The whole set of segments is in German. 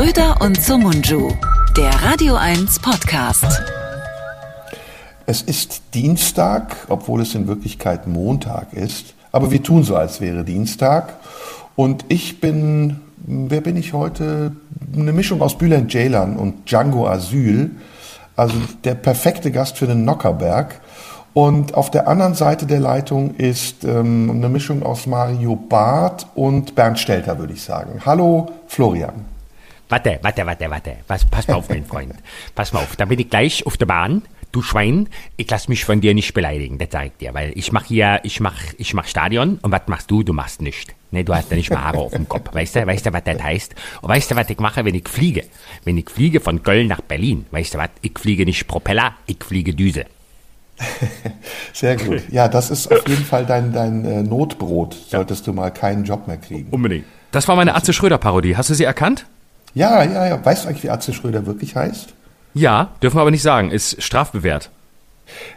Schröder und Sumunju, der Radio 1 Podcast. Es ist Dienstag, obwohl es in Wirklichkeit Montag ist. Aber wir tun so, als wäre Dienstag. Und ich bin, wer bin ich heute? Eine Mischung aus Bülent Ceylan und Django Asyl. Also der perfekte Gast für den Nockerberg. Und auf der anderen Seite der Leitung ist ähm, eine Mischung aus Mario Barth und Bernd Stelter, würde ich sagen. Hallo, Florian. Warte, warte, warte, warte. Was, pass mal auf, mein Freund. Pass mal auf, da bin ich gleich auf der Bahn. Du Schwein, ich lass mich von dir nicht beleidigen, das sag ich dir, weil ich mach hier, ich mach, ich mach Stadion und was machst du? Du machst nichts. Ne, du hast ja nicht mal Haare auf dem Kopf. Weißt du, weißt du, was das heißt? Und weißt du, was ich mache, wenn ich fliege? Wenn ich fliege von Köln nach Berlin, weißt du was? Ich fliege nicht Propeller, ich fliege Düse. Sehr gut. Ja, das ist auf jeden Fall dein, dein äh, Notbrot, solltest du mal keinen Job mehr kriegen. Unbedingt. Das war meine Atze Schröder-Parodie. Hast du sie erkannt? Ja, ja, ja. Weißt du eigentlich, wie Atze Schröder wirklich heißt? Ja, dürfen wir aber nicht sagen. Ist strafbewehrt.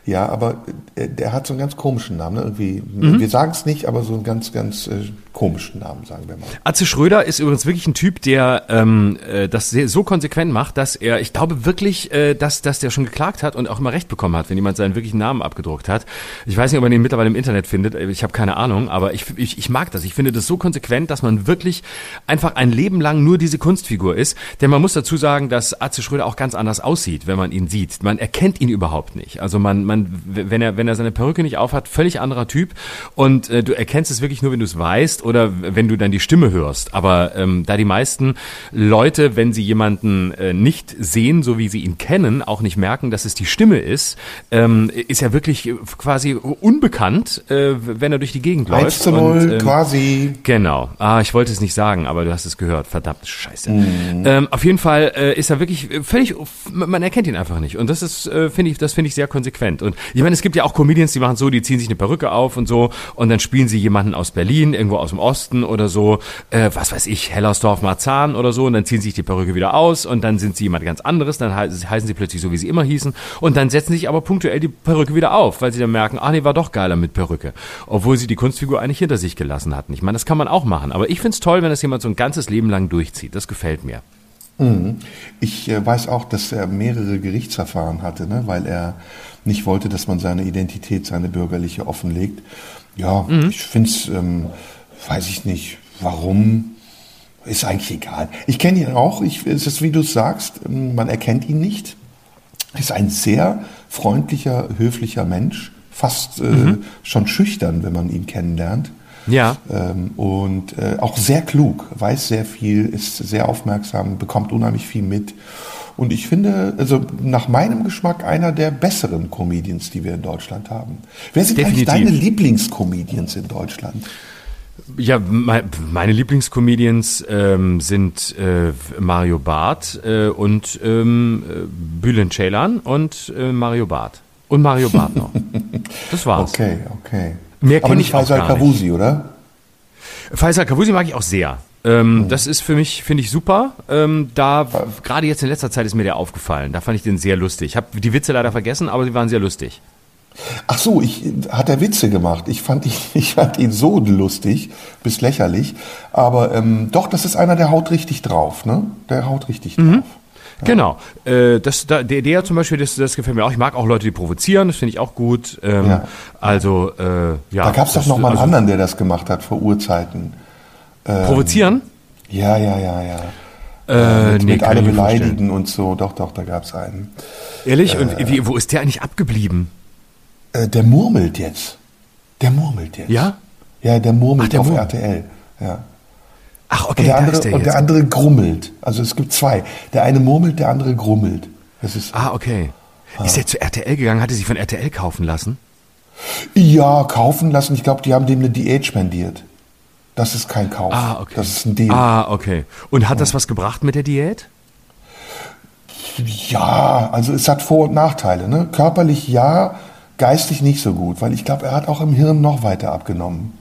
Ja, aber äh, der hat so einen ganz komischen Namen. Ne? Irgendwie, mhm. Wir sagen es nicht, aber so einen ganz, ganz äh, komischen Namen, sagen wir mal. Atze Schröder ist übrigens wirklich ein Typ, der ähm, äh, das sehr, so konsequent macht, dass er, ich glaube wirklich, äh, dass, dass der schon geklagt hat und auch immer Recht bekommen hat, wenn jemand seinen wirklichen Namen abgedruckt hat. Ich weiß nicht, ob man ihn mittlerweile im Internet findet, ich habe keine Ahnung, aber ich, ich, ich mag das. Ich finde das so konsequent, dass man wirklich einfach ein Leben lang nur diese Kunstfigur ist. Denn man muss dazu sagen, dass Atze Schröder auch ganz anders aussieht, wenn man ihn sieht. Man erkennt ihn überhaupt nicht. Also man, man, wenn er, wenn er seine Perücke nicht aufhat, völlig anderer Typ. Und äh, du erkennst es wirklich nur, wenn du es weißt oder wenn du dann die Stimme hörst. Aber ähm, da die meisten Leute, wenn sie jemanden äh, nicht sehen, so wie sie ihn kennen, auch nicht merken, dass es die Stimme ist, ähm, ist er wirklich quasi unbekannt, äh, wenn er durch die Gegend läuft. 1 zu 0 und, ähm, quasi. Genau. Ah, ich wollte es nicht sagen, aber du hast es gehört. Verdammt Scheiße. Mhm. Ähm, auf jeden Fall äh, ist er wirklich völlig, man erkennt ihn einfach nicht. Und das ist, äh, finde ich, das finde ich sehr konsequent. Und ich meine, es gibt ja auch Comedians, die machen so, die ziehen sich eine Perücke auf und so und dann spielen sie jemanden aus Berlin, irgendwo aus dem Osten oder so, äh, was weiß ich, Hellersdorf, Marzahn oder so und dann ziehen sie sich die Perücke wieder aus und dann sind sie jemand ganz anderes, dann heißen sie plötzlich so, wie sie immer hießen und dann setzen sich aber punktuell die Perücke wieder auf, weil sie dann merken, ah nee, war doch geiler mit Perücke, obwohl sie die Kunstfigur eigentlich hinter sich gelassen hatten. Ich meine, das kann man auch machen, aber ich find's toll, wenn das jemand so ein ganzes Leben lang durchzieht. Das gefällt mir. Mhm. Ich äh, weiß auch, dass er mehrere Gerichtsverfahren hatte, ne, weil er nicht wollte, dass man seine Identität, seine bürgerliche offenlegt. Ja, mhm. ich finde es, ähm, weiß ich nicht, warum, ist eigentlich egal. Ich kenne ihn auch, ich, es ist wie du sagst, ähm, man erkennt ihn nicht. Ist ein sehr freundlicher, höflicher Mensch, fast äh, mhm. schon schüchtern, wenn man ihn kennenlernt. Ja. Ähm, und äh, auch sehr klug, weiß sehr viel, ist sehr aufmerksam, bekommt unheimlich viel mit. Und ich finde, also nach meinem Geschmack einer der besseren Comedians, die wir in Deutschland haben. Wer sind Definitiv. eigentlich deine Lieblingscomedians in Deutschland? Ja, meine Lieblingscomedians ähm, sind äh, Mario Barth äh, und ähm, äh, Bülent Ceylan und äh, Mario Barth. Und Mario Barth noch. Das war's. Okay, okay. Mehr kenne ich Faisal auch gar Kavusi, nicht. oder? Faisal Kavusi mag ich auch sehr. Ähm, mhm. Das ist für mich, finde ich super. Ähm, da, gerade jetzt in letzter Zeit ist mir der aufgefallen. Da fand ich den sehr lustig. Ich habe die Witze leider vergessen, aber sie waren sehr lustig. Ach so, ich, hat er Witze gemacht. Ich fand, ihn, ich fand ihn so lustig, bis lächerlich. Aber ähm, doch, das ist einer, der haut richtig drauf, ne? Der haut richtig mhm. drauf. Ja. Genau. Äh, das, da, der, der zum Beispiel, das, das gefällt mir auch. Ich mag auch Leute, die provozieren, das finde ich auch gut. Ähm, ja. Also, äh, ja. Da gab es doch noch mal einen also, anderen, der das gemacht hat vor Urzeiten. Ähm, provozieren? Ja, ja, ja, ja. Äh, mit, nee, mit alle beleidigen und so. Doch, doch, da gab es einen. Ehrlich? Äh, und wie, wo ist der eigentlich abgeblieben? Äh, der murmelt jetzt. Der murmelt jetzt. Ja? Ja, der murmelt Ach, der auf Murmel. RTL. Ja. Ach, okay, und der, andere, der und der andere grummelt. Also es gibt zwei. Der eine murmelt, der andere grummelt. Das ist, ah, okay. Ah. Ist er zu RTL gegangen? Hat er sich von RTL kaufen lassen? Ja, kaufen lassen. Ich glaube, die haben dem eine Diät spendiert. Das ist kein Kauf. Ah, okay. Das ist ein Deal. Ah, okay. Und hat das was gebracht mit der Diät? Ja, also es hat Vor- und Nachteile. Ne? Körperlich ja, geistig nicht so gut, weil ich glaube, er hat auch im Hirn noch weiter abgenommen.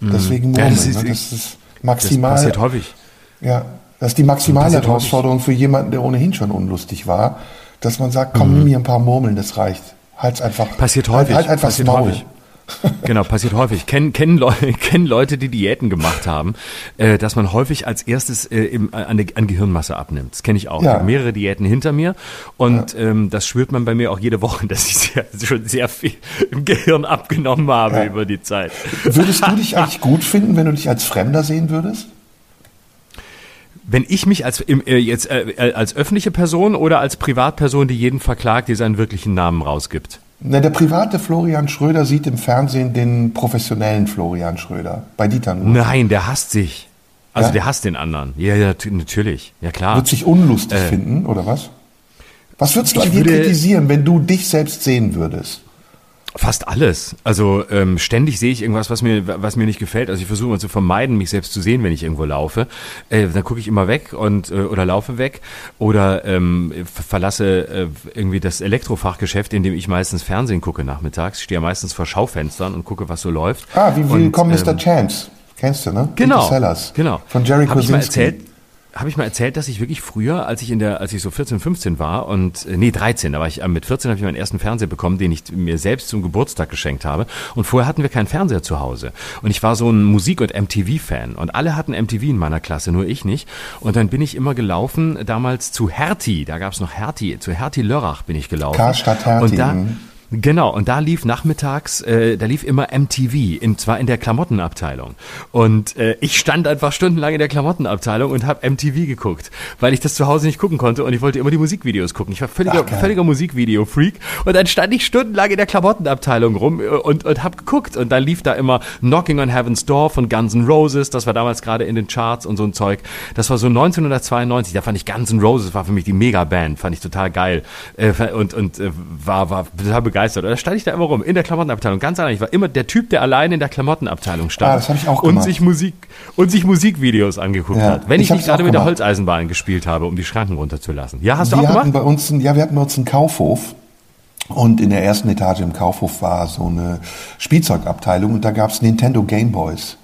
Mhm. Deswegen ja, das, ist, ne? das ist maximal. Das passiert häufig. Ja, das ist die maximale Herausforderung häufig. für jemanden, der ohnehin schon unlustig war, dass man sagt, komm, mhm. nimm mir ein paar Murmeln, das reicht. Halt's einfach. Passiert häufig. Halt, halt einfach passiert Maul. häufig. Genau, passiert häufig. Kennen kennen, Leu kennen Leute, die Diäten gemacht haben, äh, dass man häufig als erstes äh, im, an, an Gehirnmasse abnimmt. Das kenne ich auch. Ja. Ich habe mehrere Diäten hinter mir und ja. ähm, das spürt man bei mir auch jede Woche, dass ich sehr, schon sehr viel im Gehirn abgenommen habe ja. über die Zeit. Würdest du dich eigentlich gut finden, wenn du dich als Fremder sehen würdest? Wenn ich mich als im, äh, jetzt äh, äh als öffentliche Person oder als Privatperson, die jeden verklagt, die seinen wirklichen Namen rausgibt? Na, der private Florian Schröder sieht im Fernsehen den professionellen Florian Schröder. Bei Dieter nur. Nein, der hasst sich. Also ja? der hasst den anderen. Ja, ja, natürlich. Ja, klar. Wird sich unlustig äh, finden, oder was? Was würdest du an dir kritisieren, wenn du dich selbst sehen würdest? Fast alles. Also ähm, ständig sehe ich irgendwas, was mir, was mir nicht gefällt. Also ich versuche immer zu vermeiden, mich selbst zu sehen, wenn ich irgendwo laufe. Äh, dann gucke ich immer weg und äh, oder laufe weg oder ähm, verlasse äh, irgendwie das Elektrofachgeschäft, in dem ich meistens Fernsehen gucke nachmittags. Ich stehe ja meistens vor Schaufenstern und gucke, was so läuft. Ah, wie willkommen Mr. Ähm, Chance. Kennst du, ne? Genau. Sellers. Genau. Von Jerry Hab Kosinski. Ich mal erzählt, habe ich mal erzählt, dass ich wirklich früher, als ich in der, als ich so 14, 15 war und äh, nee 13, da war ich äh, mit 14 habe ich meinen ersten Fernseher bekommen, den ich mir selbst zum Geburtstag geschenkt habe. Und vorher hatten wir keinen Fernseher zu Hause. Und ich war so ein Musik- und MTV-Fan und alle hatten MTV in meiner Klasse, nur ich nicht. Und dann bin ich immer gelaufen, damals zu Hertie, da gab es noch Hertie, zu Hertie Lörrach bin ich gelaufen. Karstadt Hertie. Und da, mhm. Genau, und da lief nachmittags, äh, da lief immer MTV, in, zwar in der Klamottenabteilung. Und äh, ich stand einfach stundenlang in der Klamottenabteilung und habe MTV geguckt, weil ich das zu Hause nicht gucken konnte und ich wollte immer die Musikvideos gucken. Ich war völliger, Ach, völliger Musikvideo-Freak und dann stand ich stundenlang in der Klamottenabteilung rum äh, und, und habe geguckt und dann lief da immer Knocking on Heaven's Door von Guns N' Roses, das war damals gerade in den Charts und so ein Zeug. Das war so 1992, da fand ich Guns N' Roses, war für mich die Megaband, fand ich total geil äh, und, und äh, war, war total begeistert begeistert. Und da stand ich da immer rum, in der Klamottenabteilung, ganz allein. Ich war immer der Typ, der allein in der Klamottenabteilung stand. Ah, das habe ich auch gemacht. Und sich Musik, und sich Musikvideos angeguckt ja, hat. Wenn ich, ich nicht gerade mit der Holzeisenbahn gespielt habe, um die Schranken runterzulassen. Ja, hast du wir auch gemacht? Bei uns ein, ja, wir hatten bei uns einen Kaufhof. Und in der ersten Etage im Kaufhof war so eine Spielzeugabteilung und da gab es Nintendo Gameboys.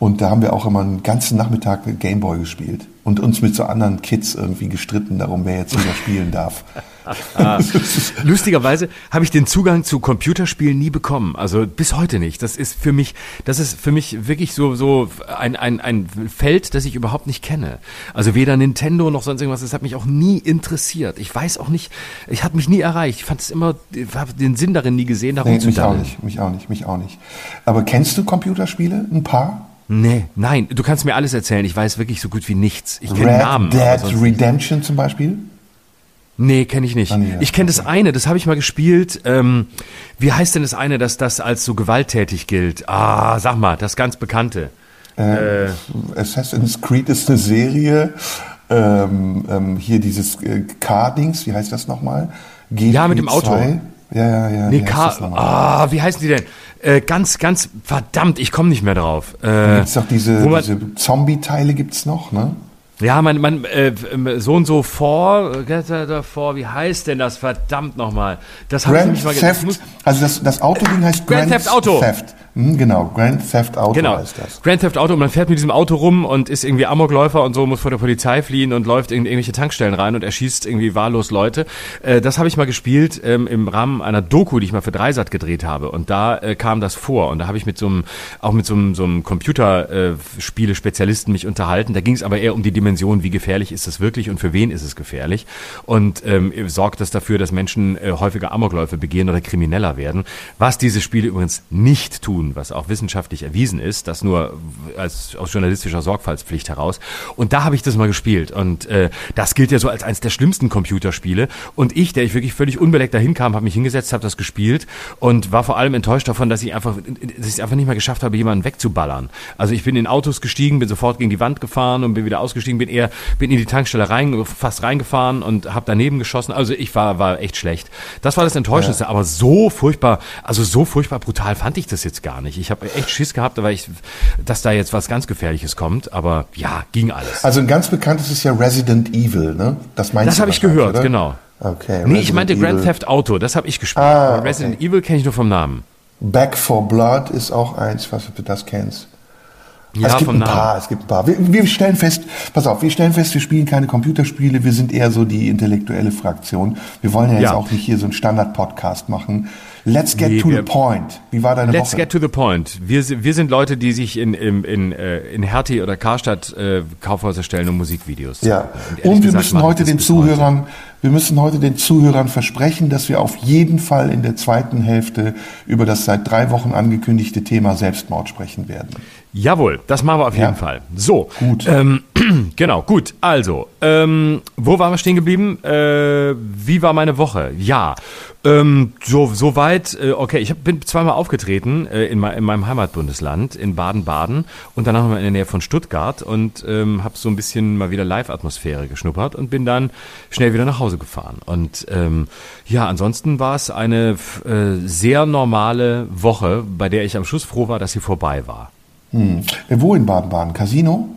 Und da haben wir auch immer einen ganzen Nachmittag Gameboy gespielt und uns mit so anderen Kids irgendwie gestritten darum, wer jetzt wieder spielen darf. Lustigerweise habe ich den Zugang zu Computerspielen nie bekommen. Also bis heute nicht. Das ist für mich, das ist für mich wirklich so, so ein, ein, ein Feld, das ich überhaupt nicht kenne. Also weder Nintendo noch sonst irgendwas. Das hat mich auch nie interessiert. Ich weiß auch nicht, ich habe mich nie erreicht. Ich fand es immer, habe den Sinn darin nie gesehen, darum nee, zu mich auch nicht, mich auch nicht, mich auch nicht. Aber kennst du Computerspiele? Ein paar? Nee, nein, du kannst mir alles erzählen. Ich weiß wirklich so gut wie nichts. Ich kenne Namen. Dead Redemption zum Beispiel? Nee, kenne ich nicht. Ich kenne das eine, das habe ich mal gespielt. Ähm, wie heißt denn das eine, dass das als so gewalttätig gilt? Ah, sag mal, das ganz bekannte. Äh, äh, Assassin's Creed ist eine Serie. Ähm, ähm, hier dieses äh, Car-Dings, wie heißt das nochmal? Ja, mit dem Auto. Ja, ja, ja. Nee, Car ah, wie heißen die denn? Äh, ganz, ganz, verdammt, ich komme nicht mehr drauf. Äh, gibt's doch diese, diese Zombie-Teile gibt's noch, ne? Ja, mein, mein äh, so und so vor, vor, wie heißt denn das verdammt nochmal? Das habe ich nämlich mal Theft, Also das, das Auto-Ding heißt Grand, Grand Theft Auto. Theft. Hm, genau, Grand Theft Auto genau. heißt das. Grand Theft Auto und man fährt mit diesem Auto rum und ist irgendwie Amokläufer und so, muss vor der Polizei fliehen und läuft in irgendwelche Tankstellen rein und erschießt irgendwie wahllos Leute. Äh, das habe ich mal gespielt ähm, im Rahmen einer Doku, die ich mal für Dreisat gedreht habe und da äh, kam das vor und da habe ich mit so einem, auch mit so einem, so einem Computerspiele-Spezialisten mich unterhalten. Da ging es aber eher um die Dimension, wie gefährlich ist das wirklich und für wen ist es gefährlich und ähm, sorgt das dafür, dass Menschen äh, häufiger Amokläufe begehen oder krimineller werden. Was diese Spiele übrigens nicht tun, tun, was auch wissenschaftlich erwiesen ist, das nur als, aus journalistischer Sorgfaltspflicht heraus. Und da habe ich das mal gespielt. Und äh, das gilt ja so als eines der schlimmsten Computerspiele. Und ich, der ich wirklich völlig unbeleckt dahin kam, habe mich hingesetzt, habe das gespielt und war vor allem enttäuscht davon, dass ich einfach, dass ich es einfach nicht mehr geschafft habe, jemanden wegzuballern. Also ich bin in Autos gestiegen, bin sofort gegen die Wand gefahren und bin wieder ausgestiegen, bin eher, bin in die Tankstelle rein, fast reingefahren und habe daneben geschossen. Also ich war, war echt schlecht. Das war das Enttäuschendste, ja. aber so furchtbar, also so furchtbar brutal fand ich das jetzt gar gar nicht. Ich habe echt Schiss gehabt, weil ich, dass da jetzt was ganz Gefährliches kommt. Aber ja, ging alles. Also ein ganz bekanntes ist ja Resident Evil, ne? Das meinst Das habe ich gehört, oder? genau. Okay. Nee, ich meinte Evil. Grand Theft Auto, das habe ich gespielt. Ah, okay. Resident Evil kenne ich nur vom Namen. Back for Blood ist auch eins, was du das kennst. Ja, es gibt ein paar, es gibt ein paar. Wir, wir, stellen fest, pass auf, wir stellen fest, wir spielen keine Computerspiele, wir sind eher so die intellektuelle Fraktion. Wir wollen ja jetzt ja. auch nicht hier so einen Standard-Podcast machen. Let's get nee, to the point. Wie war deine let's Woche? Let's get to the point. Wir, wir sind Leute, die sich in, in, in, äh, in Hertie oder Karstadt äh, Kaufhäuser stellen und Musikvideos. Ja. Und, und wir müssen heute den Zuhörern, heute. wir müssen heute den Zuhörern versprechen, dass wir auf jeden Fall in der zweiten Hälfte über das seit drei Wochen angekündigte Thema Selbstmord sprechen werden. Jawohl, das machen wir auf jeden ja. Fall. So, gut. Ähm, genau, gut. Also, ähm, wo waren wir stehen geblieben? Äh, wie war meine Woche? Ja, ähm, so, so weit, äh, okay, ich hab, bin zweimal aufgetreten äh, in, in, meinem Heimatbundesland, in Baden-Baden und danach nochmal in der Nähe von Stuttgart und ähm, habe so ein bisschen mal wieder Live-Atmosphäre geschnuppert und bin dann schnell wieder nach Hause gefahren. Und ähm, ja, ansonsten war es eine äh, sehr normale Woche, bei der ich am Schluss froh war, dass sie vorbei war. Hm. Wo in Baden-Baden? Casino?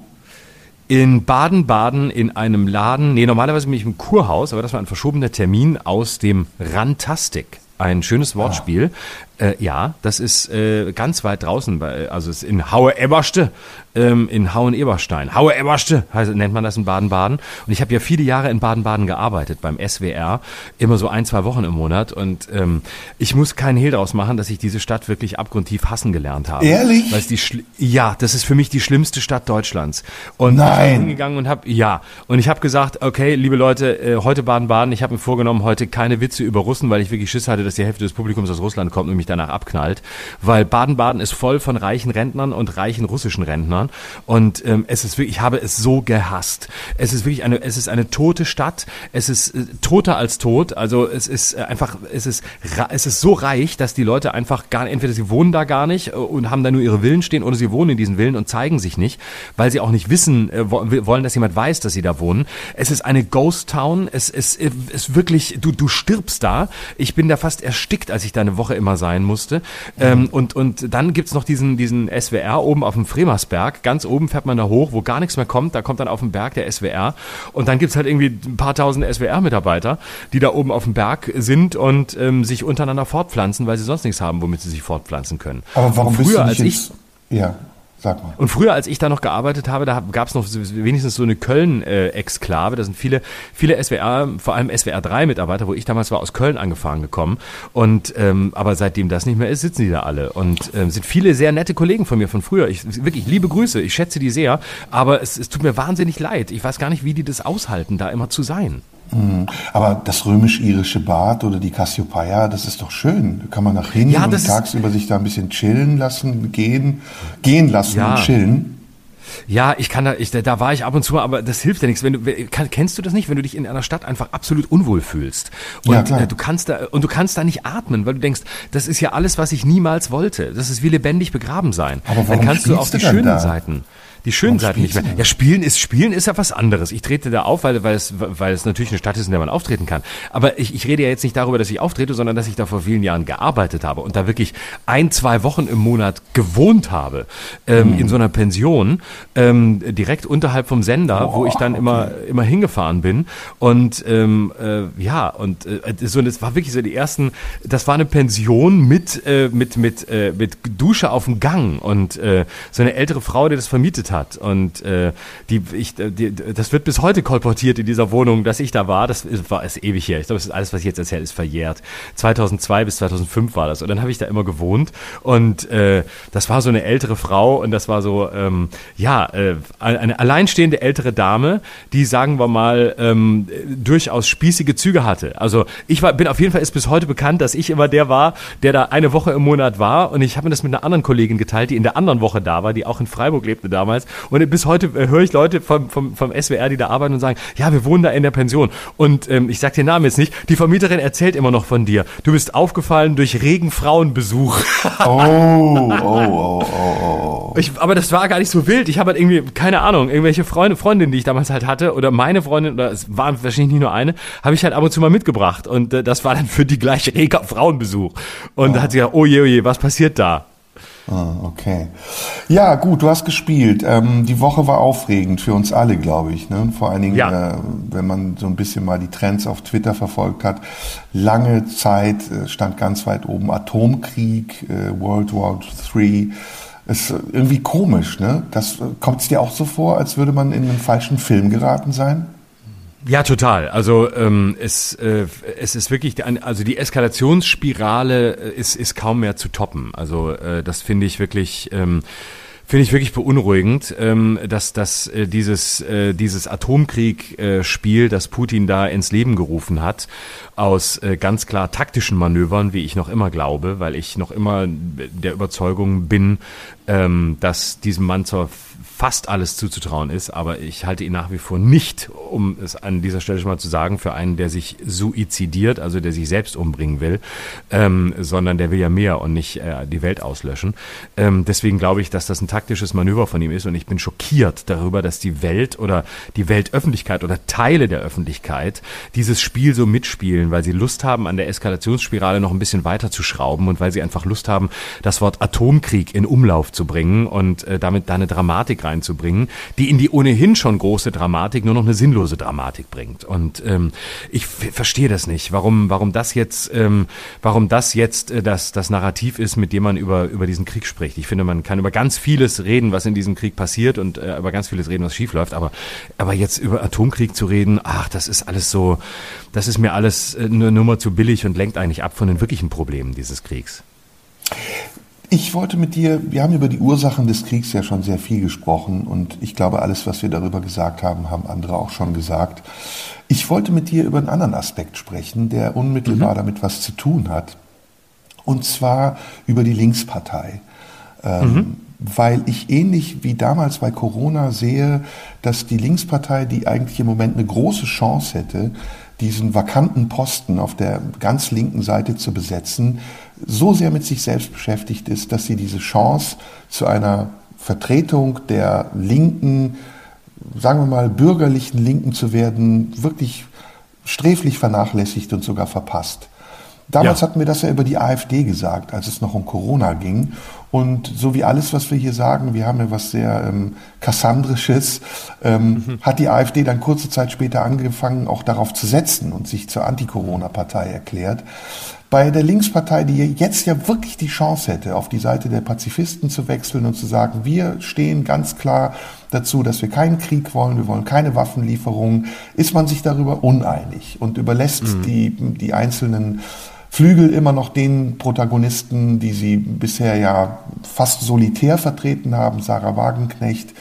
in Baden-Baden in einem Laden, nee, normalerweise bin ich im Kurhaus, aber das war ein verschobener Termin aus dem Rantastic. Ein schönes Wortspiel. Äh, ja, das ist äh, ganz weit draußen, bei, also es ist in Haue-Eberste ähm, in Hauen-Eberstein. Haue-Eberste heißt, nennt man das in Baden-Baden. Und ich habe ja viele Jahre in Baden-Baden gearbeitet beim SWR, immer so ein, zwei Wochen im Monat. Und ähm, ich muss keinen Hehl daraus machen, dass ich diese Stadt wirklich abgrundtief hassen gelernt habe. Ehrlich? Weil die ja, das ist für mich die schlimmste Stadt Deutschlands. Und Nein. ich bin hingegangen und habe ja und ich habe gesagt, okay, liebe Leute, äh, heute Baden-Baden. Ich habe mir vorgenommen, heute keine Witze über Russen, weil ich wirklich Schiss hatte, dass die Hälfte des Publikums aus Russland kommt und mich danach abknallt, weil Baden-Baden ist voll von reichen Rentnern und reichen russischen Rentnern. Und ähm, es ist wirklich, ich habe es so gehasst. Es ist wirklich eine, es ist eine tote Stadt. Es ist äh, toter als tot. Also es ist äh, einfach, es ist, es ist so reich, dass die Leute einfach gar, entweder sie wohnen da gar nicht äh, und haben da nur ihre Villen stehen oder sie wohnen in diesen Villen und zeigen sich nicht, weil sie auch nicht wissen, äh, wollen, dass jemand weiß, dass sie da wohnen. Es ist eine Ghost Town. Es ist, es ist wirklich, du, du stirbst da. Ich bin da fast erstickt, als ich da eine Woche immer sein musste. Ähm, und, und dann gibt's noch diesen, diesen SWR oben auf dem Fremersberg Berg, ganz oben fährt man da hoch, wo gar nichts mehr kommt, da kommt dann auf dem Berg der SWR und dann gibt's halt irgendwie ein paar tausend SWR-Mitarbeiter, die da oben auf dem Berg sind und ähm, sich untereinander fortpflanzen, weil sie sonst nichts haben, womit sie sich fortpflanzen können. Aber warum früher, bist du nicht als ich, ja. Sag mal. Und früher, als ich da noch gearbeitet habe, da gab es noch wenigstens so eine Köln-Exklave. Da sind viele, viele SWR, vor allem SWR3-Mitarbeiter, wo ich damals war, aus Köln angefahren gekommen. Und ähm, aber seitdem das nicht mehr ist, sitzen die da alle. Und ähm, sind viele sehr nette Kollegen von mir von früher. Ich wirklich liebe Grüße, ich schätze die sehr. Aber es, es tut mir wahnsinnig leid. Ich weiß gar nicht, wie die das aushalten, da immer zu sein. Mhm. Aber das römisch-irische Bad oder die Cassiopeia, das ist doch schön. Da kann man nach hinten ja, und tagsüber sich da ein bisschen chillen lassen, gehen, gehen lassen ja. und chillen. Ja, ich kann da, ich, da war ich ab und zu, aber das hilft ja nichts. Wenn du, kennst du das nicht, wenn du dich in einer Stadt einfach absolut unwohl fühlst und ja, klar. Äh, du kannst da und du kannst da nicht atmen, weil du denkst, das ist ja alles, was ich niemals wollte. Das ist wie lebendig begraben sein. Aber warum Dann kannst du auf die schönen da? Seiten die schönen Seiten nicht mehr. Ja, spielen ist spielen ist ja was anderes. Ich trete da auf, weil, weil, es, weil es natürlich eine Stadt ist, in der man auftreten kann. Aber ich, ich rede ja jetzt nicht darüber, dass ich auftrete, sondern dass ich da vor vielen Jahren gearbeitet habe und da wirklich ein, zwei Wochen im Monat gewohnt habe ähm, mhm. in so einer Pension ähm, direkt unterhalb vom Sender, oh, wo ich dann okay. immer immer hingefahren bin und ähm, äh, ja und äh, so das war wirklich so die ersten. Das war eine Pension mit äh, mit mit äh, mit Dusche auf dem Gang und äh, so eine ältere Frau, die das vermietet hat hat. Und äh, die, ich, die, das wird bis heute kolportiert in dieser Wohnung, dass ich da war. Das ist, war ist ewig her. Ich glaube, alles, was ich jetzt erzähle, ist verjährt. 2002 bis 2005 war das. Und dann habe ich da immer gewohnt. Und äh, das war so eine ältere Frau und das war so, ähm, ja, äh, eine alleinstehende ältere Dame, die, sagen wir mal, ähm, durchaus spießige Züge hatte. Also ich war, bin auf jeden Fall ist bis heute bekannt, dass ich immer der war, der da eine Woche im Monat war. Und ich habe mir das mit einer anderen Kollegin geteilt, die in der anderen Woche da war, die auch in Freiburg lebte damals. Und bis heute äh, höre ich Leute vom, vom, vom SWR, die da arbeiten und sagen, ja, wir wohnen da in der Pension. Und ähm, ich sage den Namen jetzt nicht, die Vermieterin erzählt immer noch von dir. Du bist aufgefallen durch regen Frauenbesuch. Oh, oh, oh, oh, oh. Ich, aber das war gar nicht so wild. Ich habe halt irgendwie, keine Ahnung, irgendwelche Freunde, Freundinnen, die ich damals halt hatte, oder meine Freundin, oder es war wahrscheinlich nicht nur eine, habe ich halt ab und zu mal mitgebracht. Und äh, das war dann für die gleiche reger Frauenbesuch. Und oh. da hat sie gesagt, oh je, oh je, was passiert da? Ah, okay. Ja, gut, du hast gespielt. Ähm, die Woche war aufregend für uns alle, glaube ich. Ne? Vor allen Dingen, ja. äh, wenn man so ein bisschen mal die Trends auf Twitter verfolgt hat. Lange Zeit äh, stand ganz weit oben Atomkrieg, äh, World War III. ist irgendwie komisch, ne? Das kommt es dir auch so vor, als würde man in einen falschen Film geraten sein? Ja, total. Also ähm, es, äh, es ist wirklich, also die Eskalationsspirale äh, ist, ist kaum mehr zu toppen. Also äh, das finde ich wirklich. Ähm, finde ich wirklich beunruhigend, ähm, dass, dass äh, dieses, äh, dieses Atomkrieg-Spiel, äh, das Putin da ins Leben gerufen hat, aus äh, ganz klar taktischen Manövern, wie ich noch immer glaube, weil ich noch immer der Überzeugung bin, ähm, dass diesem Mann zur fast alles zuzutrauen ist, aber ich halte ihn nach wie vor nicht, um es an dieser Stelle schon mal zu sagen, für einen, der sich suizidiert, also der sich selbst umbringen will, ähm, sondern der will ja mehr und nicht äh, die Welt auslöschen. Ähm, deswegen glaube ich, dass das ein taktisches Manöver von ihm ist und ich bin schockiert darüber, dass die Welt oder die Weltöffentlichkeit oder Teile der Öffentlichkeit dieses Spiel so mitspielen, weil sie Lust haben, an der Eskalationsspirale noch ein bisschen weiter zu schrauben und weil sie einfach Lust haben, das Wort Atomkrieg in Umlauf zu bringen und äh, damit da eine Dramatik reinzubringen, die in die ohnehin schon große Dramatik nur noch eine sinnlose Dramatik bringt. Und ähm, ich verstehe das nicht, warum, warum das jetzt, ähm, warum das jetzt äh, das, das Narrativ ist, mit dem man über, über diesen Krieg spricht. Ich finde, man kann über ganz vieles reden, was in diesem Krieg passiert und äh, über ganz vieles reden, was schiefläuft, aber, aber jetzt über Atomkrieg zu reden, ach, das ist alles so, das ist mir alles äh, eine Nummer zu billig und lenkt eigentlich ab von den wirklichen Problemen dieses Kriegs. Ich wollte mit dir, wir haben über die Ursachen des Kriegs ja schon sehr viel gesprochen und ich glaube, alles, was wir darüber gesagt haben, haben andere auch schon gesagt. Ich wollte mit dir über einen anderen Aspekt sprechen, der unmittelbar mhm. damit was zu tun hat. Und zwar über die Linkspartei. Ähm, mhm. Weil ich ähnlich wie damals bei Corona sehe, dass die Linkspartei, die eigentlich im Moment eine große Chance hätte, diesen vakanten Posten auf der ganz linken Seite zu besetzen, so sehr mit sich selbst beschäftigt ist, dass sie diese Chance zu einer Vertretung der linken, sagen wir mal bürgerlichen Linken zu werden, wirklich sträflich vernachlässigt und sogar verpasst. Damals ja. hatten wir das ja über die AfD gesagt, als es noch um Corona ging. Und so wie alles, was wir hier sagen, wir haben ja was sehr ähm, Kassandrisches, ähm, mhm. hat die AfD dann kurze Zeit später angefangen, auch darauf zu setzen und sich zur Anti-Corona-Partei erklärt. Bei der Linkspartei, die jetzt ja wirklich die Chance hätte, auf die Seite der Pazifisten zu wechseln und zu sagen, wir stehen ganz klar dazu, dass wir keinen Krieg wollen, wir wollen keine Waffenlieferungen, ist man sich darüber uneinig und überlässt mhm. die, die einzelnen Flügel immer noch den Protagonisten, die sie bisher ja fast solitär vertreten haben, Sarah Wagenknecht,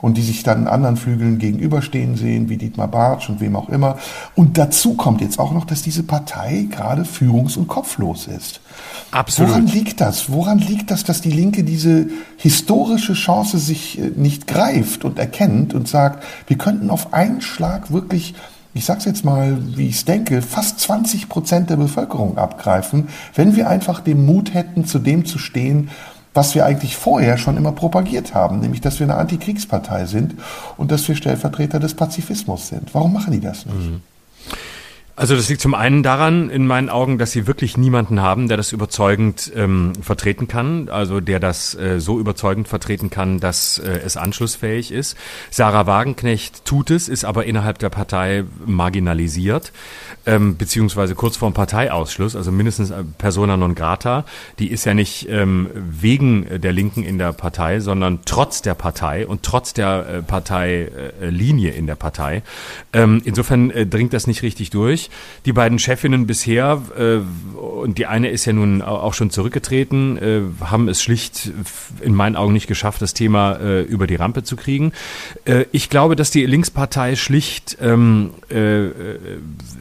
und die sich dann anderen Flügeln gegenüberstehen sehen, wie Dietmar Bartsch und wem auch immer. Und dazu kommt jetzt auch noch, dass diese Partei gerade führungs- und kopflos ist. Absolut. Woran liegt das? Woran liegt das, dass die Linke diese historische Chance sich äh, nicht greift und erkennt und sagt, wir könnten auf einen Schlag wirklich ich sage es jetzt mal, wie ich es denke, fast 20 Prozent der Bevölkerung abgreifen, wenn wir einfach den Mut hätten, zu dem zu stehen, was wir eigentlich vorher schon immer propagiert haben, nämlich dass wir eine Antikriegspartei sind und dass wir Stellvertreter des Pazifismus sind. Warum machen die das nicht? Mhm. Also das liegt zum einen daran, in meinen Augen, dass sie wirklich niemanden haben, der das überzeugend ähm, vertreten kann, also der das äh, so überzeugend vertreten kann, dass äh, es anschlussfähig ist. Sarah Wagenknecht tut es, ist aber innerhalb der Partei marginalisiert, ähm, beziehungsweise kurz vorm Parteiausschluss, also mindestens äh, persona non grata. Die ist ja nicht ähm, wegen der Linken in der Partei, sondern trotz der Partei und trotz der äh, Parteilinie in der Partei. Ähm, insofern äh, dringt das nicht richtig durch durch. Die beiden Chefinnen bisher, äh, und die eine ist ja nun auch schon zurückgetreten, äh, haben es schlicht in meinen Augen nicht geschafft, das Thema äh, über die Rampe zu kriegen. Äh, ich glaube, dass die Linkspartei schlicht ähm, äh,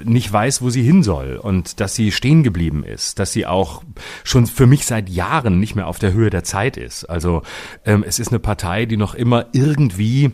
nicht weiß, wo sie hin soll und dass sie stehen geblieben ist, dass sie auch schon für mich seit Jahren nicht mehr auf der Höhe der Zeit ist. Also ähm, es ist eine Partei, die noch immer irgendwie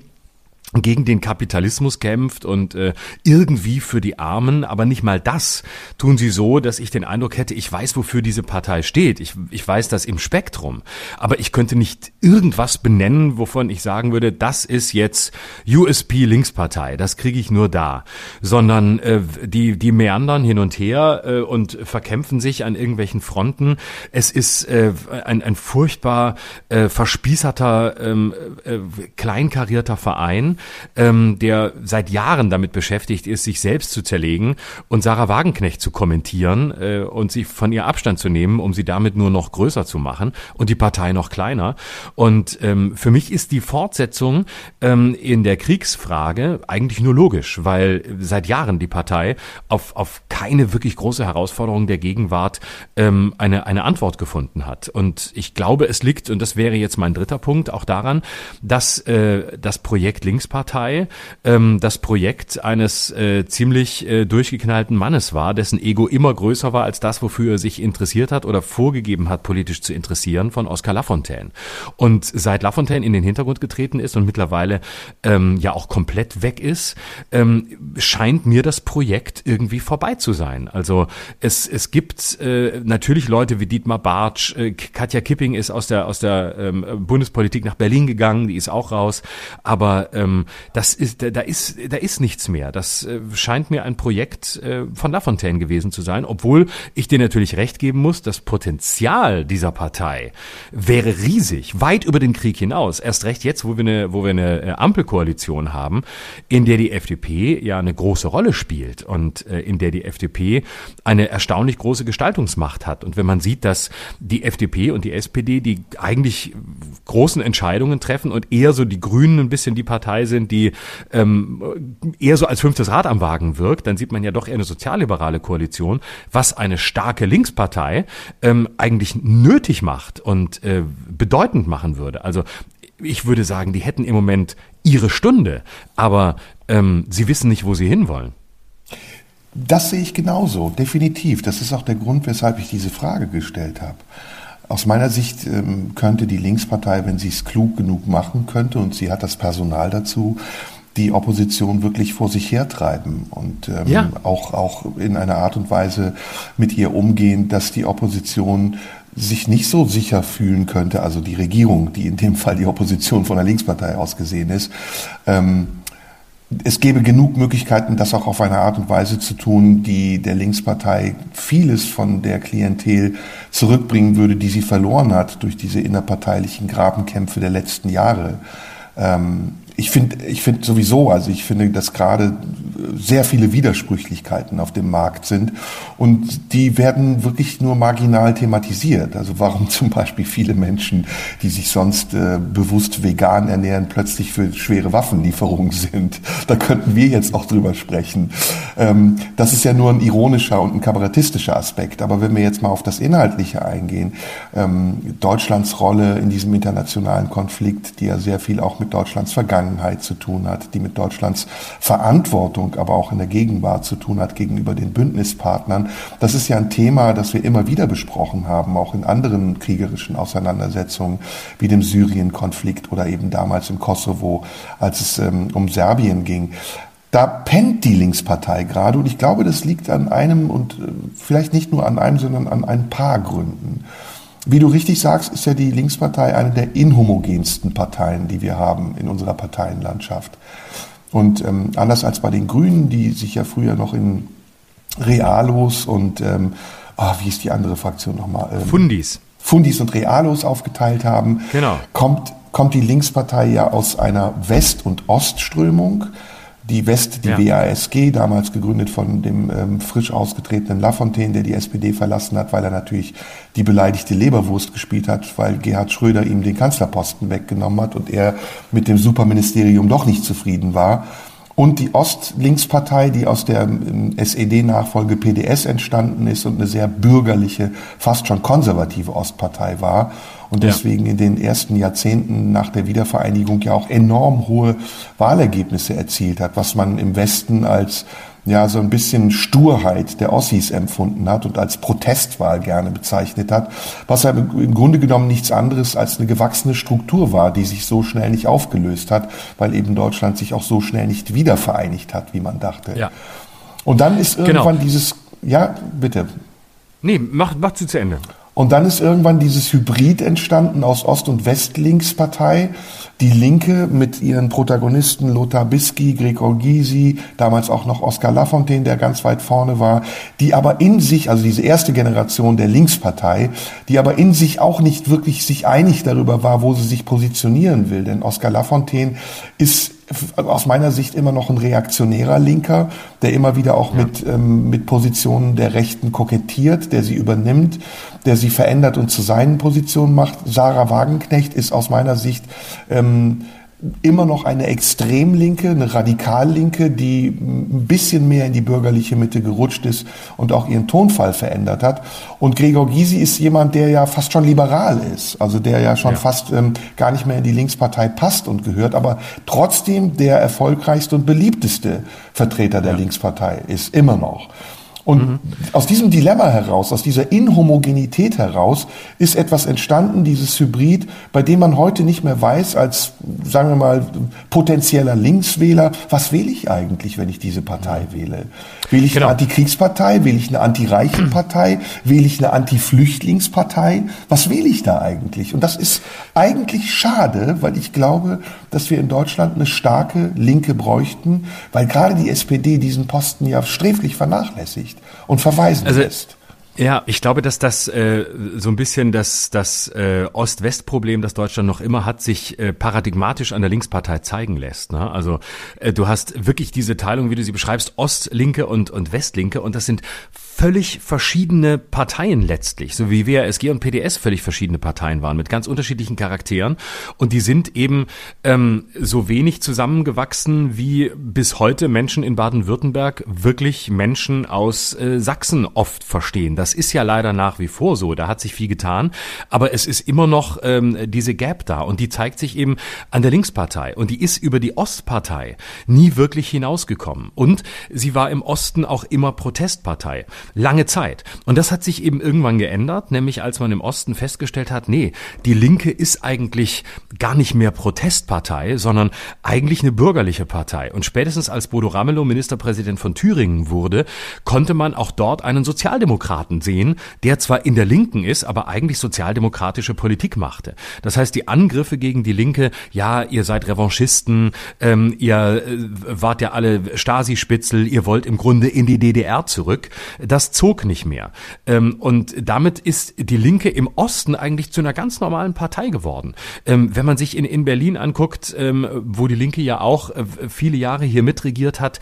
gegen den Kapitalismus kämpft und äh, irgendwie für die Armen, aber nicht mal das tun sie so, dass ich den Eindruck hätte, ich weiß, wofür diese Partei steht. Ich, ich weiß das im Spektrum, aber ich könnte nicht irgendwas benennen, wovon ich sagen würde, das ist jetzt USP Linkspartei, das kriege ich nur da, sondern äh, die die meandern hin und her äh, und verkämpfen sich an irgendwelchen Fronten. Es ist äh, ein, ein furchtbar äh, verspießerter, ähm, äh, kleinkarierter Verein Mann, ähm, der seit Jahren damit beschäftigt ist, sich selbst zu zerlegen und Sarah Wagenknecht zu kommentieren äh, und sich von ihr Abstand zu nehmen, um sie damit nur noch größer zu machen und die Partei noch kleiner. Und ähm, für mich ist die Fortsetzung ähm, in der Kriegsfrage eigentlich nur logisch, weil seit Jahren die Partei auf, auf keine wirklich große Herausforderung der Gegenwart ähm, eine, eine Antwort gefunden hat. Und ich glaube, es liegt, und das wäre jetzt mein dritter Punkt, auch daran, dass äh, das Projekt Linkspartei ähm, das Projekt eines äh, ziemlich äh, durchgeknallten Mannes war, dessen Ego immer größer war als das, wofür er sich interessiert hat oder vorgegeben hat, politisch zu interessieren, von Oskar Lafontaine. Und seit Lafontaine in den Hintergrund getreten ist und mittlerweile ähm, ja auch komplett weg ist, ähm, scheint mir das Projekt irgendwie vorbei zu sein. Also es, es gibt äh, natürlich Leute wie Dietmar Bartsch, äh, Katja Kipping ist aus der, aus der ähm, Bundespolitik nach Berlin gegangen, die ist auch raus, aber ähm, das ist, da ist, da ist nichts mehr. Das äh, scheint mir ein Projekt äh, von Lafontaine gewesen zu sein, obwohl ich dir natürlich recht geben muss, das Potenzial dieser Partei wäre riesig, weit über den Krieg hinaus. Erst recht jetzt, wo wir eine, wo wir eine äh, Ampelkoalition haben, in der die FDP ja eine große Rolle spielt und äh, in der die FDP eine erstaunlich große Gestaltungsmacht hat. Und wenn man sieht, dass die FDP und die SPD die eigentlich großen Entscheidungen treffen und eher so die Grünen ein bisschen die Partei sind, die ähm, eher so als fünftes Rad am Wagen wirkt, dann sieht man ja doch eher eine sozialliberale Koalition, was eine starke Linkspartei ähm, eigentlich nötig macht und äh, bedeutend machen würde. Also ich würde sagen, die hätten im Moment ihre Stunde, aber ähm, sie wissen nicht, wo sie hinwollen. Das sehe ich genauso, definitiv. Das ist auch der Grund, weshalb ich diese Frage gestellt habe. Aus meiner Sicht ähm, könnte die Linkspartei, wenn sie es klug genug machen könnte, und sie hat das Personal dazu, die Opposition wirklich vor sich hertreiben und ähm, ja. auch, auch in einer Art und Weise mit ihr umgehen, dass die Opposition sich nicht so sicher fühlen könnte, also die Regierung, die in dem Fall die Opposition von der Linkspartei aus gesehen ist, ähm, es gäbe genug Möglichkeiten, das auch auf eine Art und Weise zu tun, die der Linkspartei vieles von der Klientel zurückbringen würde, die sie verloren hat durch diese innerparteilichen Grabenkämpfe der letzten Jahre. Ähm, ich finde ich finde sowieso, also ich finde, dass gerade sehr viele Widersprüchlichkeiten auf dem Markt sind und die werden wirklich nur marginal thematisiert. Also warum zum Beispiel viele Menschen, die sich sonst äh, bewusst vegan ernähren, plötzlich für schwere Waffenlieferungen sind. Da könnten wir jetzt auch drüber sprechen. Ähm, das ist ja nur ein ironischer und ein kabarettistischer Aspekt. Aber wenn wir jetzt mal auf das Inhaltliche eingehen, ähm, Deutschlands Rolle in diesem internationalen Konflikt, die ja sehr viel auch mit Deutschlands Vergangenheit Vergangenheit zu tun hat, die mit Deutschlands Verantwortung, aber auch in der Gegenwart zu tun hat gegenüber den Bündnispartnern. Das ist ja ein Thema, das wir immer wieder besprochen haben, auch in anderen kriegerischen Auseinandersetzungen wie dem Syrien-Konflikt oder eben damals im Kosovo, als es ähm, um Serbien ging. Da pennt die Linkspartei gerade und ich glaube, das liegt an einem und äh, vielleicht nicht nur an einem, sondern an ein paar Gründen. Wie du richtig sagst, ist ja die Linkspartei eine der inhomogensten Parteien, die wir haben in unserer Parteienlandschaft. Und ähm, anders als bei den Grünen, die sich ja früher noch in Realos und ähm, oh, wie ist die andere Fraktion nochmal? Ähm, Fundis. Fundis und Realos aufgeteilt haben, genau. kommt, kommt die Linkspartei ja aus einer West- und Ostströmung die West, die ja. WASG, damals gegründet von dem ähm, frisch ausgetretenen Lafontaine, der die SPD verlassen hat, weil er natürlich die beleidigte Leberwurst gespielt hat, weil Gerhard Schröder ihm den Kanzlerposten weggenommen hat und er mit dem Superministerium doch nicht zufrieden war und die Ostlinkspartei, die aus der ähm, SED-Nachfolge PDS entstanden ist und eine sehr bürgerliche, fast schon konservative Ostpartei war und deswegen in den ersten Jahrzehnten nach der Wiedervereinigung ja auch enorm hohe Wahlergebnisse erzielt hat, was man im Westen als ja so ein bisschen Sturheit der Ossis empfunden hat und als Protestwahl gerne bezeichnet hat, was ja im Grunde genommen nichts anderes als eine gewachsene Struktur war, die sich so schnell nicht aufgelöst hat, weil eben Deutschland sich auch so schnell nicht wieder vereinigt hat, wie man dachte. Ja. Und dann ist genau. irgendwann genau. dieses, ja, bitte. Nee, mach, mach zu Ende. Und dann ist irgendwann dieses Hybrid entstanden aus Ost- und Westlinkspartei. Die Linke mit ihren Protagonisten Lothar Bisky, Gregor Gysi, damals auch noch Oskar Lafontaine, der ganz weit vorne war, die aber in sich, also diese erste Generation der Linkspartei, die aber in sich auch nicht wirklich sich einig darüber war, wo sie sich positionieren will. Denn Oskar Lafontaine ist aus meiner Sicht immer noch ein reaktionärer Linker, der immer wieder auch ja. mit, ähm, mit Positionen der Rechten kokettiert, der sie übernimmt, der sie verändert und zu seinen Positionen macht. Sarah Wagenknecht ist aus meiner Sicht ähm, immer noch eine Extremlinke, eine Radikallinke, die ein bisschen mehr in die bürgerliche Mitte gerutscht ist und auch ihren Tonfall verändert hat. Und Gregor Gysi ist jemand, der ja fast schon liberal ist, also der ja schon ja. fast ähm, gar nicht mehr in die Linkspartei passt und gehört, aber trotzdem der erfolgreichste und beliebteste Vertreter der ja. Linkspartei ist, immer noch. Und mhm. aus diesem Dilemma heraus, aus dieser Inhomogenität heraus, ist etwas entstanden, dieses Hybrid, bei dem man heute nicht mehr weiß, als, sagen wir mal, potenzieller Linkswähler, was wähle ich eigentlich, wenn ich diese Partei wähle? Wähle ich genau. eine Antikriegspartei? Wähle ich eine Anti-Reichen-Partei? Wähle ich eine Anti-Flüchtlingspartei? Was wähle ich da eigentlich? Und das ist eigentlich schade, weil ich glaube, dass wir in Deutschland eine starke Linke bräuchten, weil gerade die SPD diesen Posten ja sträflich vernachlässigt und verweisen also, lässt. Ja, ich glaube, dass das äh, so ein bisschen das, das äh, Ost-West-Problem, das Deutschland noch immer hat, sich äh, paradigmatisch an der Linkspartei zeigen lässt. Ne? Also äh, du hast wirklich diese Teilung, wie du sie beschreibst, Ostlinke und, und Westlinke und das sind völlig verschiedene Parteien letztlich, so wie WASG und PDS völlig verschiedene Parteien waren, mit ganz unterschiedlichen Charakteren. Und die sind eben ähm, so wenig zusammengewachsen, wie bis heute Menschen in Baden-Württemberg wirklich Menschen aus äh, Sachsen oft verstehen. Das ist ja leider nach wie vor so. Da hat sich viel getan. Aber es ist immer noch ähm, diese Gap da. Und die zeigt sich eben an der Linkspartei. Und die ist über die Ostpartei nie wirklich hinausgekommen. Und sie war im Osten auch immer Protestpartei lange Zeit. Und das hat sich eben irgendwann geändert, nämlich als man im Osten festgestellt hat, nee, die Linke ist eigentlich gar nicht mehr Protestpartei, sondern eigentlich eine bürgerliche Partei. Und spätestens als Bodo Ramelow Ministerpräsident von Thüringen wurde, konnte man auch dort einen Sozialdemokraten sehen, der zwar in der Linken ist, aber eigentlich sozialdemokratische Politik machte. Das heißt, die Angriffe gegen die Linke, ja, ihr seid Revanchisten, ähm, ihr äh, wart ja alle Stasi-Spitzel, ihr wollt im Grunde in die DDR zurück, das das zog nicht mehr. Ähm, und damit ist die Linke im Osten eigentlich zu einer ganz normalen Partei geworden. Ähm, wenn man sich in, in Berlin anguckt, ähm, wo die Linke ja auch äh, viele Jahre hier mitregiert hat,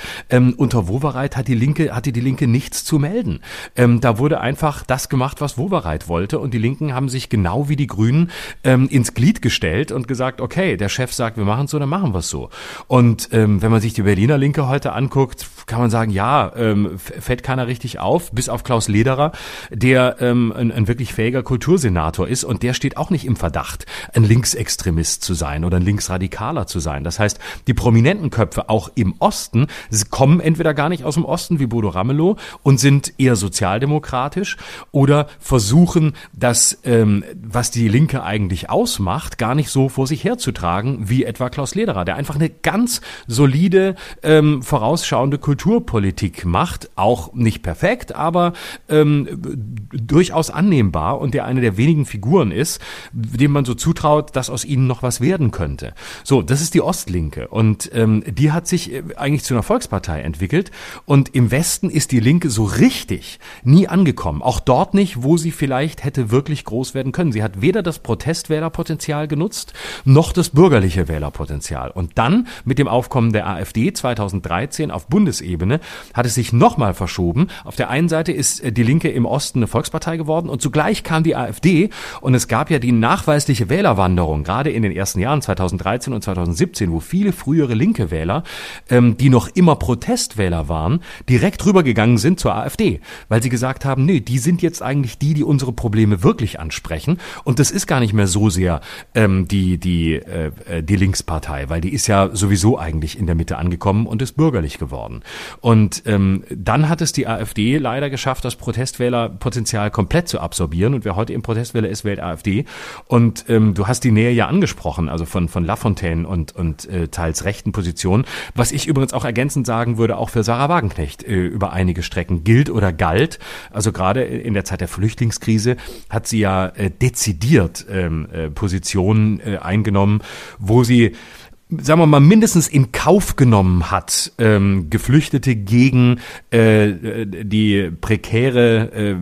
unter Wowereit hat die Linke, hatte die Linke nichts zu melden. da wurde einfach das gemacht, was Wowereit wollte und die Linken haben sich genau wie die Grünen ins Glied gestellt und gesagt, okay, der Chef sagt, wir machen so, dann machen wir es so. Und wenn man sich die Berliner Linke heute anguckt, kann man sagen, ja, fällt keiner richtig auf auf, bis auf Klaus Lederer, der ähm, ein, ein wirklich fähiger Kultursenator ist und der steht auch nicht im Verdacht, ein Linksextremist zu sein oder ein Linksradikaler zu sein. Das heißt, die prominenten Köpfe auch im Osten kommen entweder gar nicht aus dem Osten wie Bodo Ramelow und sind eher sozialdemokratisch oder versuchen, das, ähm, was die Linke eigentlich ausmacht, gar nicht so vor sich herzutragen wie etwa Klaus Lederer, der einfach eine ganz solide, ähm, vorausschauende Kulturpolitik macht, auch nicht perfekt, aber ähm, durchaus annehmbar und der eine der wenigen Figuren ist, dem man so zutraut, dass aus ihnen noch was werden könnte. So, das ist die Ostlinke und ähm, die hat sich äh, eigentlich zu einer Volkspartei entwickelt und im Westen ist die Linke so richtig nie angekommen. Auch dort nicht, wo sie vielleicht hätte wirklich groß werden können. Sie hat weder das Protestwählerpotenzial genutzt, noch das bürgerliche Wählerpotenzial. Und dann mit dem Aufkommen der AfD 2013 auf Bundesebene hat es sich nochmal verschoben. Auf der einen Seite ist äh, die Linke im Osten eine Volkspartei geworden und zugleich kam die AfD und es gab ja die nachweisliche Wählerwanderung, gerade in den ersten Jahren 2013 und 2017, wo viele frühere linke Wähler, ähm, die noch immer Protestwähler waren, direkt rübergegangen sind zur AfD, weil sie gesagt haben, nee, die sind jetzt eigentlich die, die unsere Probleme wirklich ansprechen und das ist gar nicht mehr so sehr ähm, die, die, äh, äh die Linkspartei, weil die ist ja sowieso eigentlich in der Mitte angekommen und ist bürgerlich geworden. Und ähm, dann hat es die AfD leider geschafft, das Protestwählerpotenzial komplett zu absorbieren. Und wer heute im Protestwähler ist, wählt AfD. Und ähm, du hast die Nähe ja angesprochen, also von, von Lafontaine und, und äh, teils rechten Positionen. Was ich übrigens auch ergänzend sagen würde, auch für Sarah Wagenknecht äh, über einige Strecken gilt oder galt. Also gerade in der Zeit der Flüchtlingskrise hat sie ja äh, dezidiert ähm, äh, Positionen äh, eingenommen, wo sie sagen wir mal, mindestens in Kauf genommen hat, ähm, Geflüchtete gegen äh, die prekäre äh,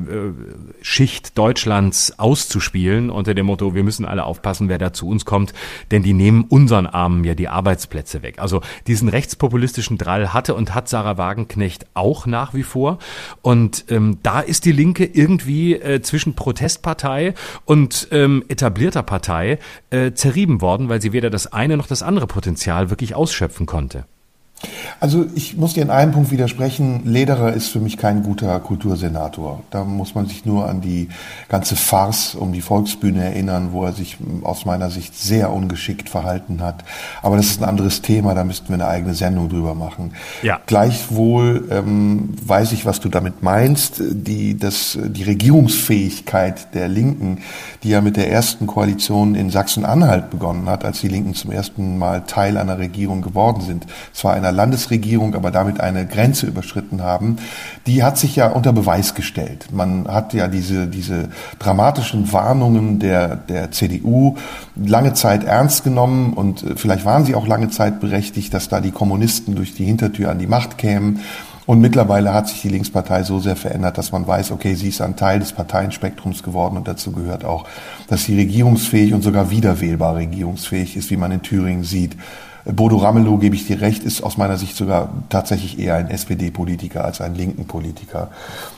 Schicht Deutschlands auszuspielen, unter dem Motto, wir müssen alle aufpassen, wer da zu uns kommt, denn die nehmen unseren Armen ja die Arbeitsplätze weg. Also diesen rechtspopulistischen Drall hatte und hat Sarah Wagenknecht auch nach wie vor. Und ähm, da ist die Linke irgendwie äh, zwischen Protestpartei und ähm, etablierter Partei äh, zerrieben worden, weil sie weder das eine noch das andere Potenzial wirklich ausschöpfen konnte. Also ich muss dir in einem Punkt widersprechen. Lederer ist für mich kein guter Kultursenator. Da muss man sich nur an die ganze Farce um die Volksbühne erinnern, wo er sich aus meiner Sicht sehr ungeschickt verhalten hat. Aber das ist ein anderes Thema, da müssten wir eine eigene Sendung drüber machen. Ja. Gleichwohl ähm, weiß ich, was du damit meinst. Die, das, die Regierungsfähigkeit der Linken, die ja mit der ersten Koalition in Sachsen-Anhalt begonnen hat, als die Linken zum ersten Mal Teil einer Regierung geworden sind. Zwar einer Landesregierung, aber damit eine Grenze überschritten haben, die hat sich ja unter Beweis gestellt. Man hat ja diese, diese dramatischen Warnungen der, der CDU lange Zeit ernst genommen und äh, vielleicht waren sie auch lange Zeit berechtigt, dass da die Kommunisten durch die Hintertür an die Macht kämen. Und mittlerweile hat sich die Linkspartei so sehr verändert, dass man weiß, okay, sie ist ein Teil des Parteienspektrums geworden und dazu gehört auch, dass sie regierungsfähig und sogar wiederwählbar regierungsfähig ist, wie man in Thüringen sieht. Bodo Ramelow, gebe ich dir recht, ist aus meiner Sicht sogar tatsächlich eher ein SPD-Politiker als ein linken Politiker.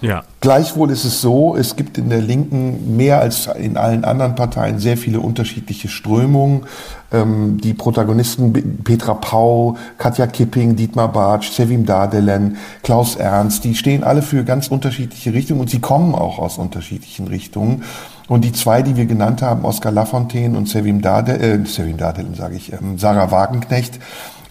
Ja. Gleichwohl ist es so, es gibt in der Linken mehr als in allen anderen Parteien sehr viele unterschiedliche Strömungen. Ähm, die Protagonisten Petra Pau, Katja Kipping, Dietmar Bartsch, Sevim Dardelen, Klaus Ernst, die stehen alle für ganz unterschiedliche Richtungen und sie kommen auch aus unterschiedlichen Richtungen. Und die zwei, die wir genannt haben, Oskar Lafontaine und Sevim Dardel, äh, Sevim Dardel, sage ich, ähm, Sarah Wagenknecht,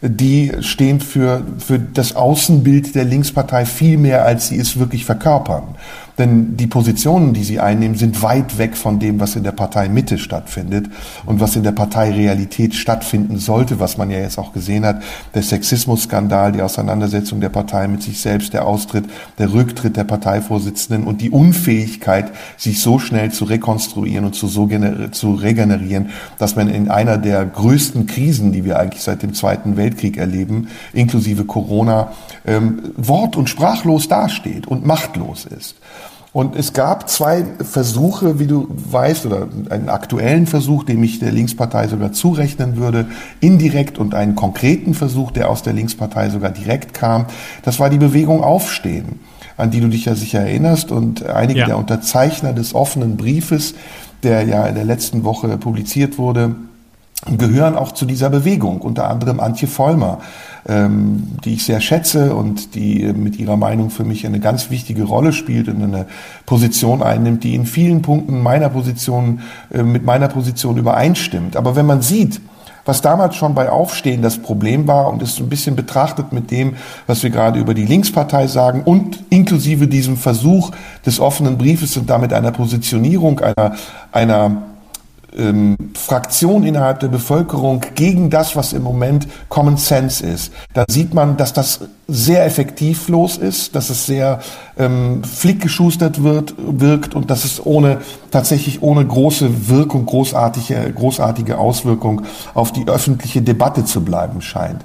die stehen für, für das Außenbild der Linkspartei viel mehr, als sie es wirklich verkörpern. Denn die Positionen, die sie einnehmen, sind weit weg von dem, was in der Partei Mitte stattfindet und was in der Partei Realität stattfinden sollte, was man ja jetzt auch gesehen hat. Der Sexismusskandal, die Auseinandersetzung der Partei mit sich selbst, der Austritt, der Rücktritt der Parteivorsitzenden und die Unfähigkeit, sich so schnell zu rekonstruieren und zu, so zu regenerieren, dass man in einer der größten Krisen, die wir eigentlich seit dem Zweiten Weltkrieg erleben, inklusive Corona, ähm, wort- und sprachlos dasteht und machtlos ist. Und es gab zwei Versuche, wie du weißt, oder einen aktuellen Versuch, dem ich der Linkspartei sogar zurechnen würde, indirekt und einen konkreten Versuch, der aus der Linkspartei sogar direkt kam. Das war die Bewegung Aufstehen, an die du dich ja sicher erinnerst. Und einige ja. der Unterzeichner des offenen Briefes, der ja in der letzten Woche publiziert wurde, gehören auch zu dieser Bewegung, unter anderem Antje Vollmer, ähm, die ich sehr schätze und die mit ihrer Meinung für mich eine ganz wichtige Rolle spielt und eine Position einnimmt, die in vielen Punkten meiner Position, äh, mit meiner Position übereinstimmt. Aber wenn man sieht, was damals schon bei Aufstehen das Problem war und es ein bisschen betrachtet mit dem, was wir gerade über die Linkspartei sagen und inklusive diesem Versuch des offenen Briefes und damit einer Positionierung einer, einer ähm, Fraktion innerhalb der Bevölkerung gegen das, was im Moment Common Sense ist. Da sieht man, dass das sehr effektivlos ist, dass es sehr ähm, flickgeschustert wird, wirkt und dass es ohne tatsächlich ohne große Wirkung, großartige, großartige Auswirkung auf die öffentliche Debatte zu bleiben scheint.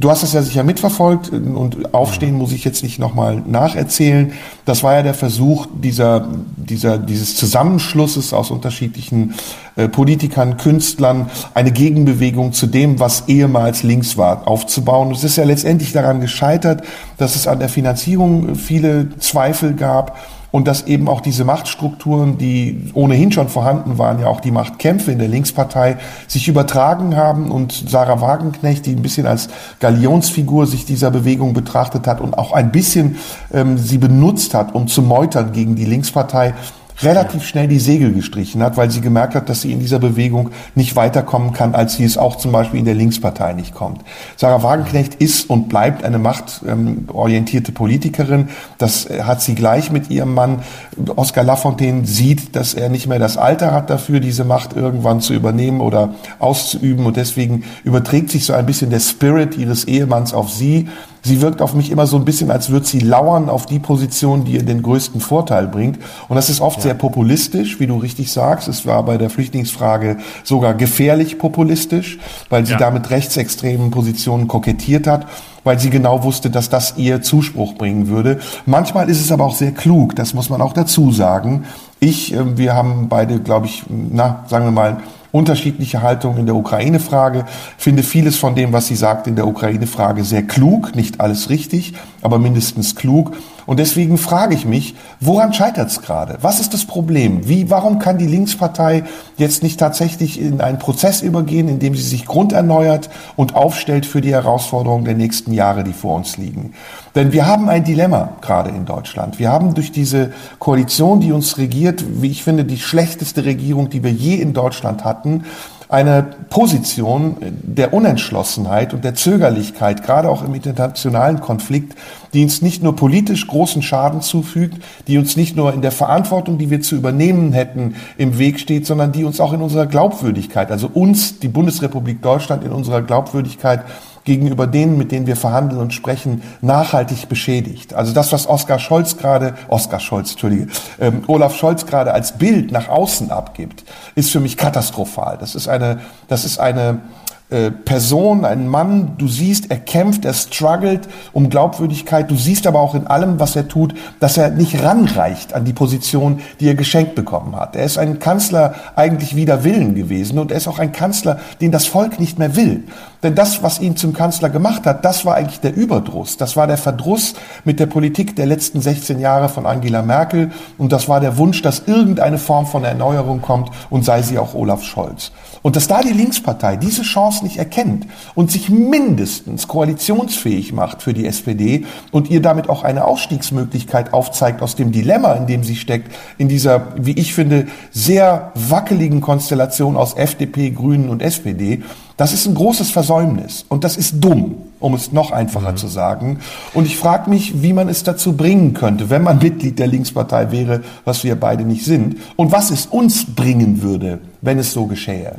Du hast es ja sicher mitverfolgt und Aufstehen muss ich jetzt nicht nochmal nacherzählen. Das war ja der Versuch dieser, dieser, dieses Zusammenschlusses aus unterschiedlichen äh, Politikern, Künstlern, eine Gegenbewegung zu dem, was ehemals links war, aufzubauen. es ist ja letztendlich daran gescheitert, dass es an der Finanzierung viele Zweifel gab und dass eben auch diese Machtstrukturen, die ohnehin schon vorhanden waren, ja auch die Machtkämpfe in der Linkspartei sich übertragen haben und Sarah Wagenknecht, die ein bisschen als Galionsfigur sich dieser Bewegung betrachtet hat und auch ein bisschen ähm, sie benutzt hat, um zu meutern gegen die Linkspartei, relativ schnell die Segel gestrichen hat, weil sie gemerkt hat, dass sie in dieser Bewegung nicht weiterkommen kann, als sie es auch zum Beispiel in der Linkspartei nicht kommt. Sarah Wagenknecht ist und bleibt eine machtorientierte Politikerin. Das hat sie gleich mit ihrem Mann. Oskar Lafontaine sieht, dass er nicht mehr das Alter hat dafür, diese Macht irgendwann zu übernehmen oder auszuüben. Und deswegen überträgt sich so ein bisschen der Spirit ihres Ehemanns auf sie. Sie wirkt auf mich immer so ein bisschen, als würde sie lauern auf die Position, die ihr den größten Vorteil bringt. Und das ist oft ja. sehr populistisch, wie du richtig sagst. Es war bei der Flüchtlingsfrage sogar gefährlich populistisch, weil sie ja. damit rechtsextremen Positionen kokettiert hat weil sie genau wusste, dass das ihr Zuspruch bringen würde. Manchmal ist es aber auch sehr klug, das muss man auch dazu sagen. Ich, äh, wir haben beide, glaube ich, na, sagen wir mal, unterschiedliche Haltungen in der Ukraine-Frage. Finde vieles von dem, was sie sagt in der Ukraine-Frage, sehr klug. Nicht alles richtig, aber mindestens klug. Und deswegen frage ich mich, woran scheitert es gerade? Was ist das Problem? Wie, warum kann die Linkspartei jetzt nicht tatsächlich in einen Prozess übergehen, in dem sie sich grunderneuert und aufstellt für die Herausforderungen der nächsten Jahre, die vor uns liegen? Denn wir haben ein Dilemma gerade in Deutschland. Wir haben durch diese Koalition, die uns regiert, wie ich finde, die schlechteste Regierung, die wir je in Deutschland hatten, eine Position der Unentschlossenheit und der Zögerlichkeit, gerade auch im internationalen Konflikt, die uns nicht nur politisch großen Schaden zufügt, die uns nicht nur in der Verantwortung, die wir zu übernehmen hätten, im Weg steht, sondern die uns auch in unserer Glaubwürdigkeit, also uns, die Bundesrepublik Deutschland, in unserer Glaubwürdigkeit gegenüber denen, mit denen wir verhandeln und sprechen, nachhaltig beschädigt. Also das, was Oskar Scholz gerade, Oskar Scholz, Entschuldige, ähm, Olaf Scholz gerade als Bild nach außen abgibt, ist für mich katastrophal. Das ist eine, das ist eine, äh, Person, ein Mann, du siehst, er kämpft, er struggelt um Glaubwürdigkeit, du siehst aber auch in allem, was er tut, dass er nicht ranreicht an die Position, die er geschenkt bekommen hat. Er ist ein Kanzler eigentlich wider Willen gewesen und er ist auch ein Kanzler, den das Volk nicht mehr will. Denn das, was ihn zum Kanzler gemacht hat, das war eigentlich der Überdruss. Das war der Verdruss mit der Politik der letzten 16 Jahre von Angela Merkel und das war der Wunsch, dass irgendeine Form von Erneuerung kommt und sei sie auch Olaf Scholz. Und dass da die Linkspartei diese Chance nicht erkennt und sich mindestens koalitionsfähig macht für die SPD und ihr damit auch eine Ausstiegsmöglichkeit aufzeigt aus dem Dilemma, in dem sie steckt, in dieser, wie ich finde, sehr wackeligen Konstellation aus FDP, Grünen und SPD, das ist ein großes Versäumnis und das ist dumm, um es noch einfacher mhm. zu sagen. Und ich frage mich, wie man es dazu bringen könnte, wenn man Mitglied der Linkspartei wäre, was wir beide nicht sind, und was es uns bringen würde, wenn es so geschähe.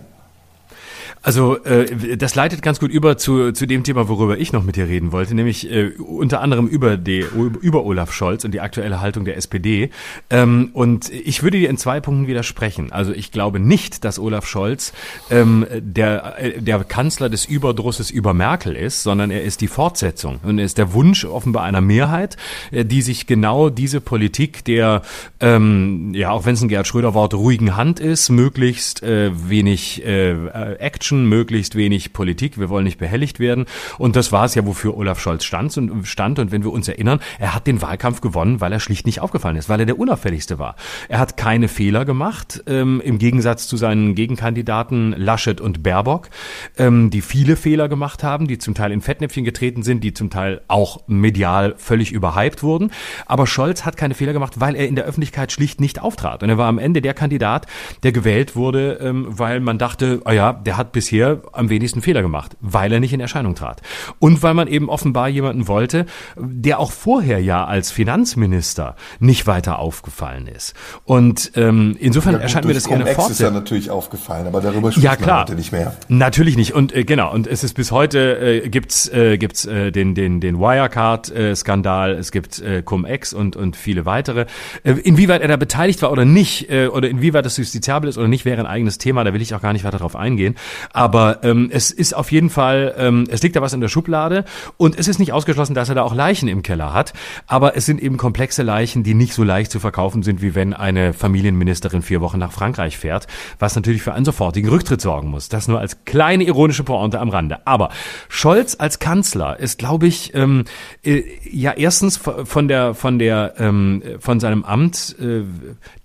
Also äh, das leitet ganz gut über zu, zu dem Thema, worüber ich noch mit dir reden wollte, nämlich äh, unter anderem über, die, über Olaf Scholz und die aktuelle Haltung der SPD. Ähm, und ich würde dir in zwei Punkten widersprechen. Also ich glaube nicht, dass Olaf Scholz ähm, der, äh, der Kanzler des Überdrusses über Merkel ist, sondern er ist die Fortsetzung. Und er ist der Wunsch offenbar einer Mehrheit, äh, die sich genau diese Politik der, ähm, ja, auch wenn es ein Gerhard Schröder-Wort, ruhigen Hand ist, möglichst äh, wenig äh, Action Action, möglichst wenig Politik, wir wollen nicht behelligt werden. Und das war es ja, wofür Olaf Scholz stand und, stand. und wenn wir uns erinnern, er hat den Wahlkampf gewonnen, weil er schlicht nicht aufgefallen ist, weil er der unauffälligste war. Er hat keine Fehler gemacht, ähm, im Gegensatz zu seinen Gegenkandidaten Laschet und Baerbock, ähm, die viele Fehler gemacht haben, die zum Teil in Fettnäpfchen getreten sind, die zum Teil auch medial völlig überhyped wurden. Aber Scholz hat keine Fehler gemacht, weil er in der Öffentlichkeit schlicht nicht auftrat. Und er war am Ende der Kandidat, der gewählt wurde, ähm, weil man dachte, oh ja, der hat bisher am wenigsten Fehler gemacht, weil er nicht in Erscheinung trat. Und weil man eben offenbar jemanden wollte, der auch vorher ja als Finanzminister nicht weiter aufgefallen ist. Und ähm, insofern ja, gut, erscheint mir das eher eine Fortsetzung. ist ja natürlich aufgefallen, aber darüber spricht ja, klar. man heute nicht mehr. Natürlich nicht. Und äh, genau, und es ist bis heute äh, gibt's äh, gibt's äh, den den den Wirecard äh, Skandal, es gibt äh, Cum-Ex und und viele weitere. Äh, inwieweit er da beteiligt war oder nicht äh, oder inwieweit das justiziabel ist oder nicht, wäre ein eigenes Thema, da will ich auch gar nicht weiter drauf eingehen. Aber ähm, es ist auf jeden Fall, ähm, es liegt da was in der Schublade und es ist nicht ausgeschlossen, dass er da auch Leichen im Keller hat. Aber es sind eben komplexe Leichen, die nicht so leicht zu verkaufen sind, wie wenn eine Familienministerin vier Wochen nach Frankreich fährt, was natürlich für einen sofortigen Rücktritt sorgen muss. Das nur als kleine ironische Pointe am Rande. Aber Scholz als Kanzler ist, glaube ich, ähm, äh, ja erstens von der von der ähm, von seinem Amt äh,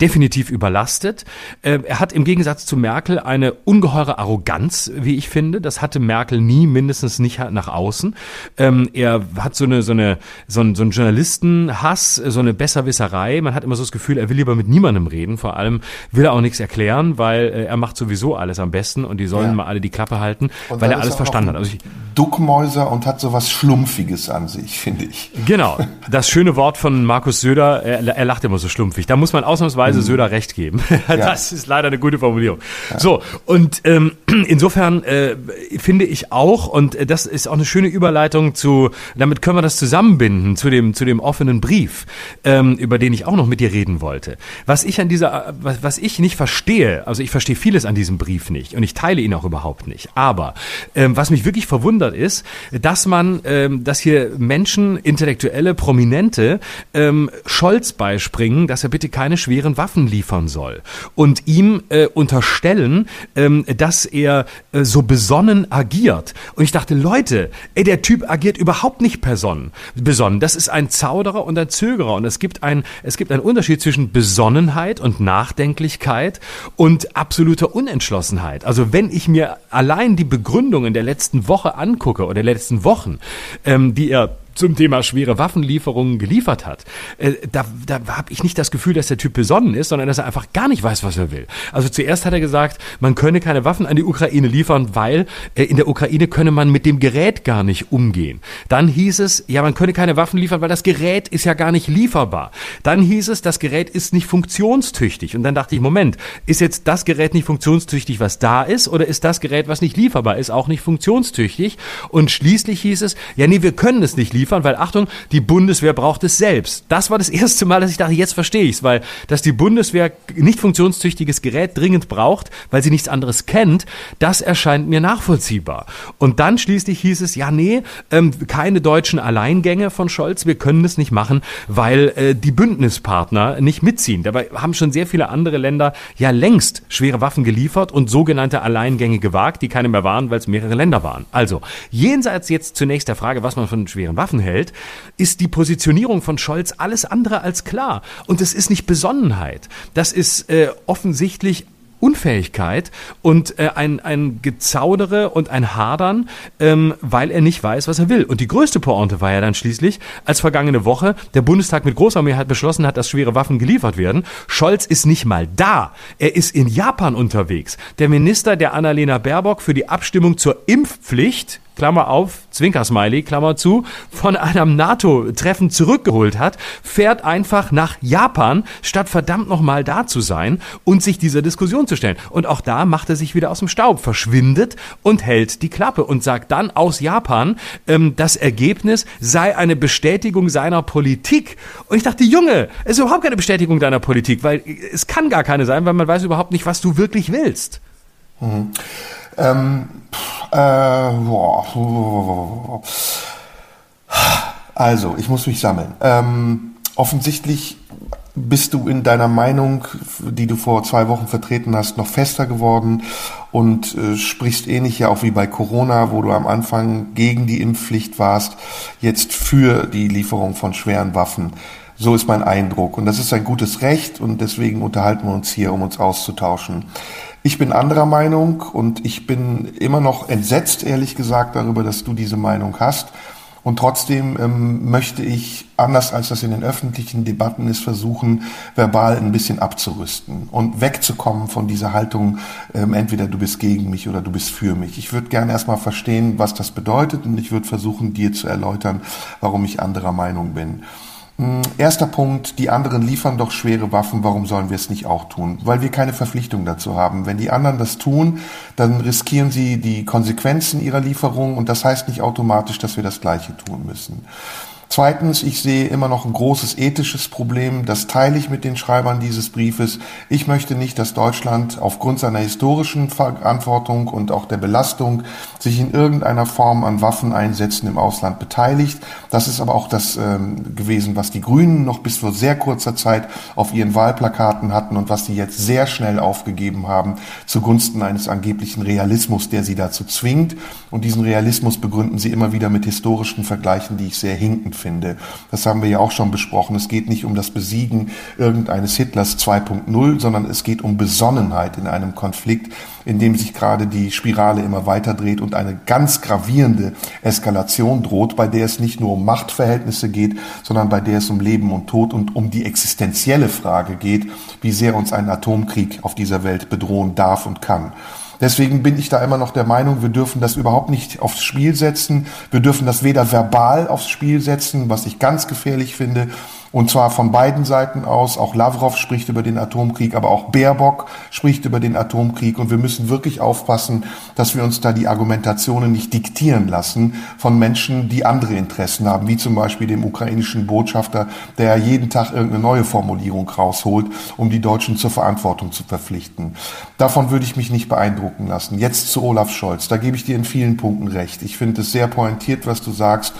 definitiv überlastet. Äh, er hat im Gegensatz zu Merkel eine ungeheure Arroganz Arroganz, wie ich finde. Das hatte Merkel nie, mindestens nicht nach außen. Ähm, er hat so eine, so eine, so ein, so ein Journalistenhass, so eine Besserwisserei. Man hat immer so das Gefühl, er will lieber mit niemandem reden. Vor allem will er auch nichts erklären, weil äh, er macht sowieso alles am besten und die sollen ja. mal alle die Klappe halten, und weil er alles verstanden hat. Also ich, Duckmäuser und hat so was Schlumpfiges an sich, finde ich. Genau. Das schöne Wort von Markus Söder, er, er lacht immer so schlumpfig. Da muss man ausnahmsweise mhm. Söder recht geben. Das ja. ist leider eine gute Formulierung. Ja. So, und ähm, insofern äh, finde ich auch, und das ist auch eine schöne Überleitung zu, damit können wir das zusammenbinden, zu dem, zu dem offenen Brief, ähm, über den ich auch noch mit dir reden wollte. Was ich an dieser, was, was ich nicht verstehe, also ich verstehe vieles an diesem Brief nicht und ich teile ihn auch überhaupt nicht. Aber ähm, was mich wirklich verwundert ist, dass man, ähm, dass hier Menschen, Intellektuelle, Prominente ähm, Scholz beispringen, dass er bitte keine schweren Waffen liefern soll und ihm äh, unterstellen, ähm, dass er äh, so besonnen agiert. Und ich dachte, Leute, ey, der Typ agiert überhaupt nicht besonnen. besonnen. Das ist ein Zauderer und ein Zögerer und es gibt ein, es gibt einen Unterschied zwischen Besonnenheit und Nachdenklichkeit und absoluter Unentschlossenheit. Also wenn ich mir allein die Begründungen der letzten Woche angucke oder der letzten Wochen, ähm, die er zum Thema schwere Waffenlieferungen geliefert hat, äh, da, da habe ich nicht das Gefühl, dass der Typ besonnen ist, sondern dass er einfach gar nicht weiß, was er will. Also zuerst hat er gesagt, man könne keine Waffen an die Ukraine liefern, weil äh, in der Ukraine könne man mit dem Gerät gar nicht umgehen. Dann hieß es, ja, man könne keine Waffen liefern, weil das Gerät ist ja gar nicht lieferbar. Dann hieß es, das Gerät ist nicht funktionstüchtig. Und dann dachte ich, Moment, ist jetzt das Gerät nicht funktionstüchtig, was da ist, oder ist das Gerät, was nicht lieferbar ist, auch nicht funktionstüchtig? Und schließlich hieß es, ja, nee, wir können es nicht liefern liefern, weil Achtung, die Bundeswehr braucht es selbst. Das war das erste Mal, dass ich dachte, jetzt verstehe ich es, weil dass die Bundeswehr nicht funktionstüchtiges Gerät dringend braucht, weil sie nichts anderes kennt, das erscheint mir nachvollziehbar. Und dann schließlich hieß es, ja, nee, ähm, keine deutschen Alleingänge von Scholz, wir können es nicht machen, weil äh, die Bündnispartner nicht mitziehen. Dabei haben schon sehr viele andere Länder ja längst schwere Waffen geliefert und sogenannte Alleingänge gewagt, die keine mehr waren, weil es mehrere Länder waren. Also, jenseits jetzt zunächst der Frage, was man von schweren Waffen hält, ist die Positionierung von Scholz alles andere als klar. Und es ist nicht Besonnenheit. Das ist äh, offensichtlich Unfähigkeit und äh, ein, ein Gezaudere und ein Hadern, ähm, weil er nicht weiß, was er will. Und die größte Pointe war ja dann schließlich, als vergangene Woche der Bundestag mit großer Mehrheit beschlossen hat, dass schwere Waffen geliefert werden. Scholz ist nicht mal da. Er ist in Japan unterwegs. Der Minister der Annalena Baerbock für die Abstimmung zur Impfpflicht Klammer auf, Zwinkersmiley, Klammer zu, von einem NATO-Treffen zurückgeholt hat, fährt einfach nach Japan, statt verdammt nochmal da zu sein und sich dieser Diskussion zu stellen. Und auch da macht er sich wieder aus dem Staub, verschwindet und hält die Klappe und sagt dann aus Japan, ähm, das Ergebnis sei eine Bestätigung seiner Politik. Und ich dachte, Junge, es ist überhaupt keine Bestätigung deiner Politik, weil es kann gar keine sein, weil man weiß überhaupt nicht, was du wirklich willst. Mhm. Ähm, äh, boah. Also, ich muss mich sammeln. Ähm, offensichtlich bist du in deiner Meinung, die du vor zwei Wochen vertreten hast, noch fester geworden und äh, sprichst ähnlich ja auch wie bei Corona, wo du am Anfang gegen die Impfpflicht warst, jetzt für die Lieferung von schweren Waffen. So ist mein Eindruck. Und das ist ein gutes Recht und deswegen unterhalten wir uns hier, um uns auszutauschen. Ich bin anderer Meinung und ich bin immer noch entsetzt, ehrlich gesagt, darüber, dass du diese Meinung hast. Und trotzdem ähm, möchte ich, anders als das in den öffentlichen Debatten ist, versuchen, verbal ein bisschen abzurüsten und wegzukommen von dieser Haltung, ähm, entweder du bist gegen mich oder du bist für mich. Ich würde gerne erstmal verstehen, was das bedeutet und ich würde versuchen, dir zu erläutern, warum ich anderer Meinung bin. Hm, erster Punkt, die anderen liefern doch schwere Waffen, warum sollen wir es nicht auch tun? Weil wir keine Verpflichtung dazu haben. Wenn die anderen das tun, dann riskieren sie die Konsequenzen ihrer Lieferung und das heißt nicht automatisch, dass wir das Gleiche tun müssen. Zweitens, ich sehe immer noch ein großes ethisches Problem. Das teile ich mit den Schreibern dieses Briefes. Ich möchte nicht, dass Deutschland aufgrund seiner historischen Verantwortung und auch der Belastung sich in irgendeiner Form an Waffeneinsätzen im Ausland beteiligt. Das ist aber auch das ähm, gewesen, was die Grünen noch bis vor sehr kurzer Zeit auf ihren Wahlplakaten hatten und was sie jetzt sehr schnell aufgegeben haben zugunsten eines angeblichen Realismus, der sie dazu zwingt. Und diesen Realismus begründen sie immer wieder mit historischen Vergleichen, die ich sehr hinkend finde. Das haben wir ja auch schon besprochen. Es geht nicht um das Besiegen irgendeines Hitlers 2.0, sondern es geht um Besonnenheit in einem Konflikt, in dem sich gerade die Spirale immer weiter dreht und eine ganz gravierende Eskalation droht, bei der es nicht nur um Machtverhältnisse geht, sondern bei der es um Leben und Tod und um die existenzielle Frage geht, wie sehr uns ein Atomkrieg auf dieser Welt bedrohen darf und kann. Deswegen bin ich da immer noch der Meinung, wir dürfen das überhaupt nicht aufs Spiel setzen. Wir dürfen das weder verbal aufs Spiel setzen, was ich ganz gefährlich finde, und zwar von beiden Seiten aus. Auch Lavrov spricht über den Atomkrieg, aber auch Baerbock spricht über den Atomkrieg. Und wir müssen wirklich aufpassen, dass wir uns da die Argumentationen nicht diktieren lassen von Menschen, die andere Interessen haben, wie zum Beispiel dem ukrainischen Botschafter, der jeden Tag irgendeine neue Formulierung rausholt, um die Deutschen zur Verantwortung zu verpflichten. Davon würde ich mich nicht beeindrucken lassen. Jetzt zu Olaf Scholz. Da gebe ich dir in vielen Punkten recht. Ich finde es sehr pointiert, was du sagst.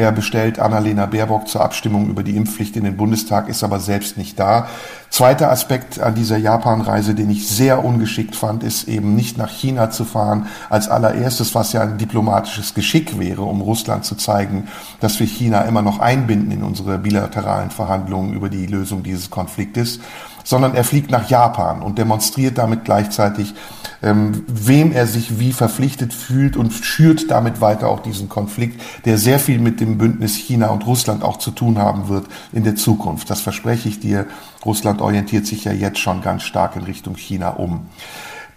Er bestellt Annalena Baerbock zur Abstimmung über die Impfpflicht in den Bundestag, ist aber selbst nicht da. Zweiter Aspekt an dieser Japan-Reise, den ich sehr ungeschickt fand, ist eben nicht nach China zu fahren als allererstes, was ja ein diplomatisches Geschick wäre, um Russland zu zeigen, dass wir China immer noch einbinden in unsere bilateralen Verhandlungen über die Lösung dieses Konfliktes, sondern er fliegt nach Japan und demonstriert damit gleichzeitig, ähm, wem er sich wie verpflichtet fühlt und schürt damit weiter auch diesen Konflikt, der sehr viel mit dem Bündnis China und Russland auch zu tun haben wird in der Zukunft. Das verspreche ich dir. Russland orientiert sich ja jetzt schon ganz stark in Richtung China um.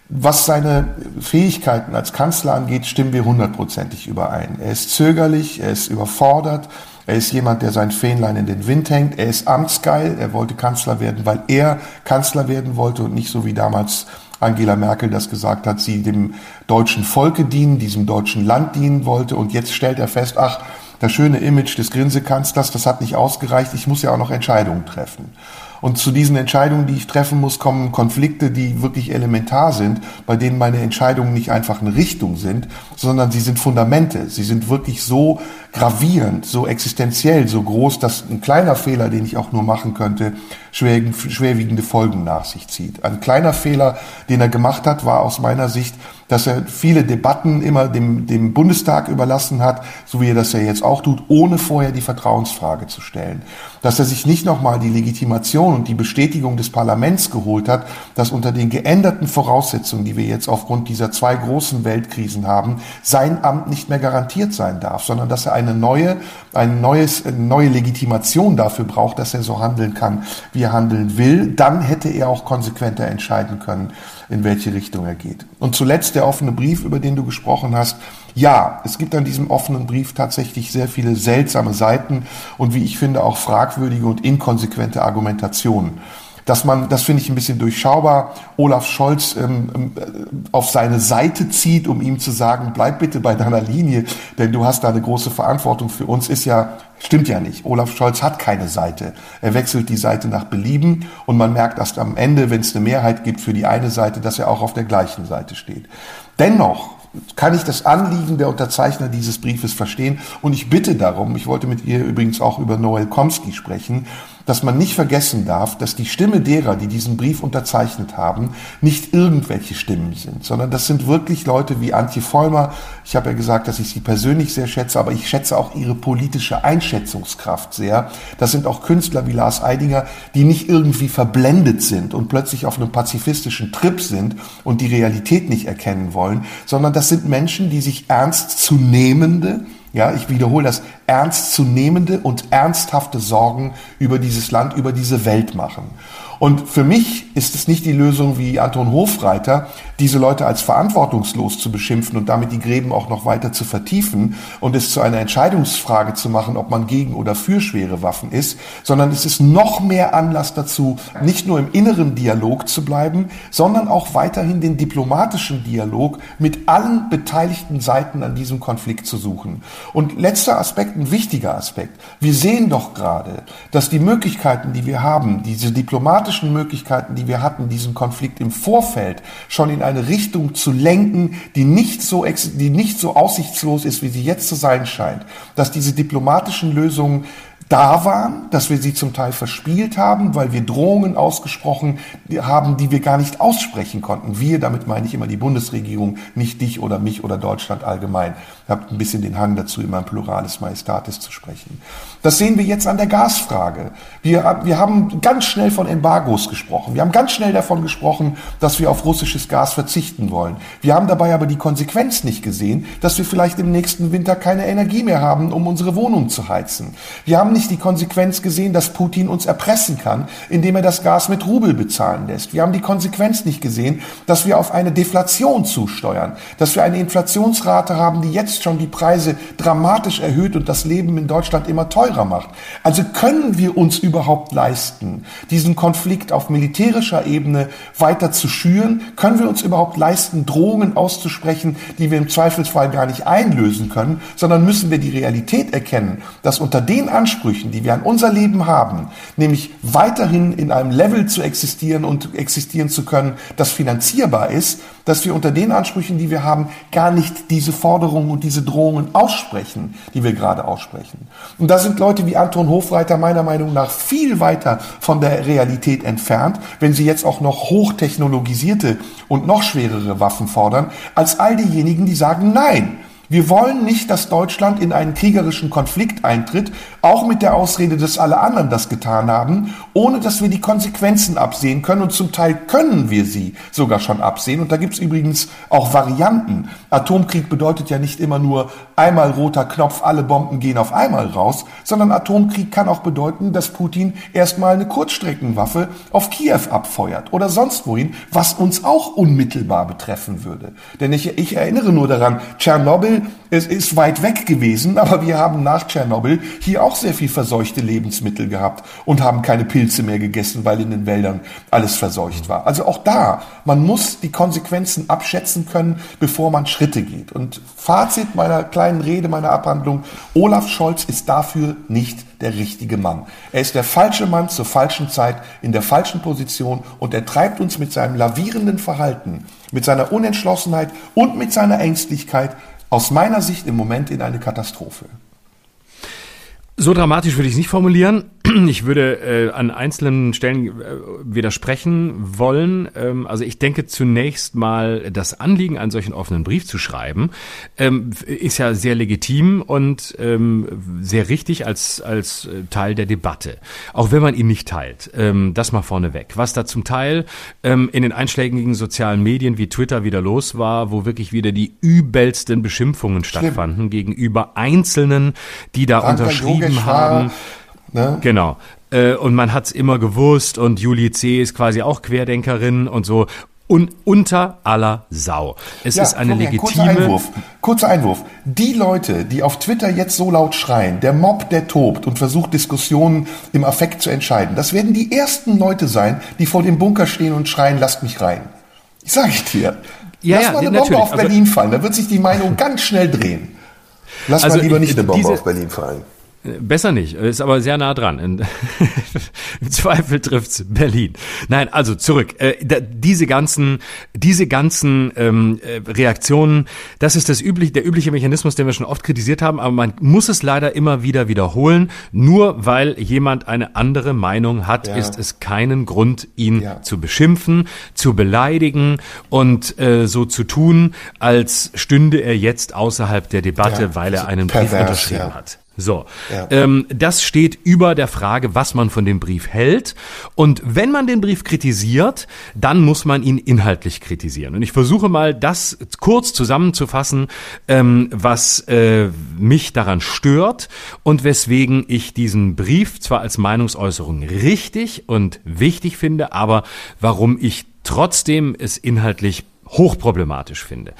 Was seine Fähigkeiten als Kanzler angeht, stimmen wir hundertprozentig überein. Er ist zögerlich, er ist überfordert, er ist jemand, der sein Fähnlein in den Wind hängt, er ist amtsgeil, er wollte Kanzler werden, weil er Kanzler werden wollte und nicht so wie damals Angela Merkel das gesagt hat, sie dem deutschen Volke dienen, diesem deutschen Land dienen wollte. Und jetzt stellt er fest, ach, das schöne Image des Grinsekanzlers, das hat nicht ausgereicht, ich muss ja auch noch Entscheidungen treffen. Und zu diesen Entscheidungen, die ich treffen muss, kommen Konflikte, die wirklich elementar sind, bei denen meine Entscheidungen nicht einfach eine Richtung sind, sondern sie sind Fundamente. Sie sind wirklich so gravierend, so existenziell, so groß, dass ein kleiner Fehler, den ich auch nur machen könnte, schwerwiegende Folgen nach sich zieht. Ein kleiner Fehler, den er gemacht hat, war aus meiner Sicht, dass er viele Debatten immer dem, dem Bundestag überlassen hat, so wie er das ja jetzt auch tut, ohne vorher die Vertrauensfrage zu stellen. Dass er sich nicht nochmal die Legitimation und die Bestätigung des Parlaments geholt hat, dass unter den geänderten Voraussetzungen, die wir jetzt aufgrund dieser zwei großen Weltkrisen haben, sein Amt nicht mehr garantiert sein darf, sondern dass er eine neue, ein neues, eine neue Legitimation dafür braucht, dass er so handeln kann, wie er handeln will. Dann hätte er auch konsequenter entscheiden können, in welche Richtung er geht. Und zuletzt der offene Brief, über den du gesprochen hast. Ja, es gibt an diesem offenen Brief tatsächlich sehr viele seltsame Seiten und wie ich finde auch fragwürdige und inkonsequente Argumentationen dass man, das finde ich ein bisschen durchschaubar, Olaf Scholz ähm, ähm, auf seine Seite zieht, um ihm zu sagen, bleib bitte bei deiner Linie, denn du hast da eine große Verantwortung für uns, ist ja, stimmt ja nicht. Olaf Scholz hat keine Seite. Er wechselt die Seite nach Belieben und man merkt erst am Ende, wenn es eine Mehrheit gibt für die eine Seite, dass er auch auf der gleichen Seite steht. Dennoch kann ich das Anliegen der Unterzeichner dieses Briefes verstehen und ich bitte darum, ich wollte mit ihr übrigens auch über Noel Komsky sprechen, dass man nicht vergessen darf, dass die Stimme derer, die diesen Brief unterzeichnet haben, nicht irgendwelche Stimmen sind, sondern das sind wirklich Leute wie Antje Vollmer. Ich habe ja gesagt, dass ich sie persönlich sehr schätze, aber ich schätze auch ihre politische Einschätzungskraft sehr. Das sind auch Künstler wie Lars Eidinger, die nicht irgendwie verblendet sind und plötzlich auf einem pazifistischen Trip sind und die Realität nicht erkennen wollen, sondern das sind Menschen, die sich ernst zu nehmende, ja, ich wiederhole das, ernstzunehmende und ernsthafte Sorgen über dieses Land, über diese Welt machen. Und für mich ist es nicht die Lösung wie Anton Hofreiter, diese Leute als verantwortungslos zu beschimpfen und damit die Gräben auch noch weiter zu vertiefen und es zu einer Entscheidungsfrage zu machen, ob man gegen oder für schwere Waffen ist, sondern es ist noch mehr Anlass dazu, nicht nur im inneren Dialog zu bleiben, sondern auch weiterhin den diplomatischen Dialog mit allen beteiligten Seiten an diesem Konflikt zu suchen. Und letzter Aspekt, ein wichtiger Aspekt. Wir sehen doch gerade, dass die Möglichkeiten, die wir haben, diese diplomatischen diplomatischen Möglichkeiten, die wir hatten, diesen Konflikt im Vorfeld schon in eine Richtung zu lenken, die nicht so, die nicht so aussichtslos ist, wie sie jetzt zu sein scheint, dass diese diplomatischen Lösungen da waren, dass wir sie zum Teil verspielt haben, weil wir Drohungen ausgesprochen haben, die wir gar nicht aussprechen konnten. Wir, damit meine ich immer die Bundesregierung, nicht dich oder mich oder Deutschland allgemein. Habe ein bisschen den Hang dazu, immer ein Pluralis Majestatis zu sprechen. Das sehen wir jetzt an der Gasfrage. Wir, wir haben ganz schnell von Embargos gesprochen. Wir haben ganz schnell davon gesprochen, dass wir auf russisches Gas verzichten wollen. Wir haben dabei aber die Konsequenz nicht gesehen, dass wir vielleicht im nächsten Winter keine Energie mehr haben, um unsere Wohnung zu heizen. Wir haben nicht die Konsequenz gesehen, dass Putin uns erpressen kann, indem er das Gas mit Rubel bezahlen lässt. Wir haben die Konsequenz nicht gesehen, dass wir auf eine Deflation zusteuern, dass wir eine Inflationsrate haben, die jetzt schon die Preise dramatisch erhöht und das Leben in Deutschland immer teurer macht. Also können wir uns überhaupt leisten, diesen Konflikt auf militärischer Ebene weiter zu schüren? Können wir uns überhaupt leisten, Drohungen auszusprechen, die wir im Zweifelsfall gar nicht einlösen können, sondern müssen wir die Realität erkennen, dass unter den Ansprüchen, die wir an unser Leben haben, nämlich weiterhin in einem Level zu existieren und existieren zu können, das finanzierbar ist, dass wir unter den Ansprüchen, die wir haben, gar nicht diese Forderungen und diese Drohungen aussprechen, die wir gerade aussprechen. Und da sind Leute wie Anton Hofreiter meiner Meinung nach viel weiter von der Realität entfernt, wenn sie jetzt auch noch hochtechnologisierte und noch schwerere Waffen fordern, als all diejenigen, die sagen, nein, wir wollen nicht, dass Deutschland in einen kriegerischen Konflikt eintritt, auch mit der Ausrede, dass alle anderen das getan haben, ohne dass wir die Konsequenzen absehen können. Und zum Teil können wir sie sogar schon absehen. Und da gibt es übrigens auch Varianten. Atomkrieg bedeutet ja nicht immer nur einmal roter Knopf, alle Bomben gehen auf einmal raus, sondern Atomkrieg kann auch bedeuten, dass Putin erstmal eine Kurzstreckenwaffe auf Kiew abfeuert oder sonst wohin, was uns auch unmittelbar betreffen würde. Denn ich, ich erinnere nur daran, Tschernobyl es ist weit weg gewesen, aber wir haben nach Tschernobyl hier auch sehr viel verseuchte Lebensmittel gehabt und haben keine Pilze mehr gegessen, weil in den Wäldern alles verseucht war. Also auch da, man muss die Konsequenzen abschätzen können, bevor man Schritte geht. Und Fazit meiner kleinen Rede, meiner Abhandlung, Olaf Scholz ist dafür nicht der richtige Mann. Er ist der falsche Mann zur falschen Zeit, in der falschen Position und er treibt uns mit seinem lavierenden Verhalten, mit seiner Unentschlossenheit und mit seiner Ängstlichkeit aus meiner Sicht im Moment in eine Katastrophe. So dramatisch würde ich es nicht formulieren. Ich würde äh, an einzelnen Stellen äh, widersprechen wollen. Ähm, also ich denke zunächst mal, das Anliegen, einen solchen offenen Brief zu schreiben, ähm, ist ja sehr legitim und ähm, sehr richtig als, als äh, Teil der Debatte. Auch wenn man ihn nicht teilt. Ähm, das mal vorneweg. Was da zum Teil ähm, in den einschlägigen sozialen Medien wie Twitter wieder los war, wo wirklich wieder die übelsten Beschimpfungen Schlimm. stattfanden gegenüber Einzelnen, die da Danke, unterschrieben haben. Ne? Genau. Äh, und man hat's immer gewusst und Julie C. ist quasi auch Querdenkerin und so. Und unter aller Sau. Es ja, ist eine legitime. Kurzer Einwurf. kurzer Einwurf. Die Leute, die auf Twitter jetzt so laut schreien, der Mob, der tobt und versucht, Diskussionen im Affekt zu entscheiden, das werden die ersten Leute sein, die vor dem Bunker stehen und schreien, lasst mich rein. Ich sage ich dir. Ja, Lass ja, mal eine Bombe auf also Berlin fallen, da wird sich die Meinung ganz schnell drehen. Lass also mal lieber nicht eine Bombe diese, auf Berlin fallen. Besser nicht, ist aber sehr nah dran. Im Zweifel trifft's Berlin. Nein, also zurück. Äh, diese ganzen, diese ganzen ähm, äh, Reaktionen, das ist das übliche, der übliche Mechanismus, den wir schon oft kritisiert haben, aber man muss es leider immer wieder wiederholen. Nur weil jemand eine andere Meinung hat, ja. ist es keinen Grund, ihn ja. zu beschimpfen, zu beleidigen und äh, so zu tun, als stünde er jetzt außerhalb der Debatte, ja, weil er einen pervers, Brief unterschrieben hat. So, ja. ähm, das steht über der Frage, was man von dem Brief hält. Und wenn man den Brief kritisiert, dann muss man ihn inhaltlich kritisieren. Und ich versuche mal, das kurz zusammenzufassen, ähm, was äh, mich daran stört und weswegen ich diesen Brief zwar als Meinungsäußerung richtig und wichtig finde, aber warum ich trotzdem es inhaltlich hochproblematisch finde.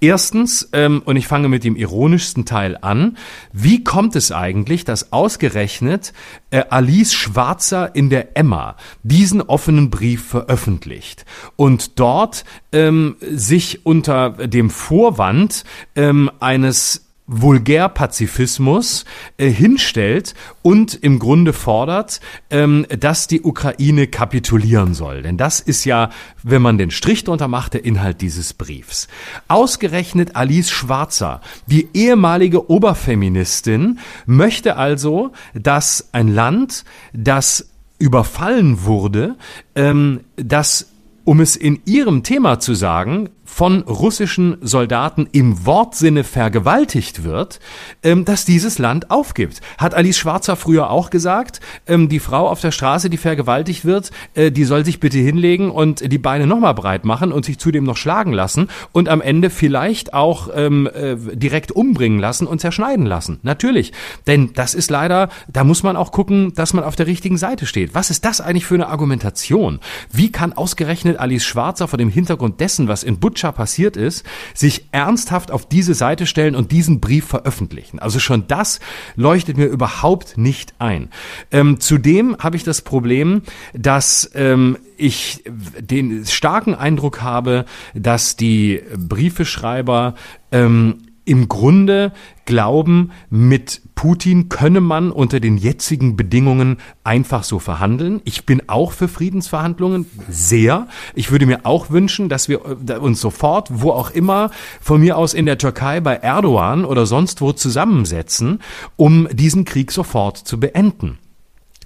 Erstens, ähm, und ich fange mit dem ironischsten Teil an, wie kommt es eigentlich, dass ausgerechnet äh, Alice Schwarzer in der Emma diesen offenen Brief veröffentlicht und dort ähm, sich unter dem Vorwand ähm, eines Vulgärpazifismus äh, hinstellt und im Grunde fordert, ähm, dass die Ukraine kapitulieren soll. Denn das ist ja, wenn man den Strich drunter macht, der Inhalt dieses Briefs. Ausgerechnet Alice Schwarzer, die ehemalige Oberfeministin, möchte also, dass ein Land, das überfallen wurde, ähm, das um es in ihrem Thema zu sagen, von russischen Soldaten im Wortsinne vergewaltigt wird, ähm, dass dieses Land aufgibt. Hat Alice Schwarzer früher auch gesagt, ähm, die Frau auf der Straße, die vergewaltigt wird, äh, die soll sich bitte hinlegen und die Beine nochmal breit machen und sich zudem noch schlagen lassen und am Ende vielleicht auch ähm, äh, direkt umbringen lassen und zerschneiden lassen. Natürlich. Denn das ist leider, da muss man auch gucken, dass man auf der richtigen Seite steht. Was ist das eigentlich für eine Argumentation? Wie kann ausgerechnet Alice Schwarzer vor dem Hintergrund dessen, was in Butscha passiert ist, sich ernsthaft auf diese Seite stellen und diesen Brief veröffentlichen? Also schon das leuchtet mir überhaupt nicht ein. Ähm, zudem habe ich das Problem, dass ähm, ich den starken Eindruck habe, dass die Briefeschreiber ähm, im Grunde glauben, mit Putin könne man unter den jetzigen Bedingungen einfach so verhandeln. Ich bin auch für Friedensverhandlungen sehr. Ich würde mir auch wünschen, dass wir äh, uns sofort, wo auch immer, von mir aus in der Türkei bei Erdogan oder sonst wo zusammensetzen, um diesen Krieg sofort zu beenden.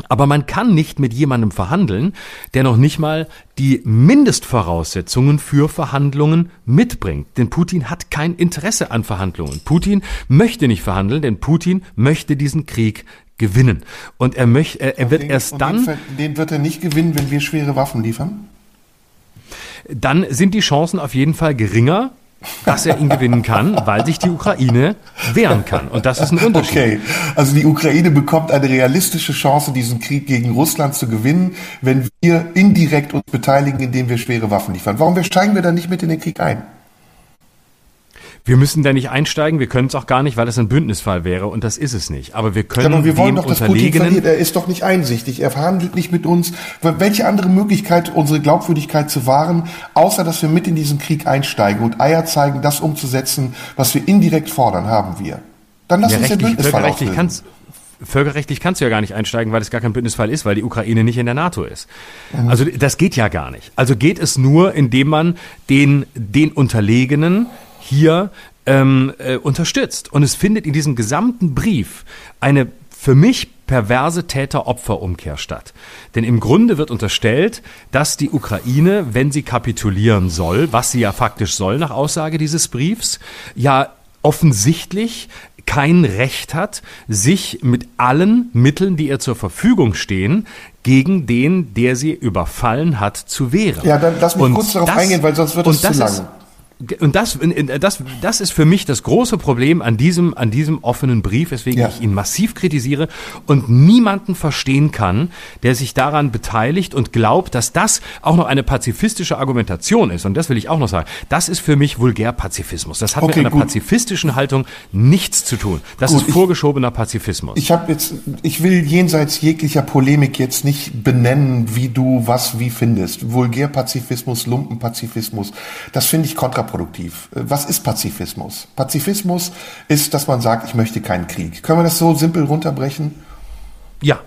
Aber man kann nicht mit jemandem verhandeln, der noch nicht mal die Mindestvoraussetzungen für Verhandlungen mitbringt. Denn Putin hat kein Interesse an Verhandlungen. Putin möchte nicht verhandeln, denn Putin möchte diesen Krieg gewinnen. Und er möchte, er, er wird den, erst dann. Den, den wird er nicht gewinnen, wenn wir schwere Waffen liefern? Dann sind die Chancen auf jeden Fall geringer, dass er ihn gewinnen kann, weil sich die Ukraine wehren kann. Und das ist ein Unterschied. Okay, also die Ukraine bekommt eine realistische Chance, diesen Krieg gegen Russland zu gewinnen, wenn wir indirekt uns beteiligen, indem wir schwere Waffen liefern. Warum steigen wir dann nicht mit in den Krieg ein? Wir müssen da nicht einsteigen, wir können es auch gar nicht, weil es ein Bündnisfall wäre und das ist es nicht. Aber wir können Aber wir wollen doch, dass Putin verliert. Er ist doch nicht einsichtig. Er verhandelt nicht mit uns. Welche andere Möglichkeit, unsere Glaubwürdigkeit zu wahren, außer dass wir mit in diesen Krieg einsteigen und Eier zeigen, das umzusetzen, was wir indirekt fordern, haben wir. Dann lass Ja, uns den Bündnisfall völkerrechtlich auflösen. kannst Völkerrechtlich kannst du ja gar nicht einsteigen, weil es gar kein Bündnisfall ist, weil die Ukraine nicht in der NATO ist. Also das geht ja gar nicht. Also geht es nur, indem man den, den Unterlegenen hier ähm, äh, unterstützt. Und es findet in diesem gesamten Brief eine für mich perverse Täter-Opfer-Umkehr statt. Denn im Grunde wird unterstellt, dass die Ukraine, wenn sie kapitulieren soll, was sie ja faktisch soll nach Aussage dieses Briefs, ja offensichtlich kein Recht hat, sich mit allen Mitteln, die ihr zur Verfügung stehen, gegen den, der sie überfallen hat, zu wehren. Ja, dann lass mich Und kurz darauf das- eingehen, weil sonst wird es zu lang. ist- und das, das, das ist für mich das große Problem an diesem, an diesem offenen Brief, weswegen Ja. ich ihn massiv kritisiere und niemanden verstehen kann, der sich daran beteiligt und glaubt, dass das auch noch eine pazifistische Argumentation ist. Und das will ich auch noch sagen. Das ist für mich Vulgärpazifismus. Das hat Okay, mit einer gut. pazifistischen Haltung nichts zu tun. Das Gut, ist ich- vorgeschobener Pazifismus. Ich habe jetzt, ich will jenseits jeglicher Polemik jetzt nicht benennen, wie du was wie findest. Vulgärpazifismus, Lumpenpazifismus, das finde ich kontraproduktiv. Äh, Was ist Pazifismus? Pazifismus ist, dass man sagt, ich möchte keinen Krieg. Können wir das so simpel runterbrechen? ja.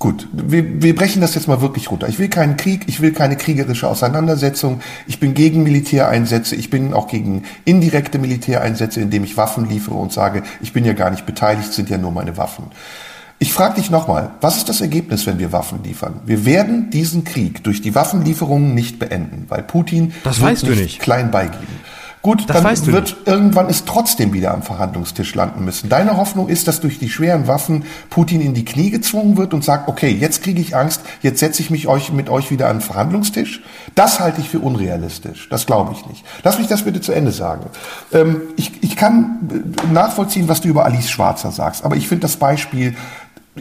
Gut, wir, wir brechen das jetzt mal wirklich runter. Ich will keinen Krieg, ich will keine kriegerische Auseinandersetzung, ich bin gegen Militäreinsätze, ich bin auch gegen indirekte Militäreinsätze, indem ich Waffen liefere und sage, ich bin ja gar nicht beteiligt, sind ja nur meine Waffen. Ich frage dich nochmal, was ist das Ergebnis, wenn wir Waffen liefern? Wir werden diesen Krieg durch die Waffenlieferungen nicht beenden, weil Putin Das wird weißt du nicht. klein beigeben. Gut, Das dann wird irgendwann es trotzdem wieder am Verhandlungstisch landen müssen. Deine Hoffnung ist, dass durch die schweren Waffen Putin in die Knie gezwungen wird und sagt, okay, jetzt kriege ich Angst, jetzt setze ich mich euch, mit euch wieder an den Verhandlungstisch. Das halte ich für unrealistisch. Das glaube ich nicht. Lass mich das bitte zu Ende sagen. Ähm, ich, ich kann äh, nachvollziehen, was du über Alice Schwarzer sagst, aber ich finde das Beispiel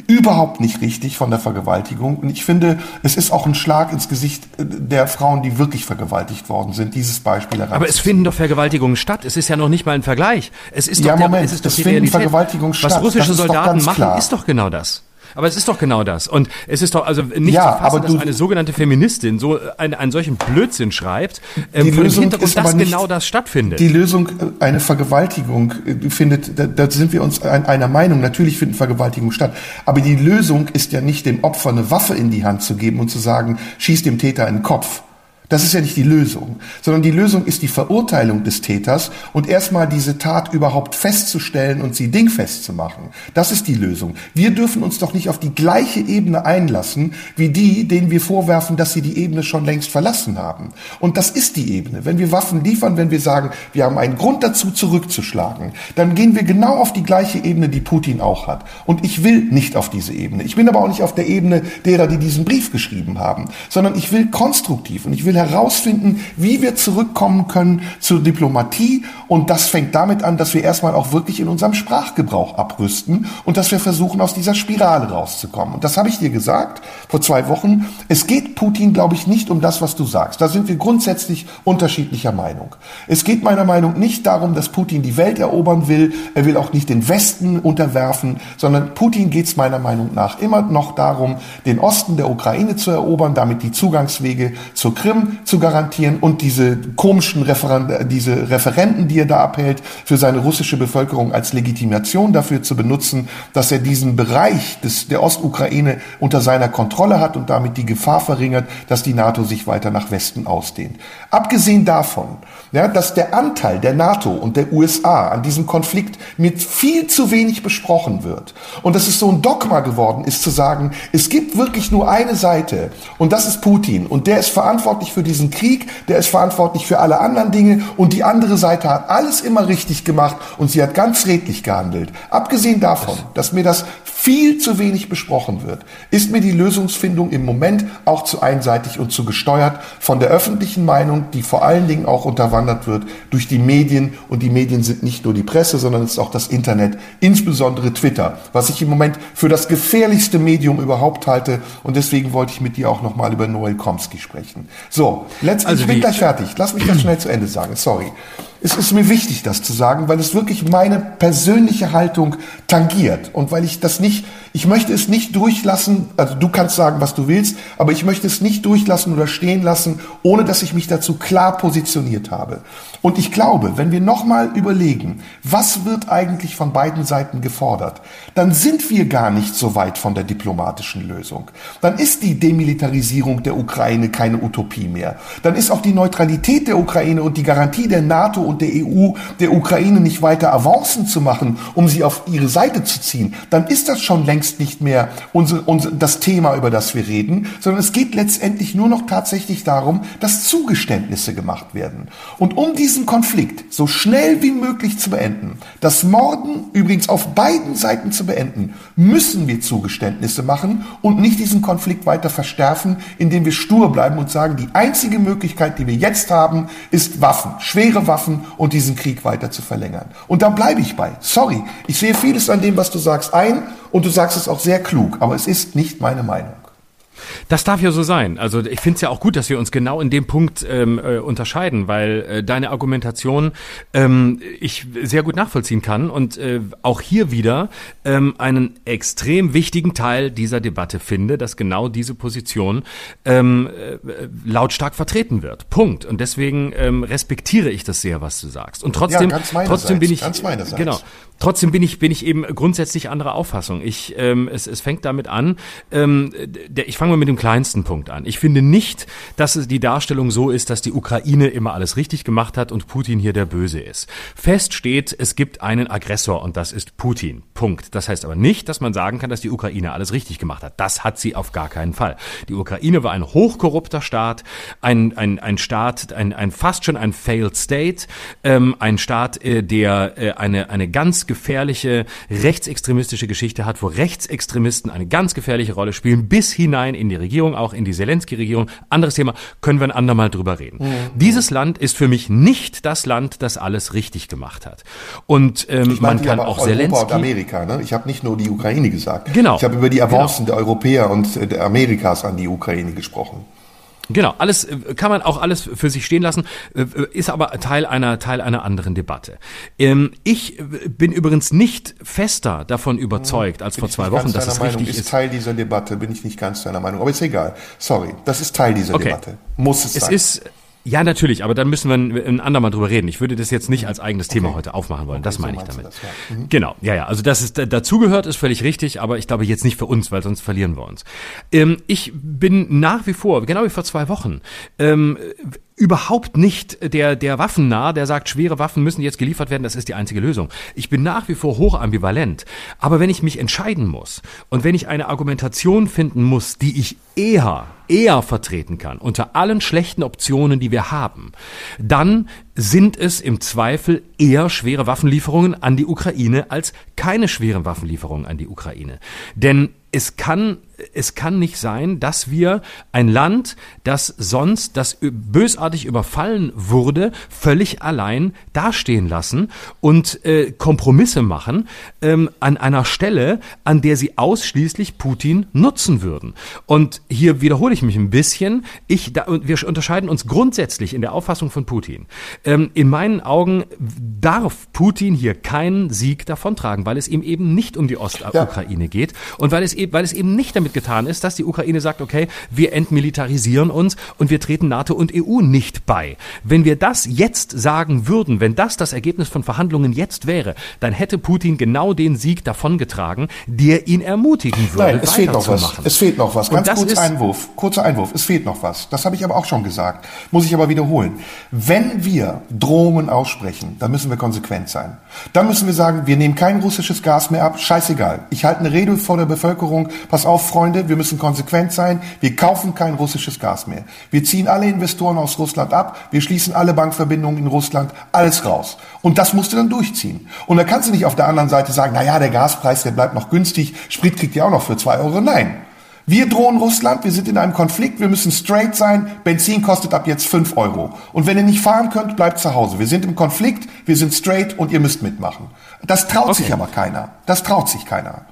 überhaupt nicht richtig von der Vergewaltigung. Und ich finde, es ist auch ein Schlag ins Gesicht äh, der Frauen, die wirklich vergewaltigt worden sind, dieses Beispiel heranzuziehen. Aber es finden doch Vergewaltigungen statt. Es ist ja noch nicht mal ein Vergleich. Es ist Ja, doch, der, Moment, es ist doch es die finden Realität. Vergewaltigungen Was statt. russische ist doch Soldaten machen, klar. ist doch genau das. Aber es ist doch genau das. Und es ist doch also nicht Ja, zu fassen, aber dass eine sogenannte Feministin so einen, einen solchen Blödsinn schreibt, ähm, Die Lösung Hintergrund, ist dass genau das stattfindet. Die Lösung, äh, eine Vergewaltigung äh, findet, da, da sind wir uns ein- einer Meinung, natürlich finden Vergewaltigungen statt. Aber die Lösung ist ja nicht dem Opfer eine Waffe in die Hand zu geben und zu sagen, schieß dem Täter in den Kopf. Das ist ja nicht die Lösung, sondern die Lösung ist die Verurteilung des Täters und erstmal diese Tat überhaupt festzustellen und sie dingfest zu machen. Das ist die Lösung. Wir dürfen uns doch nicht auf die gleiche Ebene einlassen wie die, denen wir vorwerfen, dass sie die Ebene schon längst verlassen haben. Und das ist die Ebene. Wenn wir Waffen liefern, wenn wir sagen, wir haben einen Grund dazu zurückzuschlagen, dann gehen wir genau auf die gleiche Ebene, die Putin auch hat. Und ich will nicht auf diese Ebene. Ich bin aber auch nicht auf der Ebene derer, die diesen Brief geschrieben haben, sondern ich will konstruktiv und ich will herausfinden, wie wir zurückkommen können zur Diplomatie. Und das fängt damit an, dass wir erstmal auch wirklich in unserem Sprachgebrauch abrüsten und dass wir versuchen, aus dieser Spirale rauszukommen. Und das habe ich dir gesagt vor zwei Wochen. Es geht Putin, glaube ich, nicht um das, was du sagst. Da sind wir grundsätzlich unterschiedlicher Meinung. Es geht meiner Meinung nach nicht darum, dass Putin die Welt erobern will. Er will auch nicht den Westen unterwerfen, sondern Putin geht es meiner Meinung nach immer noch darum, den Osten der Ukraine zu erobern, damit die Zugangswege zur Krim zu garantieren und diese komischen Referen diese Referenten, die er da abhält, für seine russische Bevölkerung als Legitimation dafür zu benutzen, dass er diesen Bereich des, der Ostukraine unter seiner Kontrolle hat und damit die Gefahr verringert, dass die NATO sich weiter nach Westen ausdehnt. Abgesehen davon, ja, dass der Anteil der NATO und der USA an diesem Konflikt mit viel zu wenig besprochen wird und dass es so ein Dogma geworden ist zu sagen, es gibt wirklich nur eine Seite und das ist Putin und der ist verantwortlich für diesen Krieg, der ist verantwortlich für alle anderen Dinge und die andere Seite hat alles immer richtig gemacht und sie hat ganz redlich gehandelt. Abgesehen davon, dass mir das viel zu wenig besprochen wird, ist mir die Lösungsfindung im Moment auch zu einseitig und zu gesteuert von der öffentlichen Meinung, die vor allen Dingen auch unterwandert wird durch die Medien. Und die Medien sind nicht nur die Presse, sondern es ist auch das Internet, insbesondere Twitter, was ich im Moment für das gefährlichste Medium überhaupt halte. Und deswegen wollte ich mit dir auch nochmal über Noel Komsky sprechen. So, letztlich, also ich bin gleich fertig. Lass mich das schnell zu Ende sagen. Sorry es ist mir wichtig, das zu sagen, weil es wirklich meine persönliche Haltung tangiert und weil ich das nicht, ich möchte es nicht durchlassen, also du kannst sagen, was du willst, aber ich möchte es nicht durchlassen oder stehen lassen, ohne dass ich mich dazu klar positioniert habe. Und ich glaube, wenn wir nochmal überlegen, was wird eigentlich von beiden Seiten gefordert, dann sind wir gar nicht so weit von der diplomatischen Lösung. Dann ist die Demilitarisierung der Ukraine keine Utopie mehr. Dann ist auch die Neutralität der Ukraine und die Garantie der NATO und der EU der Ukraine nicht weiter Avancen zu machen, um sie auf ihre Seite zu ziehen, dann ist das schon längst nicht mehr unser, unser, das Thema, über das wir reden, sondern es geht letztendlich nur noch tatsächlich darum, dass Zugeständnisse gemacht werden. Und um diesen Konflikt so schnell wie möglich zu beenden, das Morden übrigens auf beiden Seiten zu beenden, müssen wir Zugeständnisse machen und nicht diesen Konflikt weiter verstärken, indem wir stur bleiben und sagen, die einzige Möglichkeit, die wir jetzt haben, ist Waffen, schwere Waffen, und diesen Krieg weiter zu verlängern. Und da bleibe ich bei. Sorry, ich sehe vieles an dem, was du sagst, ein und du sagst es auch sehr klug, aber es ist nicht meine Meinung. Das darf ja so sein. Also ich finde es ja auch gut, dass wir uns genau in dem Punkt ähm, äh, unterscheiden, weil äh, deine Argumentation ähm, ich sehr gut nachvollziehen kann und äh, auch hier wieder ähm, einen extrem wichtigen Teil dieser Debatte finde, dass genau diese Position ähm, äh, lautstark vertreten wird. Punkt. Und deswegen ähm, respektiere ich das sehr, was du sagst. Und trotzdem, ja, trotzdem bin ich genau. Trotzdem bin ich bin ich eben grundsätzlich anderer Auffassung. Ich ähm, es, es fängt damit an. Ähm, der, ich fange mal mit dem kleinsten Punkt an. Ich finde nicht, dass die Darstellung so ist, dass die Ukraine immer alles richtig gemacht hat und Putin hier der Böse ist. Fest steht, es gibt einen Aggressor und das ist Putin. Punkt. Das heißt aber nicht, dass man sagen kann, dass die Ukraine alles richtig gemacht hat. Das hat sie auf gar keinen Fall. Die Ukraine war ein hochkorrupter Staat, ein ein, ein Staat, ein, ein fast schon ein failed State, ähm, ein Staat, äh, der äh, eine eine ganz gefährliche rechtsextremistische Geschichte hat, wo Rechtsextremisten eine ganz gefährliche Rolle spielen, bis hinein in die Regierung, auch in die Zelensky-Regierung. Anderes Thema, können wir ein andermal drüber reden. Mhm. Dieses Land ist für mich nicht das Land, das alles richtig gemacht hat. Und ähm, man kann auch, auch Zelensky... Europa und Amerika, ne? Ich habe nicht nur die Ukraine gesagt. Genau. Ich habe über die Avancen genau. der Europäer und äh, der Amerikas an die Ukraine gesprochen. Genau, alles äh, kann man auch alles für sich stehen lassen, äh, ist aber Teil einer Teil einer anderen Debatte. Ähm, ich bin übrigens nicht fester davon überzeugt als bin vor zwei Wochen, dass es Meinung. richtig ist. Ist Teil dieser Debatte, bin ich nicht ganz deiner Meinung, aber ist egal. Sorry, das ist Teil dieser okay. Debatte. Muss es, es sein. Ist, Ja, natürlich, aber dann müssen wir ein, andermal drüber reden. Ich würde das jetzt nicht als eigenes Thema okay. heute aufmachen wollen. Okay, das meine so ich damit. Das, ja. mhm. Genau, ja, ja. Also dass es dazugehört, ist völlig richtig, aber ich glaube jetzt nicht für uns, weil sonst verlieren wir uns. Ähm, ich bin nach wie vor, genau wie vor zwei Wochen, ähm, überhaupt nicht der, der Waffennah, der sagt, schwere Waffen müssen jetzt geliefert werden, das ist die einzige Lösung. Ich bin nach wie vor hoch ambivalent. Aber wenn ich mich entscheiden muss und wenn ich eine Argumentation finden muss, die ich eher, eher vertreten kann, unter allen schlechten Optionen, die wir haben, dann sind es im Zweifel eher schwere Waffenlieferungen an die Ukraine als keine schweren Waffenlieferungen an die Ukraine. Denn es kann, es kann nicht sein, dass wir ein Land, das sonst, das bösartig überfallen wurde, völlig allein dastehen lassen und äh, Kompromisse machen ähm, an einer Stelle, an der sie ausschließlich Putin nutzen würden. Und hier wiederhole ich mich ein bisschen. Ich, da, wir unterscheiden uns grundsätzlich in der Auffassung von Putin. Ähm, in meinen Augen darf Putin hier keinen Sieg davontragen, weil es ihm eben nicht um die Ostukraine ja. geht und weil es eben, weil es eben nicht damit getan ist, dass die Ukraine sagt, okay, wir entmilitarisieren uns und wir treten NATO und EU nicht bei. Wenn wir das jetzt sagen würden, wenn das das Ergebnis von Verhandlungen jetzt wäre, dann hätte Putin genau den Sieg davongetragen, der ihn ermutigen würde. Nein, es fehlt noch was. Es fehlt noch was. Ganz kurzer Einwurf. Kurzer Einwurf. Es fehlt noch was. Das habe ich aber auch schon gesagt. Muss ich aber wiederholen. Wenn wir Drohungen aussprechen, dann müssen wir konsequent sein. Dann müssen wir sagen, wir nehmen kein russisches Gas mehr ab. Scheißegal. Ich halte eine Rede vor der Bevölkerung pass auf, Freunde, wir müssen konsequent sein, wir kaufen kein russisches Gas mehr. Wir ziehen alle Investoren aus Russland ab, wir schließen alle Bankverbindungen in Russland, alles raus. Und das musst du dann durchziehen. Und da kannst du nicht auf der anderen Seite sagen, na ja, der Gaspreis, der bleibt noch günstig, Sprit kriegt ihr auch noch für zwei Euro. Nein. Wir drohen Russland, wir sind in einem Konflikt, wir müssen straight sein, Benzin kostet ab jetzt fünf Euro. Und wenn ihr nicht fahren könnt, bleibt zu Hause. Wir sind im Konflikt, wir sind straight und ihr müsst mitmachen. Das traut okay. sich aber keiner. Das traut sich keiner.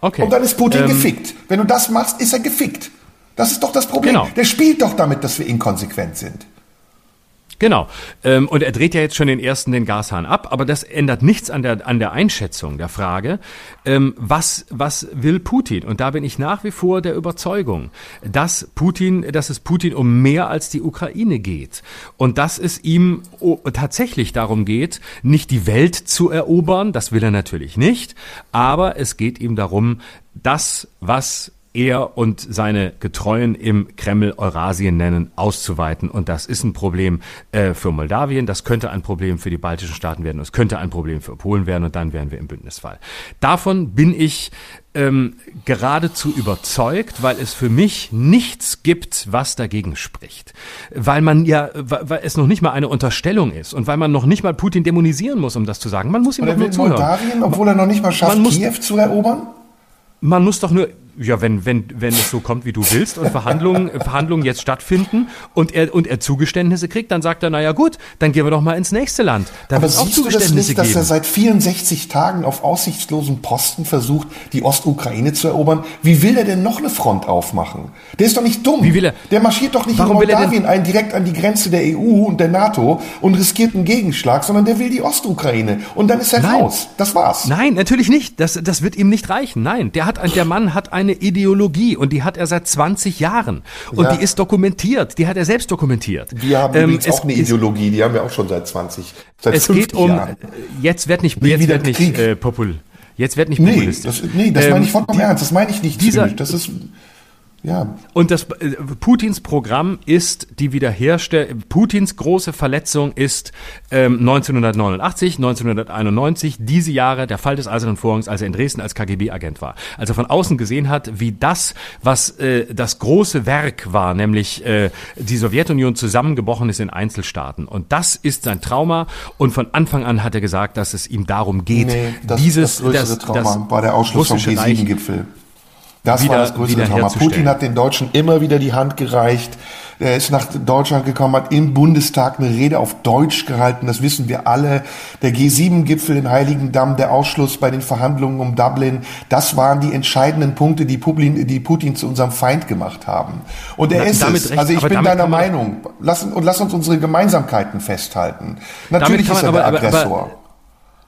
Okay. Und dann ist Putin ähm, gefickt. Wenn du das machst, ist er gefickt. Das ist doch das Problem. Genau. Der spielt doch damit, dass wir inkonsequent sind. Genau. Ähm, und er dreht ja jetzt schon den ersten den Gashahn ab, aber das ändert nichts an der, an der Einschätzung der Frage, ähm, was, was will Putin? Und da bin ich nach wie vor der Überzeugung, dass Putin, dass es Putin um mehr als die Ukraine geht. Und dass es ihm tatsächlich darum geht, nicht die Welt zu erobern, das will er natürlich nicht, aber es geht ihm darum, das, was er und seine Getreuen im Kreml Eurasien nennen, auszuweiten. Und das ist ein Problem äh, für Moldawien, das könnte ein Problem für die baltischen Staaten werden, es könnte ein Problem für Polen werden und dann wären wir im Bündnisfall. Davon bin ich ähm, geradezu überzeugt, weil es für mich nichts gibt, was dagegen spricht. Weil man ja, weil es noch nicht mal eine Unterstellung ist und weil man noch nicht mal Putin dämonisieren muss, um das zu sagen. Man muss ihm doch nur zuhören. Moldawien, obwohl er noch nicht mal schafft, Kiew zu erobern? Man muss doch nur, ja, wenn, wenn, wenn es so kommt, wie du willst und Verhandlungen, Verhandlungen jetzt stattfinden und er, und er Zugeständnisse kriegt, dann sagt er, naja gut, dann gehen wir doch mal ins nächste Land. Da Aber siehst auch Zugeständnisse du das nicht, geben. dass er seit 64 Tagen auf aussichtslosen Posten versucht, die Ostukraine zu erobern? Wie will er denn noch eine Front aufmachen? Der ist doch nicht dumm. Wie will er? Der marschiert doch nicht Warum in Moldawien ein, direkt an die Grenze der EU und der NATO und riskiert einen Gegenschlag, sondern der will die Ostukraine. Und dann ist er Nein. raus. Das war's. Nein, natürlich nicht. Das, das wird ihm nicht reichen. Nein, der hat, der Mann hat eine Ideologie und die hat er seit 20 Jahren. Und ja. die ist dokumentiert, die hat er selbst dokumentiert. Wir haben ähm, auch eine Ideologie, die haben wir auch schon seit 20, seit Es geht um, Jahren. jetzt wird nicht, jetzt wird nicht äh, popul, jetzt wird nicht populistisch. Nee, das, nee, das ähm, meine ich vollkommen die, ernst, das meine ich nicht dieser, zynisch, das ist ja. Und das äh, Putins Programm ist die Wiederherstellung. Putins große Verletzung ist ähm, 1989, 1991, diese Jahre der Fall des Eisernen Vorhangs, als er in Dresden als KGB-Agent war. Als er von außen gesehen hat, wie das, was äh, das große Werk war, nämlich äh, die Sowjetunion zusammengebrochen ist in Einzelstaaten. Und das ist sein Trauma. Und von Anfang an hat er gesagt, dass es ihm darum geht, nee, das, dieses das größere das, Trauma das war der Ausschluss vom G7-Gipfel. Das wieder, war das größte Trauma. Putin hat den Deutschen immer wieder die Hand gereicht. Er ist nach Deutschland gekommen, hat im Bundestag eine Rede auf Deutsch gehalten. Das wissen wir alle. Der G7-Gipfel in Heiligendamm, der Ausschluss bei den Verhandlungen um Dublin, das waren die entscheidenden Punkte, die Putin, die Putin zu unserem Feind gemacht haben. Und er Na, ist es. Recht, also ich bin deiner Meinung. Lass, und lass uns unsere Gemeinsamkeiten festhalten. Natürlich ist er aber, der Aggressor. Aber, aber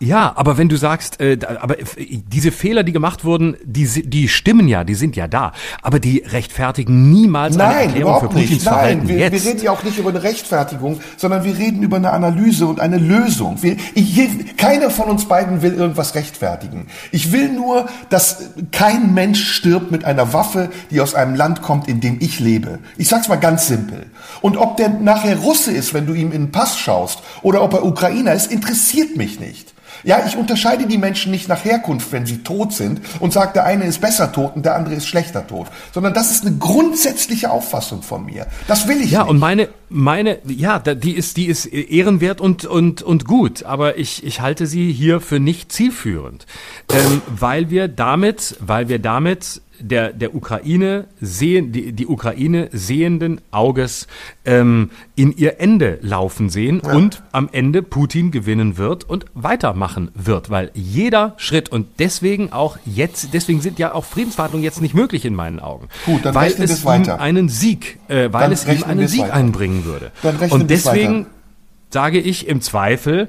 Ja, aber wenn du sagst, äh, aber diese Fehler, die gemacht wurden, die, die stimmen ja, die sind ja da, aber die rechtfertigen niemals Nein, eine Erklärung überhaupt für Putins nicht. Verhalten Nein, wir, jetzt. wir reden ja auch nicht über eine Rechtfertigung, sondern wir reden über eine Analyse und eine Lösung. Wir, ich, keiner von uns beiden will irgendwas rechtfertigen. Ich will nur, dass kein Mensch stirbt mit einer Waffe, die aus einem Land kommt, in dem ich lebe. Ich sag's mal ganz simpel. Und ob der nachher Russe ist, wenn du ihm in den Pass schaust, oder ob er Ukrainer ist, interessiert mich nicht. Ja, ich unterscheide die Menschen nicht nach Herkunft, wenn sie tot sind und sage, der eine ist besser tot und der andere ist schlechter tot, sondern das ist eine grundsätzliche Auffassung von mir. Das will ich ja, nicht. und meine, meine, ja, die ist, die ist ehrenwert und, und, und gut, aber ich, ich halte sie hier für nicht zielführend, ähm, weil wir damit, weil wir damit der, der Ukraine sehen, die, die Ukraine sehenden Auges ähm, in ihr Ende laufen sehen und am Ende Putin gewinnen wird und weitermachen wird, weil jeder Schritt und deswegen auch jetzt, deswegen sind ja auch Friedensverhandlungen jetzt nicht möglich in meinen Augen, Gut, dann weil es es weiter. ihm einen Sieg, äh, weil Dann es ihm einen Sieg weiter. einbringen würde. Und deswegen weiter. sage ich im Zweifel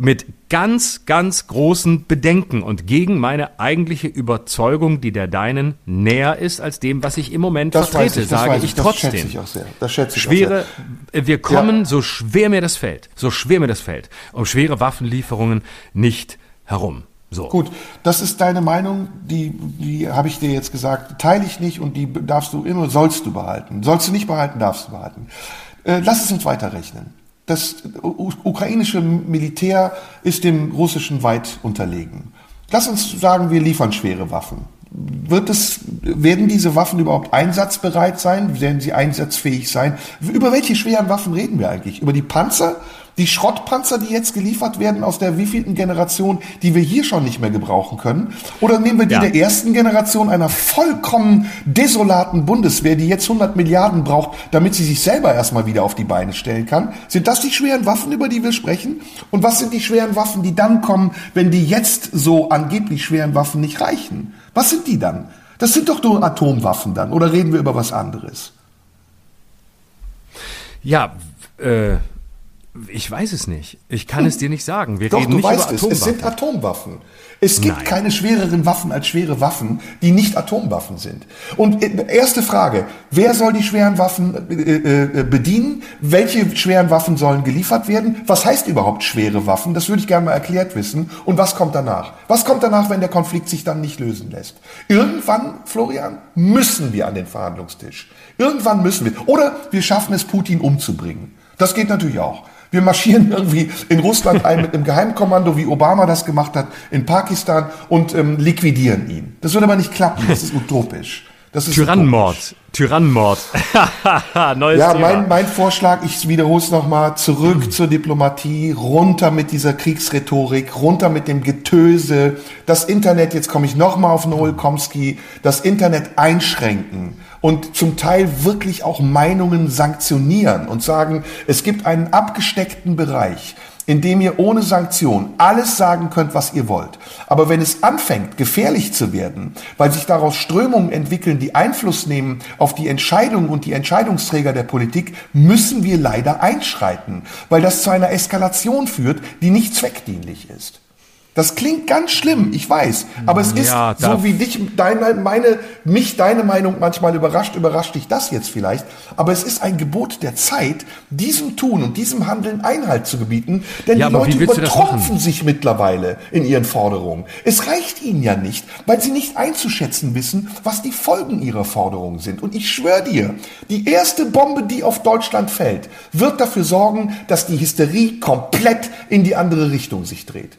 mit ganz, ganz großen Bedenken und gegen meine eigentliche Überzeugung, die der deinen näher ist als dem, was ich im Moment das vertrete, ich, sage weiß ich das schätze trotzdem. ich auch sehr. Das schätze ich Schwere, auch sehr. äh, wir kommen, Ja. so schwer mir das fällt, so schwer mir das fällt, um schwere Waffenlieferungen nicht herum. So. Gut, das ist deine Meinung, die, die habe ich dir jetzt gesagt, teile ich nicht und die darfst du immer, sollst du behalten. Sollst du nicht behalten, darfst du behalten. Äh, lass es uns weiterrechnen. Das ukrainische Militär ist dem russischen weit unterlegen. Lass uns sagen, wir liefern schwere Waffen. Wird es, werden diese Waffen überhaupt einsatzbereit sein? Werden sie einsatzfähig sein? Über welche schweren Waffen reden wir eigentlich? Über die Panzer? Die Schrottpanzer, die jetzt geliefert werden aus der wievielten Generation, die wir hier schon nicht mehr gebrauchen können? Oder nehmen wir die Ja. der ersten Generation einer vollkommen desolaten Bundeswehr, die jetzt 100 Milliarden braucht, damit sie sich selber erstmal wieder auf die Beine stellen kann? Sind das die schweren Waffen, über die wir sprechen? Und was sind die schweren Waffen, die dann kommen, wenn die jetzt so angeblich schweren Waffen nicht reichen? Was sind die dann? Das sind doch nur Atomwaffen dann. Oder reden wir über was anderes? Ja, äh, ich weiß es nicht. Ich kann es dir nicht sagen. Wir Doch, reden du nicht weißt über es. Es sind Atomwaffen. Atomwaffen. Es gibt Nein. keine schwereren Waffen als schwere Waffen, die nicht Atomwaffen sind. Und äh, erste Frage, wer soll die schweren Waffen äh, äh, bedienen? Welche schweren Waffen sollen geliefert werden? Was heißt überhaupt schwere Waffen? Das würde ich gerne mal erklärt wissen. Und was kommt danach? Was kommt danach, wenn der Konflikt sich dann nicht lösen lässt? Irgendwann, Florian, müssen wir an den Verhandlungstisch. Irgendwann müssen wir. Oder wir schaffen es, Putin umzubringen. Das geht natürlich auch. Wir marschieren irgendwie in Russland ein mit einem Geheimkommando, wie Obama das gemacht hat, in Pakistan und ähm, liquidieren ihn. Das wird aber nicht klappen. Das ist utopisch. Das ist utopisch. Tyrannenmord. Tyrannenmord. Neues Ja, Thema. mein, mein Vorschlag, ich wiederhole es nochmal, zurück zur Diplomatie, runter mit dieser Kriegsrhetorik, runter mit dem Getöse, das Internet, jetzt komme ich nochmal auf Noel Komsky, das Internet einschränken und zum Teil wirklich auch Meinungen sanktionieren und sagen, es gibt einen abgesteckten Bereich, in dem ihr ohne Sanktion alles sagen könnt, was ihr wollt. Aber wenn es anfängt, gefährlich zu werden, weil sich daraus Strömungen entwickeln, die Einfluss nehmen auf die Entscheidungen und die Entscheidungsträger der Politik, müssen wir leider einschreiten, weil das zu einer Eskalation führt, die nicht zweckdienlich ist. Das klingt ganz schlimm, ich weiß, aber es ist Ja, so wie dich deine meine mich deine Meinung manchmal überrascht, überrascht dich das jetzt vielleicht, aber es ist ein Gebot der Zeit, diesem Tun und diesem Handeln Einhalt zu gebieten, denn Ja, die Leute übertrumpfen sich mittlerweile in ihren Forderungen. Es reicht ihnen ja nicht, weil sie nicht einzuschätzen wissen, was die Folgen ihrer Forderungen sind. Und ich schwöre dir, die erste Bombe, die auf Deutschland fällt, wird dafür sorgen, dass die Hysterie komplett in die andere Richtung sich dreht.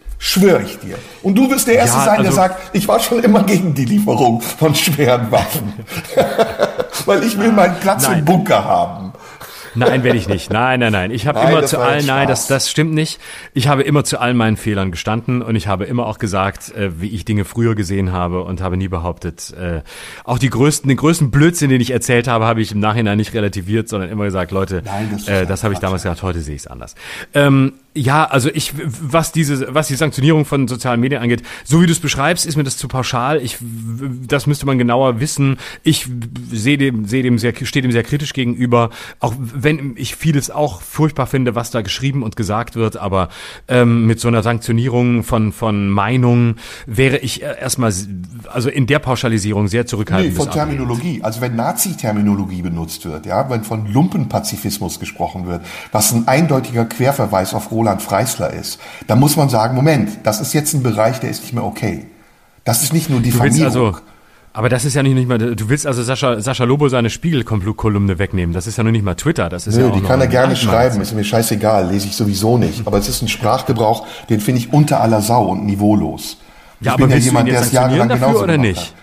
Schwöre ich dir. Und du wirst der Erste Ja, sein, der also- sagt, ich war schon immer gegen die Lieferung von schweren Waffen. weil ich will meinen Platz Nein. im Bunker haben. Nein, werde ich nicht. Nein, nein, nein. Ich habe immer zu allen, nein, das, das stimmt nicht. Ich habe immer zu allen meinen Fehlern gestanden und ich habe immer auch gesagt, äh, wie ich Dinge früher gesehen habe und habe nie behauptet, äh, auch die größten, den größten Blödsinn, den ich erzählt habe, habe ich im Nachhinein nicht relativiert, sondern immer gesagt, Leute, Nein, das äh, das habe ich damals gesagt, heute sehe ich es anders. Ähm, Ja, also ich, was diese, was die Sanktionierung von sozialen Medien angeht, so wie du es beschreibst, ist mir das zu pauschal. Ich, das müsste man genauer wissen. Ich sehe dem, sehe dem sehr, stehe dem sehr kritisch gegenüber. Auch wenn ich vieles auch furchtbar finde, was da geschrieben und gesagt wird, aber ähm, mit so einer Sanktionierung von von Meinungen wäre ich erstmal, also in der Pauschalisierung sehr zurückhaltend. Nee, von Terminologie. Also wenn Nazi-Terminologie benutzt wird, ja, wenn von Lumpenpazifismus gesprochen wird, was ein eindeutiger Querverweis auf Roland Freisler ist, dann muss man sagen, Moment, das ist jetzt ein Bereich, der ist nicht mehr okay. Das ist nicht nur Diffamierung. Also, aber das ist ja nicht, nicht mal, du willst also Sascha, Sascha Lobo seine Spiegel-Kolumne wegnehmen. Das ist ja nur nicht mal Twitter. Das ist Nö, ja auch die kann er gerne schreiben, ist mir scheißegal, lese ich sowieso nicht. Aber es ist ein Sprachgebrauch, den finde ich unter aller Sau und niveaulos. Ich ja, aber bin ja jemand, der es jahrelang genauso oder nicht? Hat.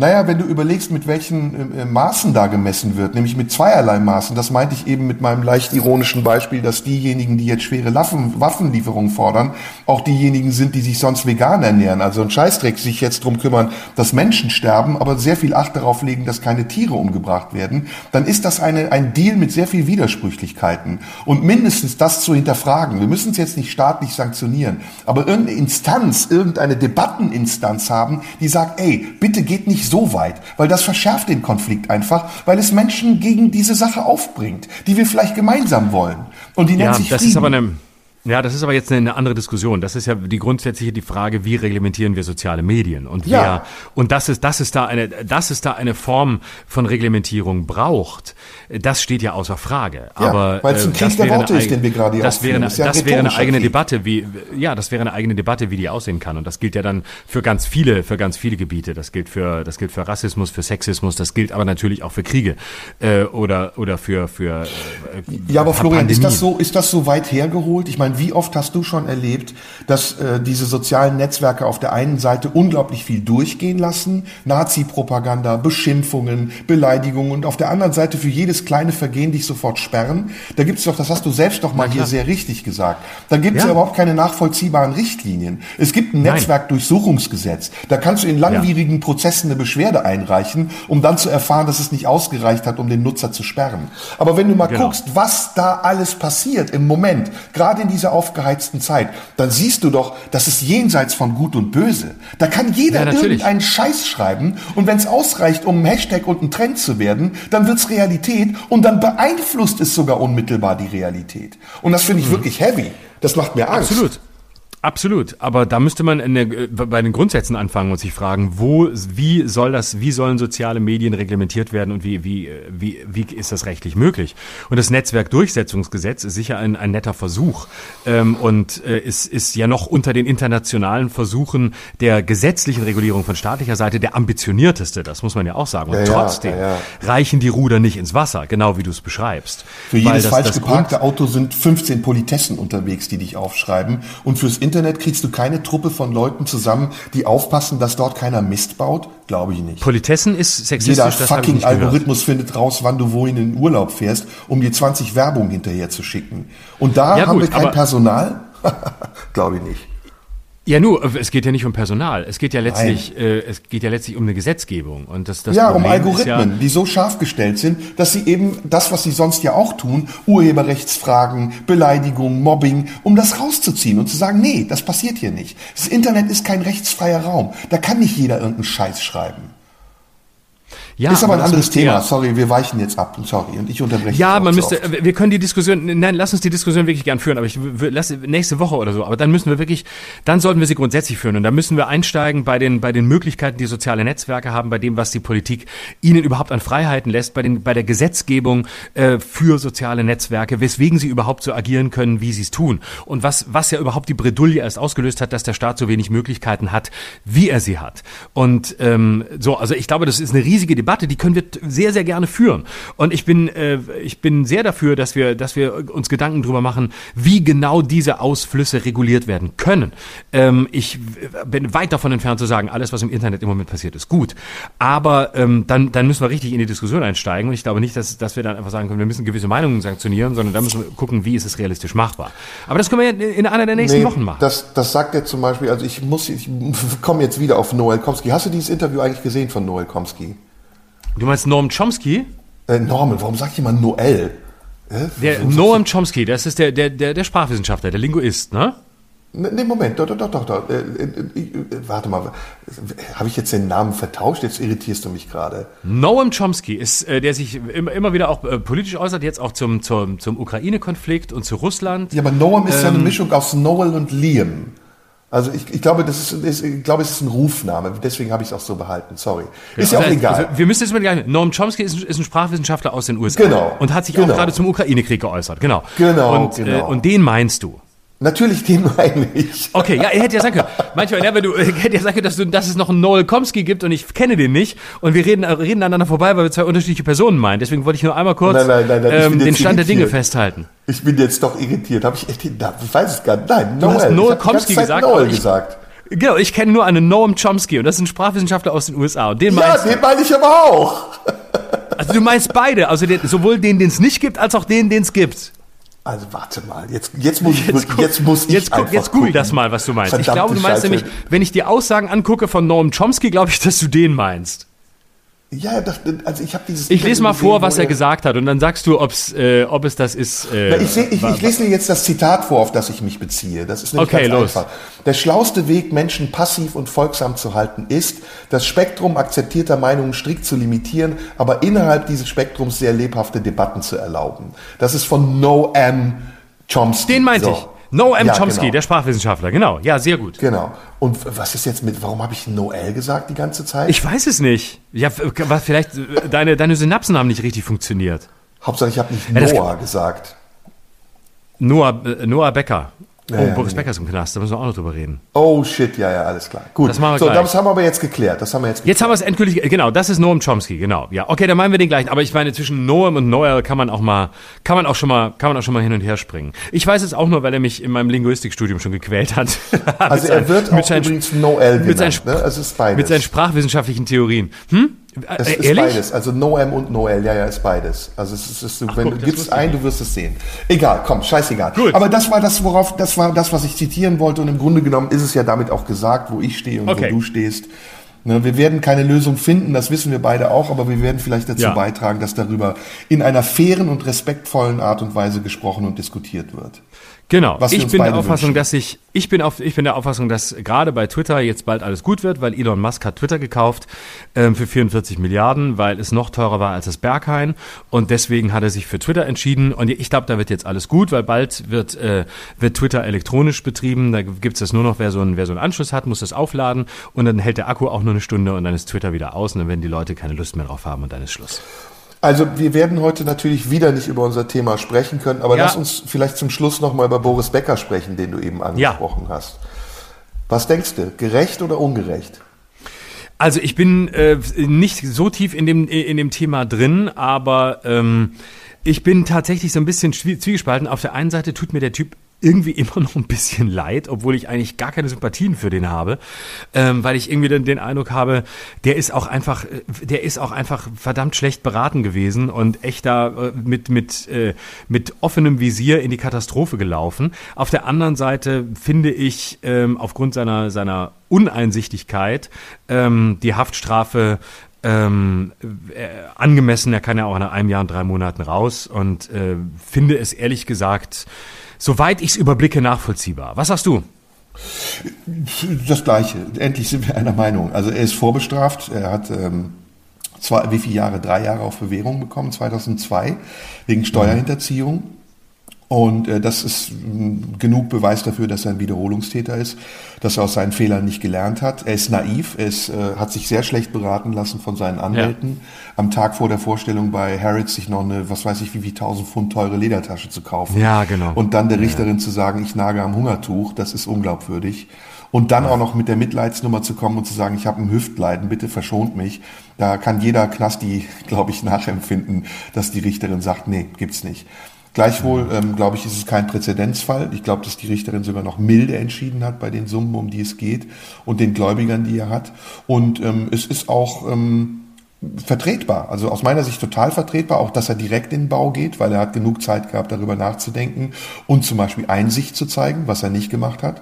Naja, wenn du überlegst, mit welchen äh, Maßen da gemessen wird, nämlich mit zweierlei Maßen, das meinte ich eben mit meinem leicht ironischen Beispiel, dass diejenigen, die jetzt schwere Waffen, Waffenlieferungen fordern, auch diejenigen sind, die sich sonst vegan ernähren. Also ein Scheißdreck sich jetzt drum kümmern, dass Menschen sterben, aber sehr viel Acht darauf legen, dass keine Tiere umgebracht werden, dann ist das eine, ein Deal mit sehr viel Widersprüchlichkeiten. Und mindestens das zu hinterfragen. Wir müssen es jetzt nicht staatlich sanktionieren, aber irgendeine Instanz, irgendeine Debatteninstanz haben, die sagt, ey, bitte geht nicht so weit, weil das verschärft den Konflikt einfach, weil es Menschen gegen diese Sache aufbringt, die wir vielleicht gemeinsam wollen. Und die ja, nennt sich das Frieden. ist aber eine ja, das ist aber jetzt eine, andere Diskussion. Das ist ja die grundsätzliche die Frage, wie reglementieren wir soziale Medien und ja. wer und das ist das ist da eine das ist da eine Form von Reglementierung braucht. Das steht ja außer Frage. Ja, aber weil es ein äh, Krieg der Worte ist, den wir gerade das wäre eine, das, ja das wäre eine eigene Krieg. Debatte, wie ja, das wäre eine eigene Debatte, wie die aussehen kann und das gilt ja dann für ganz viele für ganz viele Gebiete. Das gilt für das gilt für Rassismus, für Sexismus, das gilt aber natürlich auch für Kriege äh, oder oder für für äh, Ja, aber Florian, Pandemien. ist das so ist das so weit hergeholt? Ich meine, wie oft hast du schon erlebt, dass äh, diese sozialen Netzwerke auf der einen Seite unglaublich viel durchgehen lassen, Nazi-Propaganda, Beschimpfungen, Beleidigungen und auf der anderen Seite für jedes kleine Vergehen dich sofort sperren? Da gibt es doch, das hast du selbst doch mal hier sehr richtig gesagt, da gibt es ja. ja. überhaupt keine nachvollziehbaren Richtlinien. Es gibt ein Netzwerkdurchsuchungsgesetz, da kannst du in langwierigen ja. Prozessen eine Beschwerde einreichen, um dann zu erfahren, dass es nicht ausgereicht hat, um den Nutzer zu sperren. Aber wenn du mal genau. guckst, was da alles passiert im Moment, gerade in dieser aufgeheizten Zeit, dann siehst du doch, das ist jenseits von Gut und Böse. Da kann jeder ja, irgendeinen Scheiß schreiben und wenn es ausreicht, um ein Hashtag und ein Trend zu werden, dann wird's Realität und dann beeinflusst es sogar unmittelbar die Realität. Und das finde ich mhm. wirklich heavy. Das macht mir Angst. Absolut. Absolut, aber da müsste man der, bei den Grundsätzen anfangen und sich fragen, wo, wie soll das, wie sollen soziale Medien reglementiert werden und wie, wie, wie, wie ist das rechtlich möglich? Und das Netzwerkdurchsetzungsgesetz ist sicher ein, ein netter Versuch ähm, und äh, ist, ist ja noch unter den internationalen Versuchen der gesetzlichen Regulierung von staatlicher Seite der ambitionierteste, das muss man ja auch sagen. Und ja, trotzdem ja, ja. reichen die Ruder nicht ins Wasser, genau wie du es beschreibst. Für jedes das, falsch das geparkte Auto sind 15 Politessen unterwegs, die dich aufschreiben und fürs Internet kriegst du keine Truppe von Leuten zusammen, die aufpassen, dass dort keiner Mist baut? Glaube ich nicht. Politessen ist sexistisch. Jeder fucking Algorithmus findet raus, wann du wohin in den Urlaub fährst, um dir 20 Werbung hinterher zu schicken. Und da ja, haben gut, wir kein Personal? Glaube ich nicht. Ja, nur, es geht ja nicht um Personal. Es geht ja letztlich, äh, es geht ja letztlich um eine Gesetzgebung. Und das, das ja, Problem um Algorithmen, ja, die so scharf gestellt sind, dass sie eben das, was sie sonst ja auch tun, Urheberrechtsfragen, Beleidigung, Mobbing, um das rauszuziehen und zu sagen, nee, das passiert hier nicht. Das Internet ist kein rechtsfreier Raum. Da kann nicht jeder irgendeinen Scheiß schreiben. Ja, ist aber ein anderes Thema. Ja. Sorry, wir weichen jetzt ab. Sorry, und ich unterbreche. Ja, man müsste, oft. wir können die Diskussion, nein, lass uns die Diskussion wirklich gern führen, aber ich lass nächste Woche oder so. Aber dann müssen wir wirklich, dann sollten wir sie grundsätzlich führen und dann müssen wir einsteigen bei den bei den Möglichkeiten, die soziale Netzwerke haben, bei dem, was die Politik ihnen überhaupt an Freiheiten lässt, bei den bei der Gesetzgebung äh, für soziale Netzwerke, weswegen sie überhaupt so agieren können, wie sie es tun und was was ja überhaupt die Bredouille erst ausgelöst hat, dass der Staat so wenig Möglichkeiten hat, wie er sie hat. Und ähm, so, also ich glaube, das ist eine riesige Debatte Debatte, die können wir sehr, sehr gerne führen. Und ich bin, äh, ich bin sehr dafür, dass wir, dass wir uns Gedanken drüber machen, wie genau diese Ausflüsse reguliert werden können. Ähm, ich bin weit davon entfernt zu sagen, alles, was im Internet im Moment passiert, ist gut. Aber ähm, dann, dann müssen wir richtig in die Diskussion einsteigen. Und ich glaube nicht, dass, dass wir dann einfach sagen können, wir müssen gewisse Meinungen sanktionieren, sondern da müssen wir gucken, wie ist es realistisch machbar. Aber das können wir in einer der nächsten nee, Wochen machen. Das, das sagt er zum Beispiel, also ich muss, ich komme jetzt wieder auf Noel Komsky. Hast du dieses Interview eigentlich gesehen von Noel Komsky? Du meinst Norm Chomsky? Äh, Norman, warum sag ich immer Noel? Der Noam Chomsky, das ist der, der, der, der Sprachwissenschaftler, der Linguist, ne? Ne, Moment, doch, doch, doch, doch. doch. Äh, äh, äh, warte mal, habe ich jetzt den Namen vertauscht? Jetzt irritierst du mich gerade. Noam Chomsky ist, äh, der sich immer, immer wieder auch äh, politisch äußert, jetzt auch zum, zum, zum Ukraine-Konflikt und zu Russland. Ja, aber Noam ist ähm, ja eine ähm, Mischung aus Noel und Liam. Also ich, ich glaube, das ist, ist, ich glaube, es ist ein Rufname. Deswegen habe ich es auch so behalten. Sorry. Ist ja, auch egal. Also wir müssen jetzt mal gleich. Noam Chomsky ist, ist, ein Sprachwissenschaftler aus den USA. Genau. Und hat sich genau. auch gerade zum Ukraine-Krieg geäußert. Genau. Genau. Und, genau. Äh, und den meinst du? Natürlich, den meine ich. Okay, ja, er hätte ja sagen können. Manchmal, ja, wenn du, hätte ja sagen können, dass, du, dass es noch einen Noel Komsky gibt und ich kenne den nicht und wir reden, reden aneinander vorbei, weil wir zwei unterschiedliche Personen meinen. Deswegen wollte ich nur einmal kurz nein, nein, nein, ähm, den Stand irritiert. der Dinge festhalten. Ich bin jetzt doch irritiert. Habe ich echt den Namen? Ich weiß es gar nicht. Nein, Noel. Du hast Noel Komsky gesagt. Noel gesagt. Genau, ich kenne nur einen Noam Chomsky und das ist ein Sprachwissenschaftler aus den USA. Und den ja, den meine ich aber auch. Also du meinst beide, also den, sowohl den, den es nicht gibt, als auch den, den es gibt. Also warte mal, jetzt, jetzt muss jetzt, ich, jetzt muss ich jetzt, guck, jetzt google das mal, was du meinst. Verdammte ich glaube, du meinst Scheiße. nämlich, wenn ich die Aussagen angucke von Noam Chomsky, glaube ich, dass du den meinst. Ja, das, also ich habe dieses. Ich lese mal vor, was er gesagt hat, und dann sagst du, ob's, äh, ob es das ist. Äh, ich, seh, ich, ich, lese dir jetzt das Zitat vor, auf das ich mich beziehe. Das ist nämlich okay, ganz los. einfach. Der schlauste Weg, Menschen passiv und folgsam zu halten, ist, das Spektrum akzeptierter Meinungen strikt zu limitieren, aber innerhalb dieses Spektrums sehr lebhafte Debatten zu erlauben. Das ist von Noam Chomsky. Den meinte so. ich. Noam ja, Chomsky, genau. der Sprachwissenschaftler, genau. Ja, sehr gut. Genau. Und was ist jetzt mit, warum habe ich Noel gesagt die ganze Zeit? Ich weiß es nicht. Ja, was, vielleicht, äh, deine, deine Synapsen haben nicht richtig funktioniert. Hauptsache, ich habe nicht Noah gesagt. Noah, äh, Noah Becker. Ja, oh, ja, Boris nee, Becker ist im Knast, da müssen wir auch noch drüber reden. Oh shit, ja, ja, alles klar. Gut. Das machen wir so, gleich. das haben wir aber jetzt geklärt. Das haben wir jetzt geklärt. Jetzt haben wir es endgültig, genau, das ist Noam Chomsky, genau. Ja, okay, dann meinen wir den gleichen. Aber ich meine, zwischen Noam und Noel kann man auch mal, kann man auch schon mal, kann man auch schon mal hin und her springen. Ich weiß es auch nur, weil er mich in meinem Linguistikstudium schon gequält hat. also er wird auch übrigens Noel genannt, mit seinen, ne? Also es ist beides. Mit seinen sprachwissenschaftlichen Theorien. Hm? Es ist Ehrlich? beides. Also Noam und Noel, ja, ja, ist beides. Also es ist, es ist wenn guck, du gibst ein, du wirst es sehen. Egal, komm, scheißegal. Gut. Aber das war das, worauf, das war das, was ich zitieren wollte und im Grunde genommen ist es ja damit auch gesagt, wo ich stehe und okay. wo du stehst. Ne, wir werden keine Lösung finden, das wissen wir beide auch, aber wir werden vielleicht dazu ja. beitragen, dass darüber in einer fairen und respektvollen Art und Weise gesprochen und diskutiert wird. Genau. Ich bin der Auffassung, wünschen. dass ich, ich bin auf, ich bin der Auffassung, dass gerade bei Twitter jetzt bald alles gut wird, weil Elon Musk hat Twitter gekauft ähm, für 44 Milliarden, weil es noch teurer war als das Berghain und deswegen hat er sich für Twitter entschieden und ich glaube, da wird jetzt alles gut, weil bald wird, äh, wird Twitter elektronisch betrieben. Da gibt's das nur noch, wer so, einen, wer so einen Anschluss hat, muss das aufladen und dann hält der Akku auch nur eine Stunde und dann ist Twitter wieder aus und dann werden die Leute keine Lust mehr drauf haben und dann ist Schluss. Also wir werden heute natürlich wieder nicht über unser Thema sprechen können, aber ja. lass uns vielleicht zum Schluss nochmal über Boris Becker sprechen, den du eben angesprochen ja. hast. Was denkst du, gerecht oder ungerecht? Also ich bin äh, nicht so tief in dem, in dem Thema drin, aber ähm, ich bin tatsächlich so ein bisschen zwiegespalten. Auf der einen Seite tut mir der Typ irgendwie immer noch ein bisschen leid, obwohl ich eigentlich gar keine Sympathien für den habe, ähm, weil ich irgendwie den, den Eindruck habe, der ist auch einfach, äh, der ist auch einfach verdammt schlecht beraten gewesen und echt da äh, mit mit äh, mit offenem Visier in die Katastrophe gelaufen. Auf der anderen Seite finde ich ähm, aufgrund seiner seiner Uneinsichtigkeit ähm, die Haftstrafe ähm, äh, angemessen. Er kann ja auch nach einem Jahr und drei Monaten raus und äh, finde es ehrlich gesagt soweit ich es überblicke, nachvollziehbar. Was sagst du? Das Gleiche. Endlich sind wir einer Meinung. Also er ist vorbestraft. Er hat ähm, zwei, wie viele Jahre? Drei Jahre auf Bewährung bekommen, 2002, wegen Steuerhinterziehung. Und äh, das ist mh, genug Beweis dafür, dass er ein Wiederholungstäter ist, dass er aus seinen Fehlern nicht gelernt hat. Er ist naiv, er ist, äh, hat sich sehr schlecht beraten lassen von seinen Anwälten. Ja. Am Tag vor der Vorstellung bei Harrods sich noch eine, was weiß ich, wie wie tausend Pfund teure Ledertasche zu kaufen. Ja, genau. Und dann der Richterin ja. zu sagen, ich nage am Hungertuch, das ist unglaubwürdig. Und dann auch noch mit der Mitleidsnummer zu kommen und zu sagen, ich habe ein Hüftleiden, bitte verschont mich. Da kann jeder Knasti, glaube ich, nachempfinden, dass die Richterin sagt, nee, gibt's nicht. Gleichwohl, ähm, glaube ich, ist es kein Präzedenzfall. Ich glaube, dass die Richterin sogar noch milde entschieden hat bei den Summen, um die es geht und den Gläubigern, die er hat. Und ähm, es ist auch ähm, vertretbar, also aus meiner Sicht total vertretbar, auch dass er direkt in den Bau geht, weil er hat genug Zeit gehabt, darüber nachzudenken und zum Beispiel Einsicht zu zeigen, was er nicht gemacht hat.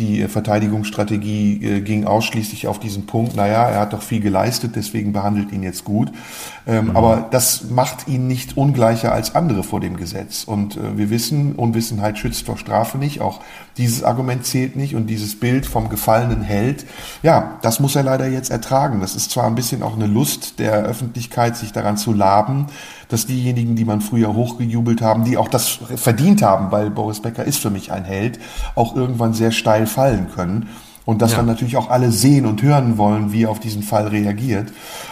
Die Verteidigungsstrategie äh, ging ausschließlich auf diesen Punkt, naja, er hat doch viel geleistet, deswegen behandelt ihn jetzt gut. Ähm, mhm. Aber das macht ihn nicht ungleicher als andere vor dem Gesetz. Und äh, wir wissen, Unwissenheit schützt vor Strafe nicht. Auch dieses Argument zählt nicht. Und dieses Bild vom gefallenen Held, ja, das muss er leider jetzt ertragen. Das ist zwar ein bisschen auch eine Lust der Öffentlichkeit, sich daran zu laben, dass diejenigen, die man früher hochgejubelt haben, die auch das verdient haben, weil Boris Becker ist für mich ein Held, auch irgendwann sehr steil fallen können. Und dass ja. dann natürlich auch alle sehen und hören wollen, wie er auf diesen Fall reagiert.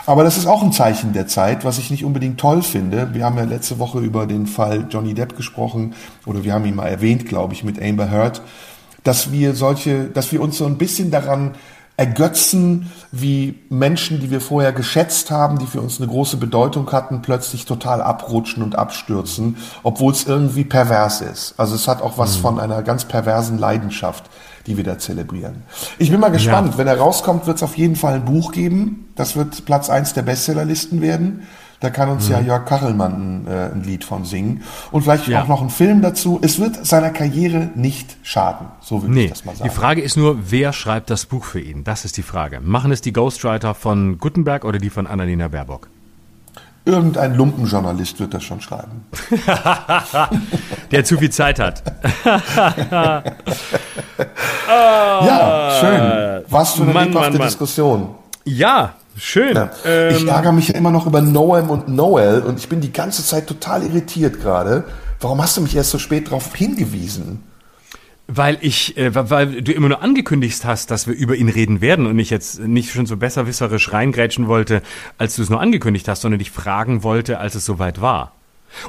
Aber das ist auch ein Zeichen der Zeit, was ich nicht unbedingt toll finde. Wir haben ja letzte Woche über den Fall Johnny Depp gesprochen, oder wir haben ihn mal erwähnt, glaube ich, mit Amber Heard, dass wir solche, dass wir uns so ein bisschen daran ergötzen, wie Menschen, die wir vorher geschätzt haben, die für uns eine große Bedeutung hatten, plötzlich total abrutschen und abstürzen, obwohl es irgendwie pervers ist. Also es hat auch was mhm. von einer ganz perversen Leidenschaft, die wir da zelebrieren. Ich bin mal gespannt. Ja. Wenn er rauskommt, wird es auf jeden Fall ein Buch geben. Das wird Platz eins der Bestsellerlisten werden. Da kann uns mhm. ja Jörg Kachelmann ein, äh, ein Lied von singen. Und vielleicht ja. auch noch ein Film dazu. Es wird seiner Karriere nicht schaden. So würde nee. ich das mal sagen. Die Frage ist nur, wer schreibt das Buch für ihn? Das ist die Frage. Machen es die Ghostwriter von Gutenberg oder die von Annalena Baerbock? Irgendein Lumpenjournalist wird das schon schreiben. Der zu viel Zeit hat. ja, schön. Was für eine Mann, Mann, Mann. Diskussion. Ja, Schön. Ja. Ähm, ich ärgere mich ja immer noch über Noam und Noel und ich bin die ganze Zeit total irritiert gerade. Warum hast du mich erst so spät darauf hingewiesen? Weil ich, äh, weil du immer nur angekündigt hast, dass wir über ihn reden werden und ich jetzt nicht schon so besserwisserisch reingrätschen wollte, als du es nur angekündigt hast, sondern dich fragen wollte, als es soweit war.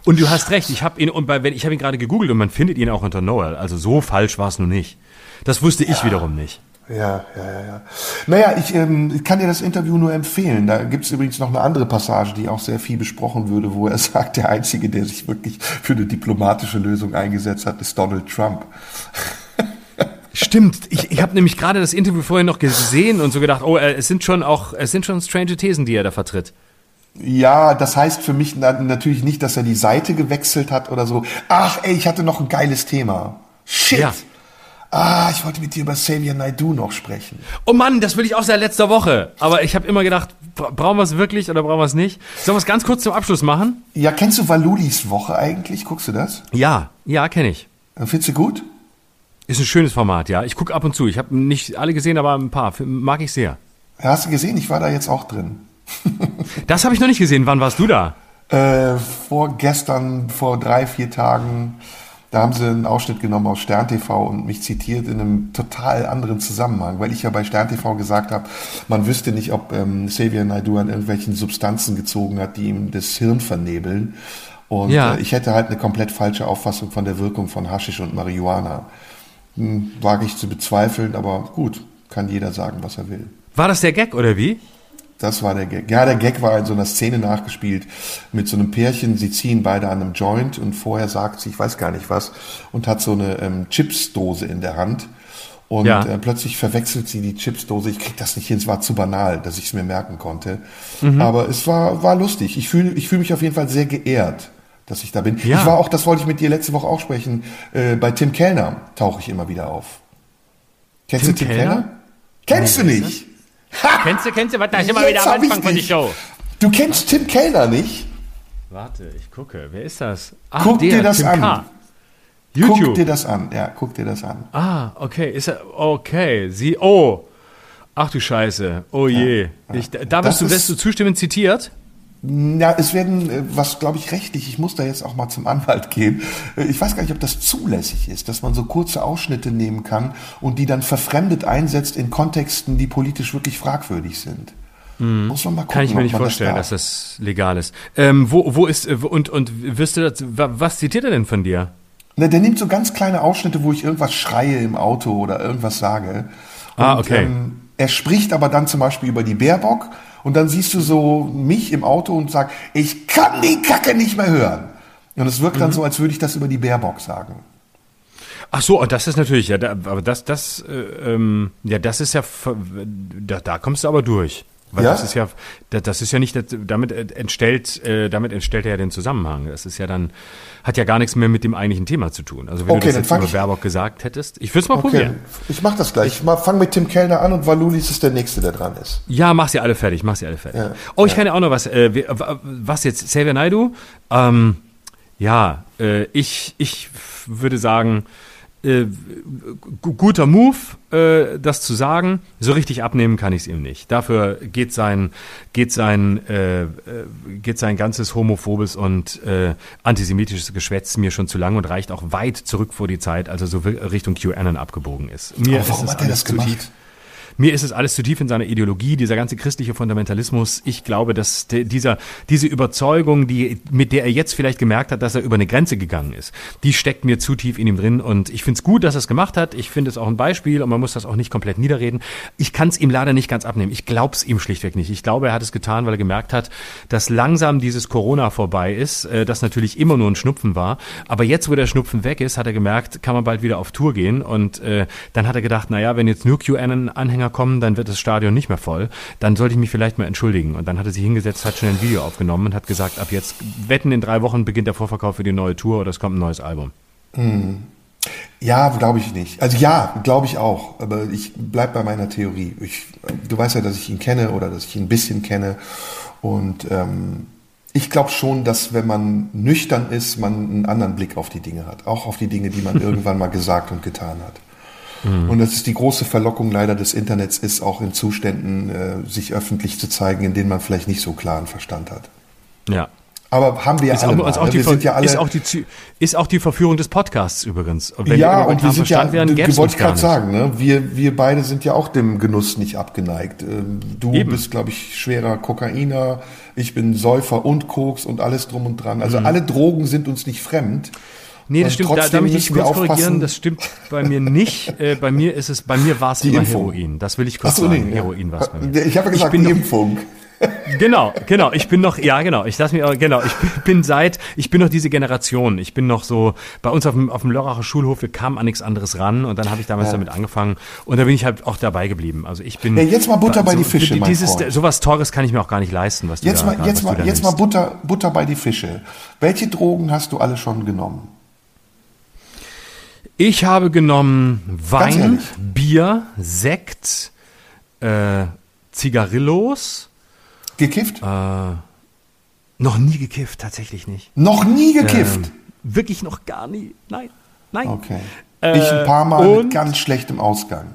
Und du hast recht, ich habe ihn und bei, ich habe ihn gerade gegoogelt und man findet ihn auch unter Noel, also so falsch war es nun nicht. Das wusste ich ja. wiederum nicht. Ja, ja, ja, ja. Naja, ich, ähm, kann dir das Interview nur empfehlen. Da gibt's übrigens noch eine andere Passage, die auch sehr viel besprochen würde, wo er sagt, der Einzige, der sich wirklich für eine diplomatische Lösung eingesetzt hat, ist Donald Trump. Stimmt, ich, ich habe nämlich gerade das Interview vorher noch gesehen und so gedacht, oh, äh, es sind schon auch, es sind schon strange Thesen, die er da vertritt. Ja, das heißt für mich natürlich nicht, dass er die Seite gewechselt hat oder so. Ach, ey, ich hatte noch ein geiles Thema. Shit. Ja. Ah, ich wollte mit dir über Xavier Naidu noch sprechen. Oh Mann, das will ich auch seit letzter Woche. Aber ich habe immer gedacht, brauchen wir es wirklich oder brauchen wir es nicht? Sollen wir es ganz kurz zum Abschluss machen? Ja, kennst du Valulis Woche eigentlich? Guckst du das? Ja, ja, kenne ich. Findest du gut? Ist ein schönes Format, ja. Ich gucke ab und zu. Ich habe nicht alle gesehen, aber ein paar. Mag ich sehr. Hast du gesehen? Ich war da jetzt auch drin. das habe ich noch nicht gesehen. Wann warst du da? Äh, vorgestern, vor drei, vier Tagen. Da haben sie einen Ausschnitt genommen aus Stern TV und mich zitiert in einem total anderen Zusammenhang, weil ich ja bei Stern TV gesagt habe, man wüsste nicht, ob ähm, Xavier Naidu an irgendwelchen Substanzen gezogen hat, die ihm das Hirn vernebeln. Und ja. äh, ich hätte halt eine komplett falsche Auffassung von der Wirkung von Haschisch und Marihuana. Hm, wage ich zu bezweifeln, aber gut, kann jeder sagen, was er will. War das der Gag oder wie? Das war der Gag. Ja, der Gag war in so einer Szene nachgespielt mit so einem Pärchen. Sie ziehen beide an einem Joint und vorher sagt sie, ich weiß gar nicht was, und hat so eine ähm, Chipsdose in der Hand. Und ja. äh, plötzlich verwechselt sie die Chipsdose. Ich krieg das nicht hin, es war zu banal, dass ich es mir merken konnte. Mhm. Aber es war, war lustig. Ich fühle ich fühl mich auf jeden Fall sehr geehrt, dass ich da bin. Ja. Ich war auch, das wollte ich mit dir letzte Woche auch sprechen, äh, bei Tim Kellner tauche ich immer wieder auf. Kennst Tim du Tim Kellner? Kellner? Kennst nee, du nicht? kennst du, kennst du, was da ist immer wieder am Anfang von der Show. Du kennst Tim Kellner nicht? Warte, ich gucke. Wer ist das? Ach, guck der, dir das Tim an. K. YouTube. Guck dir das an. Ja, guck dir das an. Ah, okay. Ist er, okay. Sie, oh. Ach du Scheiße. Oh je. Ja, ich, da wirst du, wirst du zustimmend zitiert? Ja, es werden, äh, was glaube ich rechtlich, ich muss da jetzt auch mal zum Anwalt gehen. Äh, ich weiß gar nicht, ob das zulässig ist, dass man so kurze Ausschnitte nehmen kann und die dann verfremdet einsetzt in Kontexten, die politisch wirklich fragwürdig sind. Mhm. Muss man mal gucken, Kann ich mir nicht vorstellen, das dass das legal ist. Ähm, wo, wo ist, äh, und, und wirst du das, was zitiert er denn von dir? Na, der nimmt so ganz kleine Ausschnitte, wo ich irgendwas schreie im Auto oder irgendwas sage. Ah, und, ah, okay. Ähm, er spricht aber dann zum Beispiel über die Baerbock und dann siehst du so mich im Auto und sagst, ich kann die Kacke nicht mehr hören. Und es wirkt dann mhm. so, als würde ich das über die Baerbock sagen. Ach so, das ist natürlich, ja, da, aber das, das, äh, ähm, ja, das ist ja, da, da kommst du aber durch. Weil Ja? das ist ja, da- das ist ja nicht, damit entstellt, äh, damit entstellt er ja den Zusammenhang. Das ist ja dann, hat ja gar nichts mehr mit dem eigentlichen Thema zu tun. Also wenn Okay, du das jetzt über Baerbock gesagt hättest, ich würde es mal Okay, probieren. ich mach das gleich. Ich mal- fang mit Tim Kellner an und Valulis ist der Nächste, der dran ist. Ja, mach sie alle fertig, mach sie alle fertig. Ja, oh, ich kann ja auch noch was, äh, was jetzt, Xavier Naidu? Ähm, ja, äh, ich, ich würde sagen, äh, gu- guter Move, äh, das zu sagen. So richtig abnehmen kann ich es ihm nicht. Dafür geht sein, geht sein, äh, äh, geht sein ganzes homophobes und äh, antisemitisches Geschwätz mir schon zu lang und reicht auch weit zurück vor die Zeit, also so Richtung QAnon abgebogen ist. Mir Aber warum ist hat er das gemacht? tief. Mir ist es alles zu tief in seiner Ideologie, dieser ganze christliche Fundamentalismus. Ich glaube, dass dieser, diese Überzeugung, die, mit der er jetzt vielleicht gemerkt hat, dass er über eine Grenze gegangen ist, die steckt mir zu tief in ihm drin. Und ich finde es gut, dass er es gemacht hat. Ich finde es auch ein Beispiel und man muss das auch nicht komplett niederreden. Ich kann es ihm leider nicht ganz abnehmen. Ich glaube es ihm schlichtweg nicht. Ich glaube, er hat es getan, weil er gemerkt hat, dass langsam dieses Corona vorbei ist, äh, das natürlich immer nur ein Schnupfen war. Aber jetzt, wo der Schnupfen weg ist, hat er gemerkt, kann man bald wieder auf Tour gehen. Und äh, dann hat er gedacht, naja, wenn jetzt nur QAnon-Anhänger kommen, dann wird das Stadion nicht mehr voll. Dann sollte ich mich vielleicht mal entschuldigen. Und dann hat er sich hingesetzt, hat schnell ein Video aufgenommen und hat gesagt, ab jetzt wetten in drei Wochen beginnt der Vorverkauf für die neue Tour oder es kommt ein neues Album. Ja, glaube ich nicht. Also ja, glaube ich auch. Aber ich bleib bei meiner Theorie. Ich, du weißt ja, dass ich ihn kenne oder dass ich ihn ein bisschen kenne. Und ähm, ich glaube schon, dass wenn man nüchtern ist, man einen anderen Blick auf die Dinge hat. Auch auf die Dinge, die man irgendwann mal gesagt und getan hat. Und das ist die große Verlockung leider des Internets ist, auch in Zuständen äh, sich öffentlich zu zeigen, in denen man vielleicht nicht so klaren Verstand hat. Ja. Aber haben wir ja Ist alle auch, mal, auch die, Wir sind ja alle, ist, auch die, ist auch die Verführung des Podcasts übrigens. Wenn ja, wir und wir sind ja, wären, wollte ich gar gerade sagen, ne? wir, wir beide sind ja auch dem Genuss nicht abgeneigt. Ähm, Du Eben. bist, glaube ich, schwerer Kokainer, ich bin Säufer und Koks und alles drum und dran. Mhm. Also alle Drogen sind uns nicht fremd. Nee, das stimmt. Da, da trotzdem möchte ich wir kurz korrigieren. aufpassen. Das stimmt bei mir nicht. Äh, bei mir ist es, bei mir war es immer Impfung. Heroin. Das will ich kurz so, sagen. nee. Heroin war es bei mir. Ich habe gesagt, bin die noch- Impfung. Genau, genau. Ich bin noch, ja, genau. Ich lass mich, aber- genau. Ich bin- bin seit, ich bin noch diese Generation. Ich bin noch so bei uns auf dem, auf dem Lörracher Schulhof. Wir kamen an nichts anderes ran und dann habe ich damals Ja. damit angefangen und da bin ich halt auch dabei geblieben. Also ich bin. Ja, jetzt mal Butter bei die Fische, mein Dieses, Freund. sowas Teures kann ich mir auch gar nicht leisten, was du Jetzt da, mal, jetzt mal, jetzt mal. Butter, Butter bei die Fische. Welche Drogen hast du alle schon genommen? Ich habe genommen Wein? Bier, Sekt, äh, Zigarillos. Gekifft? Äh, noch nie gekifft, tatsächlich nicht. Noch nie gekifft. Ähm, wirklich noch gar nie. Nein, nein. okay. äh, ich ein paar Mal und- mit ganz schlechtem Ausgang.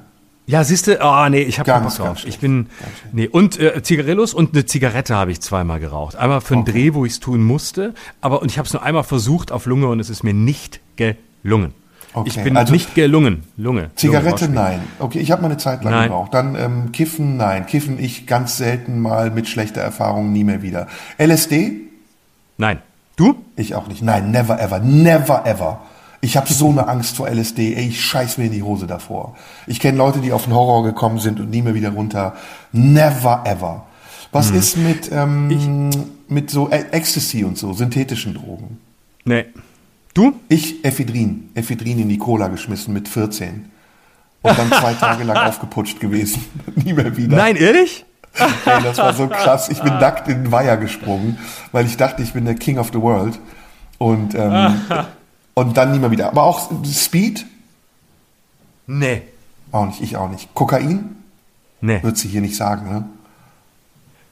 Ja, siehste, ah nee, ich habe keinen Bock drauf. Ich bin nee und äh, Zigarillos und eine Zigarette habe ich zweimal geraucht. Einmal für einen Dreh, wo ich es tun musste, aber und ich habe es nur einmal versucht auf Lunge und es ist mir nicht gelungen. Okay, Ich bin also- nicht gelungen. Lunge. Zigarette, Lunge nein. Okay, ich habe mal eine Zeit lang Nein. geraucht. Dann ähm, Kiffen, nein. Kiffen ich ganz selten mal mit schlechter Erfahrung, nie mehr wieder. LSD? Nein. Du? Ich auch nicht. Nein, never ever. Never ever. Ich habe so eine Angst vor LSD. Ey, ich scheiß mir in die Hose davor. Ich kenne Leute, die auf den Horror gekommen sind und nie mehr wieder runter. Never ever. Was Hm. ist mit, ähm, mit so Ecstasy und so, synthetischen Drogen? Nee. Du? Ich Ephedrin. Ephedrin in die Cola geschmissen mit 14. Und dann zwei Tage lang aufgeputscht gewesen. Nie mehr wieder. Nein, ehrlich? Ey, das war so krass. Ich bin nackt in den Weiher gesprungen, weil ich dachte, ich bin der King of the World. Und, ähm, und dann nie mehr wieder. Aber auch Speed? Nee. Auch nicht, ich auch nicht. Kokain? Nee. Wird sie hier nicht sagen, ne?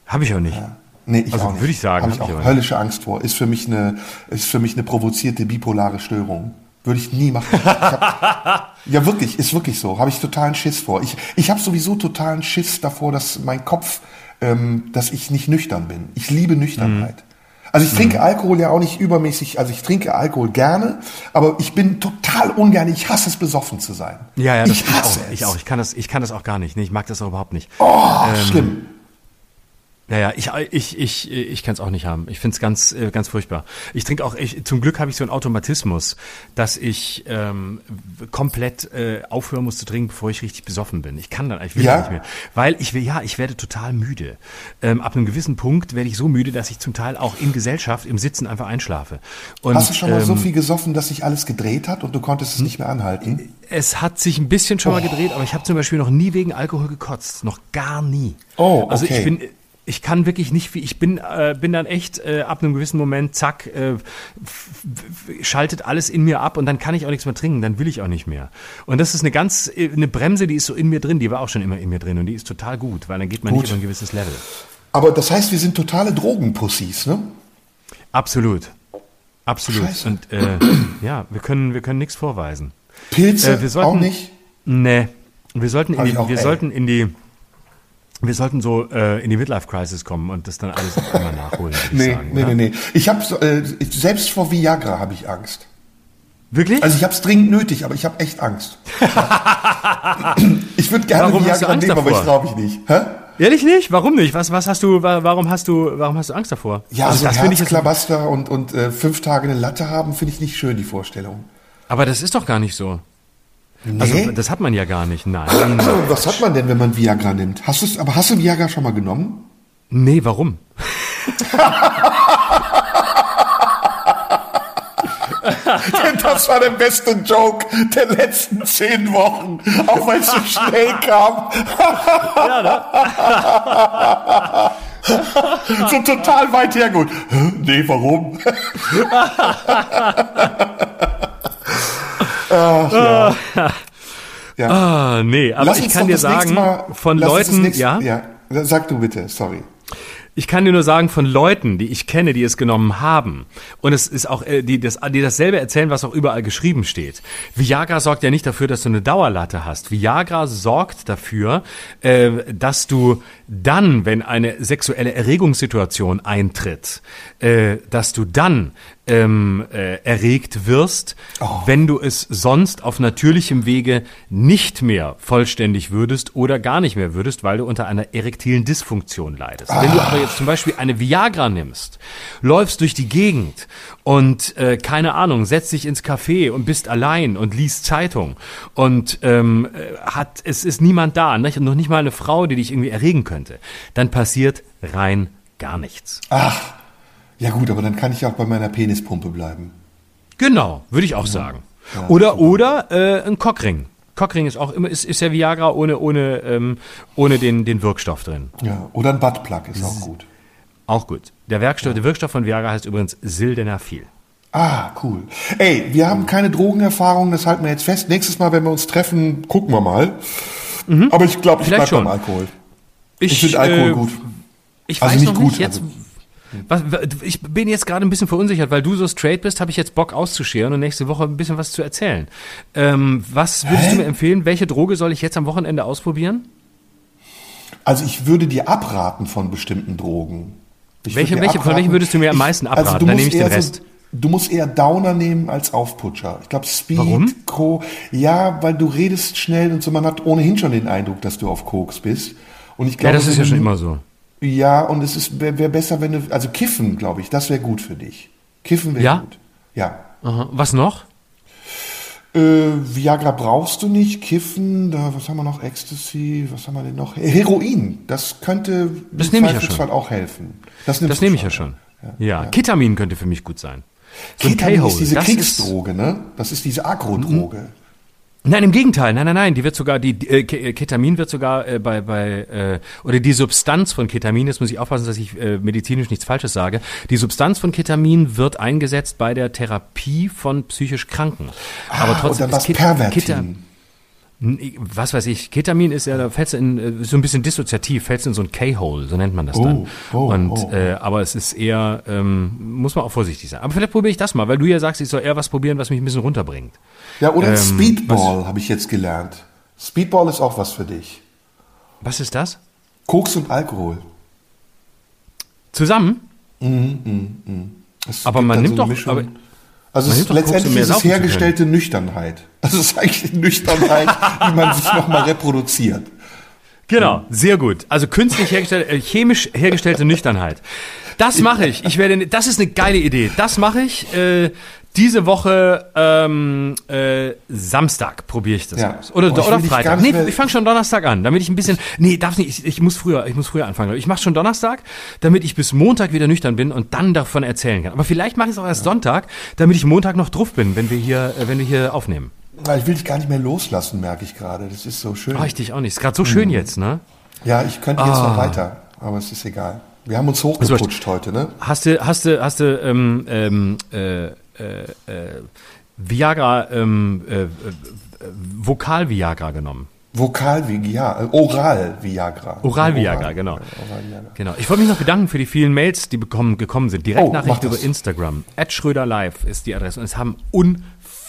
Habe ich auch nicht. Nee, ich Also auch nicht. würde ich sagen, Habe ich ich auch höllische Angst vor. Ist für mich eine, ist für mich eine provozierte bipolare Störung. Würde ich nie machen. Ich hab, ja, wirklich, ist wirklich so. Habe ich totalen Schiss vor. Ich, ich habe sowieso totalen Schiss davor, dass mein Kopf, ähm, dass ich nicht nüchtern bin. Ich liebe Nüchternheit. Mhm. Also ich trinke Alkohol ja auch nicht übermäßig, also ich trinke Alkohol gerne, aber ich bin total ungern, ich hasse es, besoffen zu sein. Ja, ja, das ich hasse auch. es. Ich auch. Ich kann das, ich kann das auch gar nicht. Nee, ich mag das auch überhaupt nicht. Oh, schlimm. Ja, ja, ich, ich, ich, ich kann es auch nicht haben. Ich finde es ganz, äh, ganz furchtbar. Ich trinke auch, ich, zum Glück habe ich so einen Automatismus, dass ich ähm, komplett äh, aufhören muss zu trinken, bevor ich richtig besoffen bin. Ich kann dann, ich will Ja? nicht mehr. Weil ich will, ja, ich werde total müde. Ähm, ab einem gewissen Punkt werde ich so müde, dass ich zum Teil auch in Gesellschaft im Sitzen einfach einschlafe. Und, Hast du schon mal so ähm, viel gesoffen, dass sich alles gedreht hat und du konntest es nicht mehr anhalten? Es hat sich ein bisschen schon mal gedreht, aber ich habe zum Beispiel noch nie wegen Alkohol gekotzt. Noch gar nie. Oh, Also okay. ich bin, ich kann wirklich nicht, wie ich bin, äh, bin dann echt äh, ab einem gewissen Moment, zack, äh, schaltet alles in mir ab und dann kann ich auch nichts mehr trinken, dann will ich auch nicht mehr. Und das ist eine ganz, äh, eine Bremse, die ist so in mir drin, die war auch schon immer in mir drin und die ist total gut, weil dann geht man Gut. nicht über ein gewisses Level. Aber das heißt, wir sind totale Drogenpussys, ne? Absolut. Absolut. Scheiße. Und äh, ja, wir können, wir können nichts vorweisen. Pilze Äh, sollten- auch nicht? Nee. Wir sollten in die, auch, wir ey. sollten in die, wir sollten so äh, in die Midlife Crisis kommen und das dann alles noch einmal nachholen, ich Nee, sagen. nee, oder? nee, nee. Ich habe äh, ich- selbst vor Viagra habe ich Angst. Wirklich? Also ich habe es dringend nötig, aber ich habe echt Angst. ich würde gerne Warum Viagra nehmen, aber ich davor? traue mich nicht. Hä? Ehrlich nicht? Warum nicht? Was, was hast du, wa- warum hast du, warum hast du Angst davor? Ja, also so das finde ich jetzt, Herzklabaster und, und äh, fünf Tage eine Latte haben, finde ich nicht schön, die Vorstellung. aber das ist doch gar nicht so. Nee? Also das hat man ja gar nicht. Nein. Was hat man denn, wenn man Viagra nimmt? Hast du's, aber hast du Viagra schon mal genommen? Nee, warum? Denn das war der beste Joke der letzten zehn Wochen, auch weil es so schnell kam. so total weit hergeholt. Nee, warum? Ach, ja. ja. Ah, nee, aber Lass ich kann dir sagen, Mal, von Leuten, nächste- ja, ja, sag du bitte, sorry. Ich kann dir nur sagen, von Leuten, die ich kenne, die es genommen haben, und es ist auch, äh, die, das, die dasselbe erzählen, was auch überall geschrieben steht. Viagra sorgt ja nicht dafür, dass du eine Dauerlatte hast. Viagra sorgt dafür, äh, dass du dann, wenn eine sexuelle Erregungssituation eintritt, äh, dass du dann ähm, äh, erregt wirst, wenn du es sonst auf natürlichem Wege nicht mehr vollständig würdest oder gar nicht mehr würdest, weil du unter einer erektilen Dysfunktion leidest. Wenn du aber jetzt zum Beispiel eine Viagra nimmst, läufst durch die Gegend und äh, keine Ahnung, setzt dich ins Café und bist allein und liest Zeitung und ähm, äh, hat es ist niemand da, nicht? Und noch nicht mal eine Frau, die dich irgendwie erregen könnte, dann passiert rein gar nichts. Ach, ja gut, aber dann kann ich auch bei meiner Penispumpe bleiben. Genau, würde ich auch sagen. oder oder äh, ein Cockring. Cockring ist auch immer ist, ist ja Viagra ohne ohne ähm, ohne den den Wirkstoff drin. Ja, oder ein Buttplug ist auch gut. Auch gut. Der Werkstoff, der Wirkstoff von Viagra heißt übrigens Sildenafil. Ah, cool. Ey, wir haben keine Drogenerfahrung, das halten wir jetzt fest. Nächstes Mal, wenn wir uns treffen, gucken wir mal. Aber ich glaube, ich Vielleicht bleib beim schon. Alkohol. Ich finde Alkohol gut. Ich Also weiß nicht noch nicht gut, jetzt. also- Was, ich bin jetzt gerade ein bisschen verunsichert, weil du so straight bist, habe ich jetzt Bock auszuscheren und nächste Woche ein bisschen was zu erzählen. Ähm, was würdest Hä? du mir empfehlen? Welche Droge soll ich jetzt am Wochenende ausprobieren? Also ich würde dir abraten von bestimmten Drogen. Ich Welche- welche- von welchen würdest du mir am meisten abraten? du Dann musst nehme ich den eher Rest. So, du musst eher Downer nehmen als Aufputscher. Ich glaube Speed, Warum? Co. Ja, weil du redest schnell und so. Man hat ohnehin schon den Eindruck, dass du auf Koks bist. Und ich Ja, glaube, das ist ja schon immer so. Ja, und es ist wäre wär besser, wenn du also kiffen, glaube ich, das wäre gut für dich. Kiffen wäre Ja? gut. Ja. Aha. Was noch? Äh, Viagra brauchst du nicht, Kiffen, da, was haben wir noch? Ecstasy, was haben wir denn noch? Heroin, das könnte Das im nehme ich ja auch helfen. Das, Das nehme ich ja schon. Ja, Ketamin könnte für mich gut sein. So Ketamin ist diese Das Kriegsdroge, ne? Das ist diese Agrodroge. Nein, im Gegenteil. Nein, nein, nein. Die wird sogar, die äh, äh, Ketamin wird sogar äh, bei, bei äh, oder die Substanz von Ketamin, jetzt muss ich aufpassen, dass ich äh, medizinisch nichts Falsches sage. Die Substanz von Ketamin wird eingesetzt bei der Therapie von psychisch Kranken. Aber Ah, trotzdem und dann ist Ket- Pervertin. Keta- N- was weiß ich, Ketamin ist ja, da fällst du in, äh, so ein bisschen dissoziativ, fällst in so ein K-Hole, so nennt man das dann. oh, Und, oh. Äh, aber es ist eher, ähm, muss man auch vorsichtig sein. Aber vielleicht probiere ich das mal, weil du ja sagst, ich soll eher was probieren, was mich ein bisschen runterbringt. Ja, oder Ähm, Speedball habe ich jetzt gelernt. Speedball ist auch was für dich. Was ist das? Koks und Alkohol. Zusammen? Es Aber gibt man dann nimmt eine doch- aber- also es letztendlich ist es hergestellte Nüchternheit. Das ist eigentlich Nüchternheit, die man sich nochmal reproduziert. Genau, sehr gut. Also künstlich hergestellte, äh, chemisch hergestellte Nüchternheit. Das mache ich. Ich werde, das ist eine geile Idee. Das mache ich. Äh, diese Woche ähm, äh, Samstag probiere ich das Ja. aus. Oder, ich oder Freitag. Nee, ich fange schon Donnerstag an, damit ich ein bisschen. Nee, darf nicht. Ich, ich muss früher, ich muss früher anfangen. Ich mache schon Donnerstag, damit ich bis Montag wieder nüchtern bin und dann davon erzählen kann. Aber vielleicht mache ich es auch erst Sonntag, damit ich Montag noch drauf bin, wenn wir hier, äh, wenn wir hier aufnehmen. Weil ich will dich gar nicht mehr loslassen, merke ich gerade. Das ist so schön. Oh, ich dich auch nicht. Ist gerade so schön jetzt, ne? Ja, ich könnte jetzt Ah. noch weiter, aber es ist egal. Wir haben uns hochgeputscht heute, ne? Hast du, hast du, hast du ähm, ähm, äh, äh, äh, Viagra, ähm, äh, äh, Vokal-Viagra genommen? Vokal ja, äh, Oral genau. Oral Viagra. Genau. Ich wollte mich noch bedanken für die vielen Mails, die bekommen, gekommen sind. Oh, mach Direktnachrichten das. über Instagram. At Schröder Live ist die Adresse. Und es haben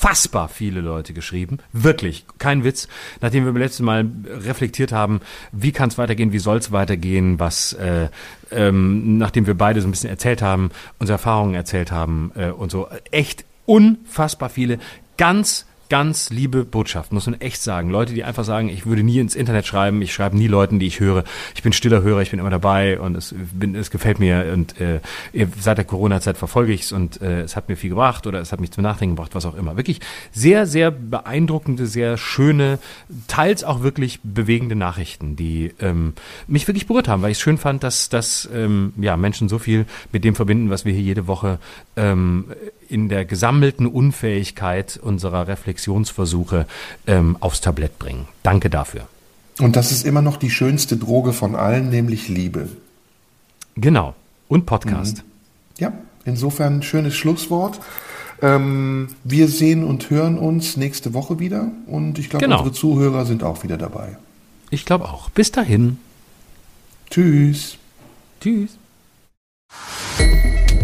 unfassbar viele Leute geschrieben. Wirklich. Kein Witz. Nachdem wir beim letzten Mal reflektiert haben, wie kann es weitergehen, wie soll es weitergehen, was, äh, ähm, nachdem wir beide so ein bisschen erzählt haben, unsere Erfahrungen erzählt haben äh, und so. Echt unfassbar viele. Ganz ganz liebe Botschaft, muss man echt sagen. Leute, die einfach sagen, ich würde nie ins Internet schreiben, ich schreibe nie Leuten, die ich höre. Ich bin stiller Hörer, ich bin immer dabei und es, bin, es gefällt mir und äh, seit der Corona-Zeit verfolge ich es und äh, es hat mir viel gebracht oder es hat mich zum Nachdenken gebracht, was auch immer. Wirklich sehr, sehr beeindruckende, sehr schöne, teils auch wirklich bewegende Nachrichten, die ähm, mich wirklich berührt haben, weil ich es schön fand, dass, dass ähm, ja, Menschen so viel mit dem verbinden, was wir hier jede Woche ähm, in der gesammelten Unfähigkeit unserer Reflexionsversuche ähm, aufs Tablett bringen. Danke dafür. Und das ist immer noch die schönste Droge von allen, nämlich Liebe. Genau. Und Podcast. Ja, insofern schönes Schlusswort. Ähm, wir sehen und hören uns nächste Woche wieder und ich glaube, Genau. unsere Zuhörer sind auch wieder dabei. Ich glaube auch. Bis dahin. Tschüss. Tschüss.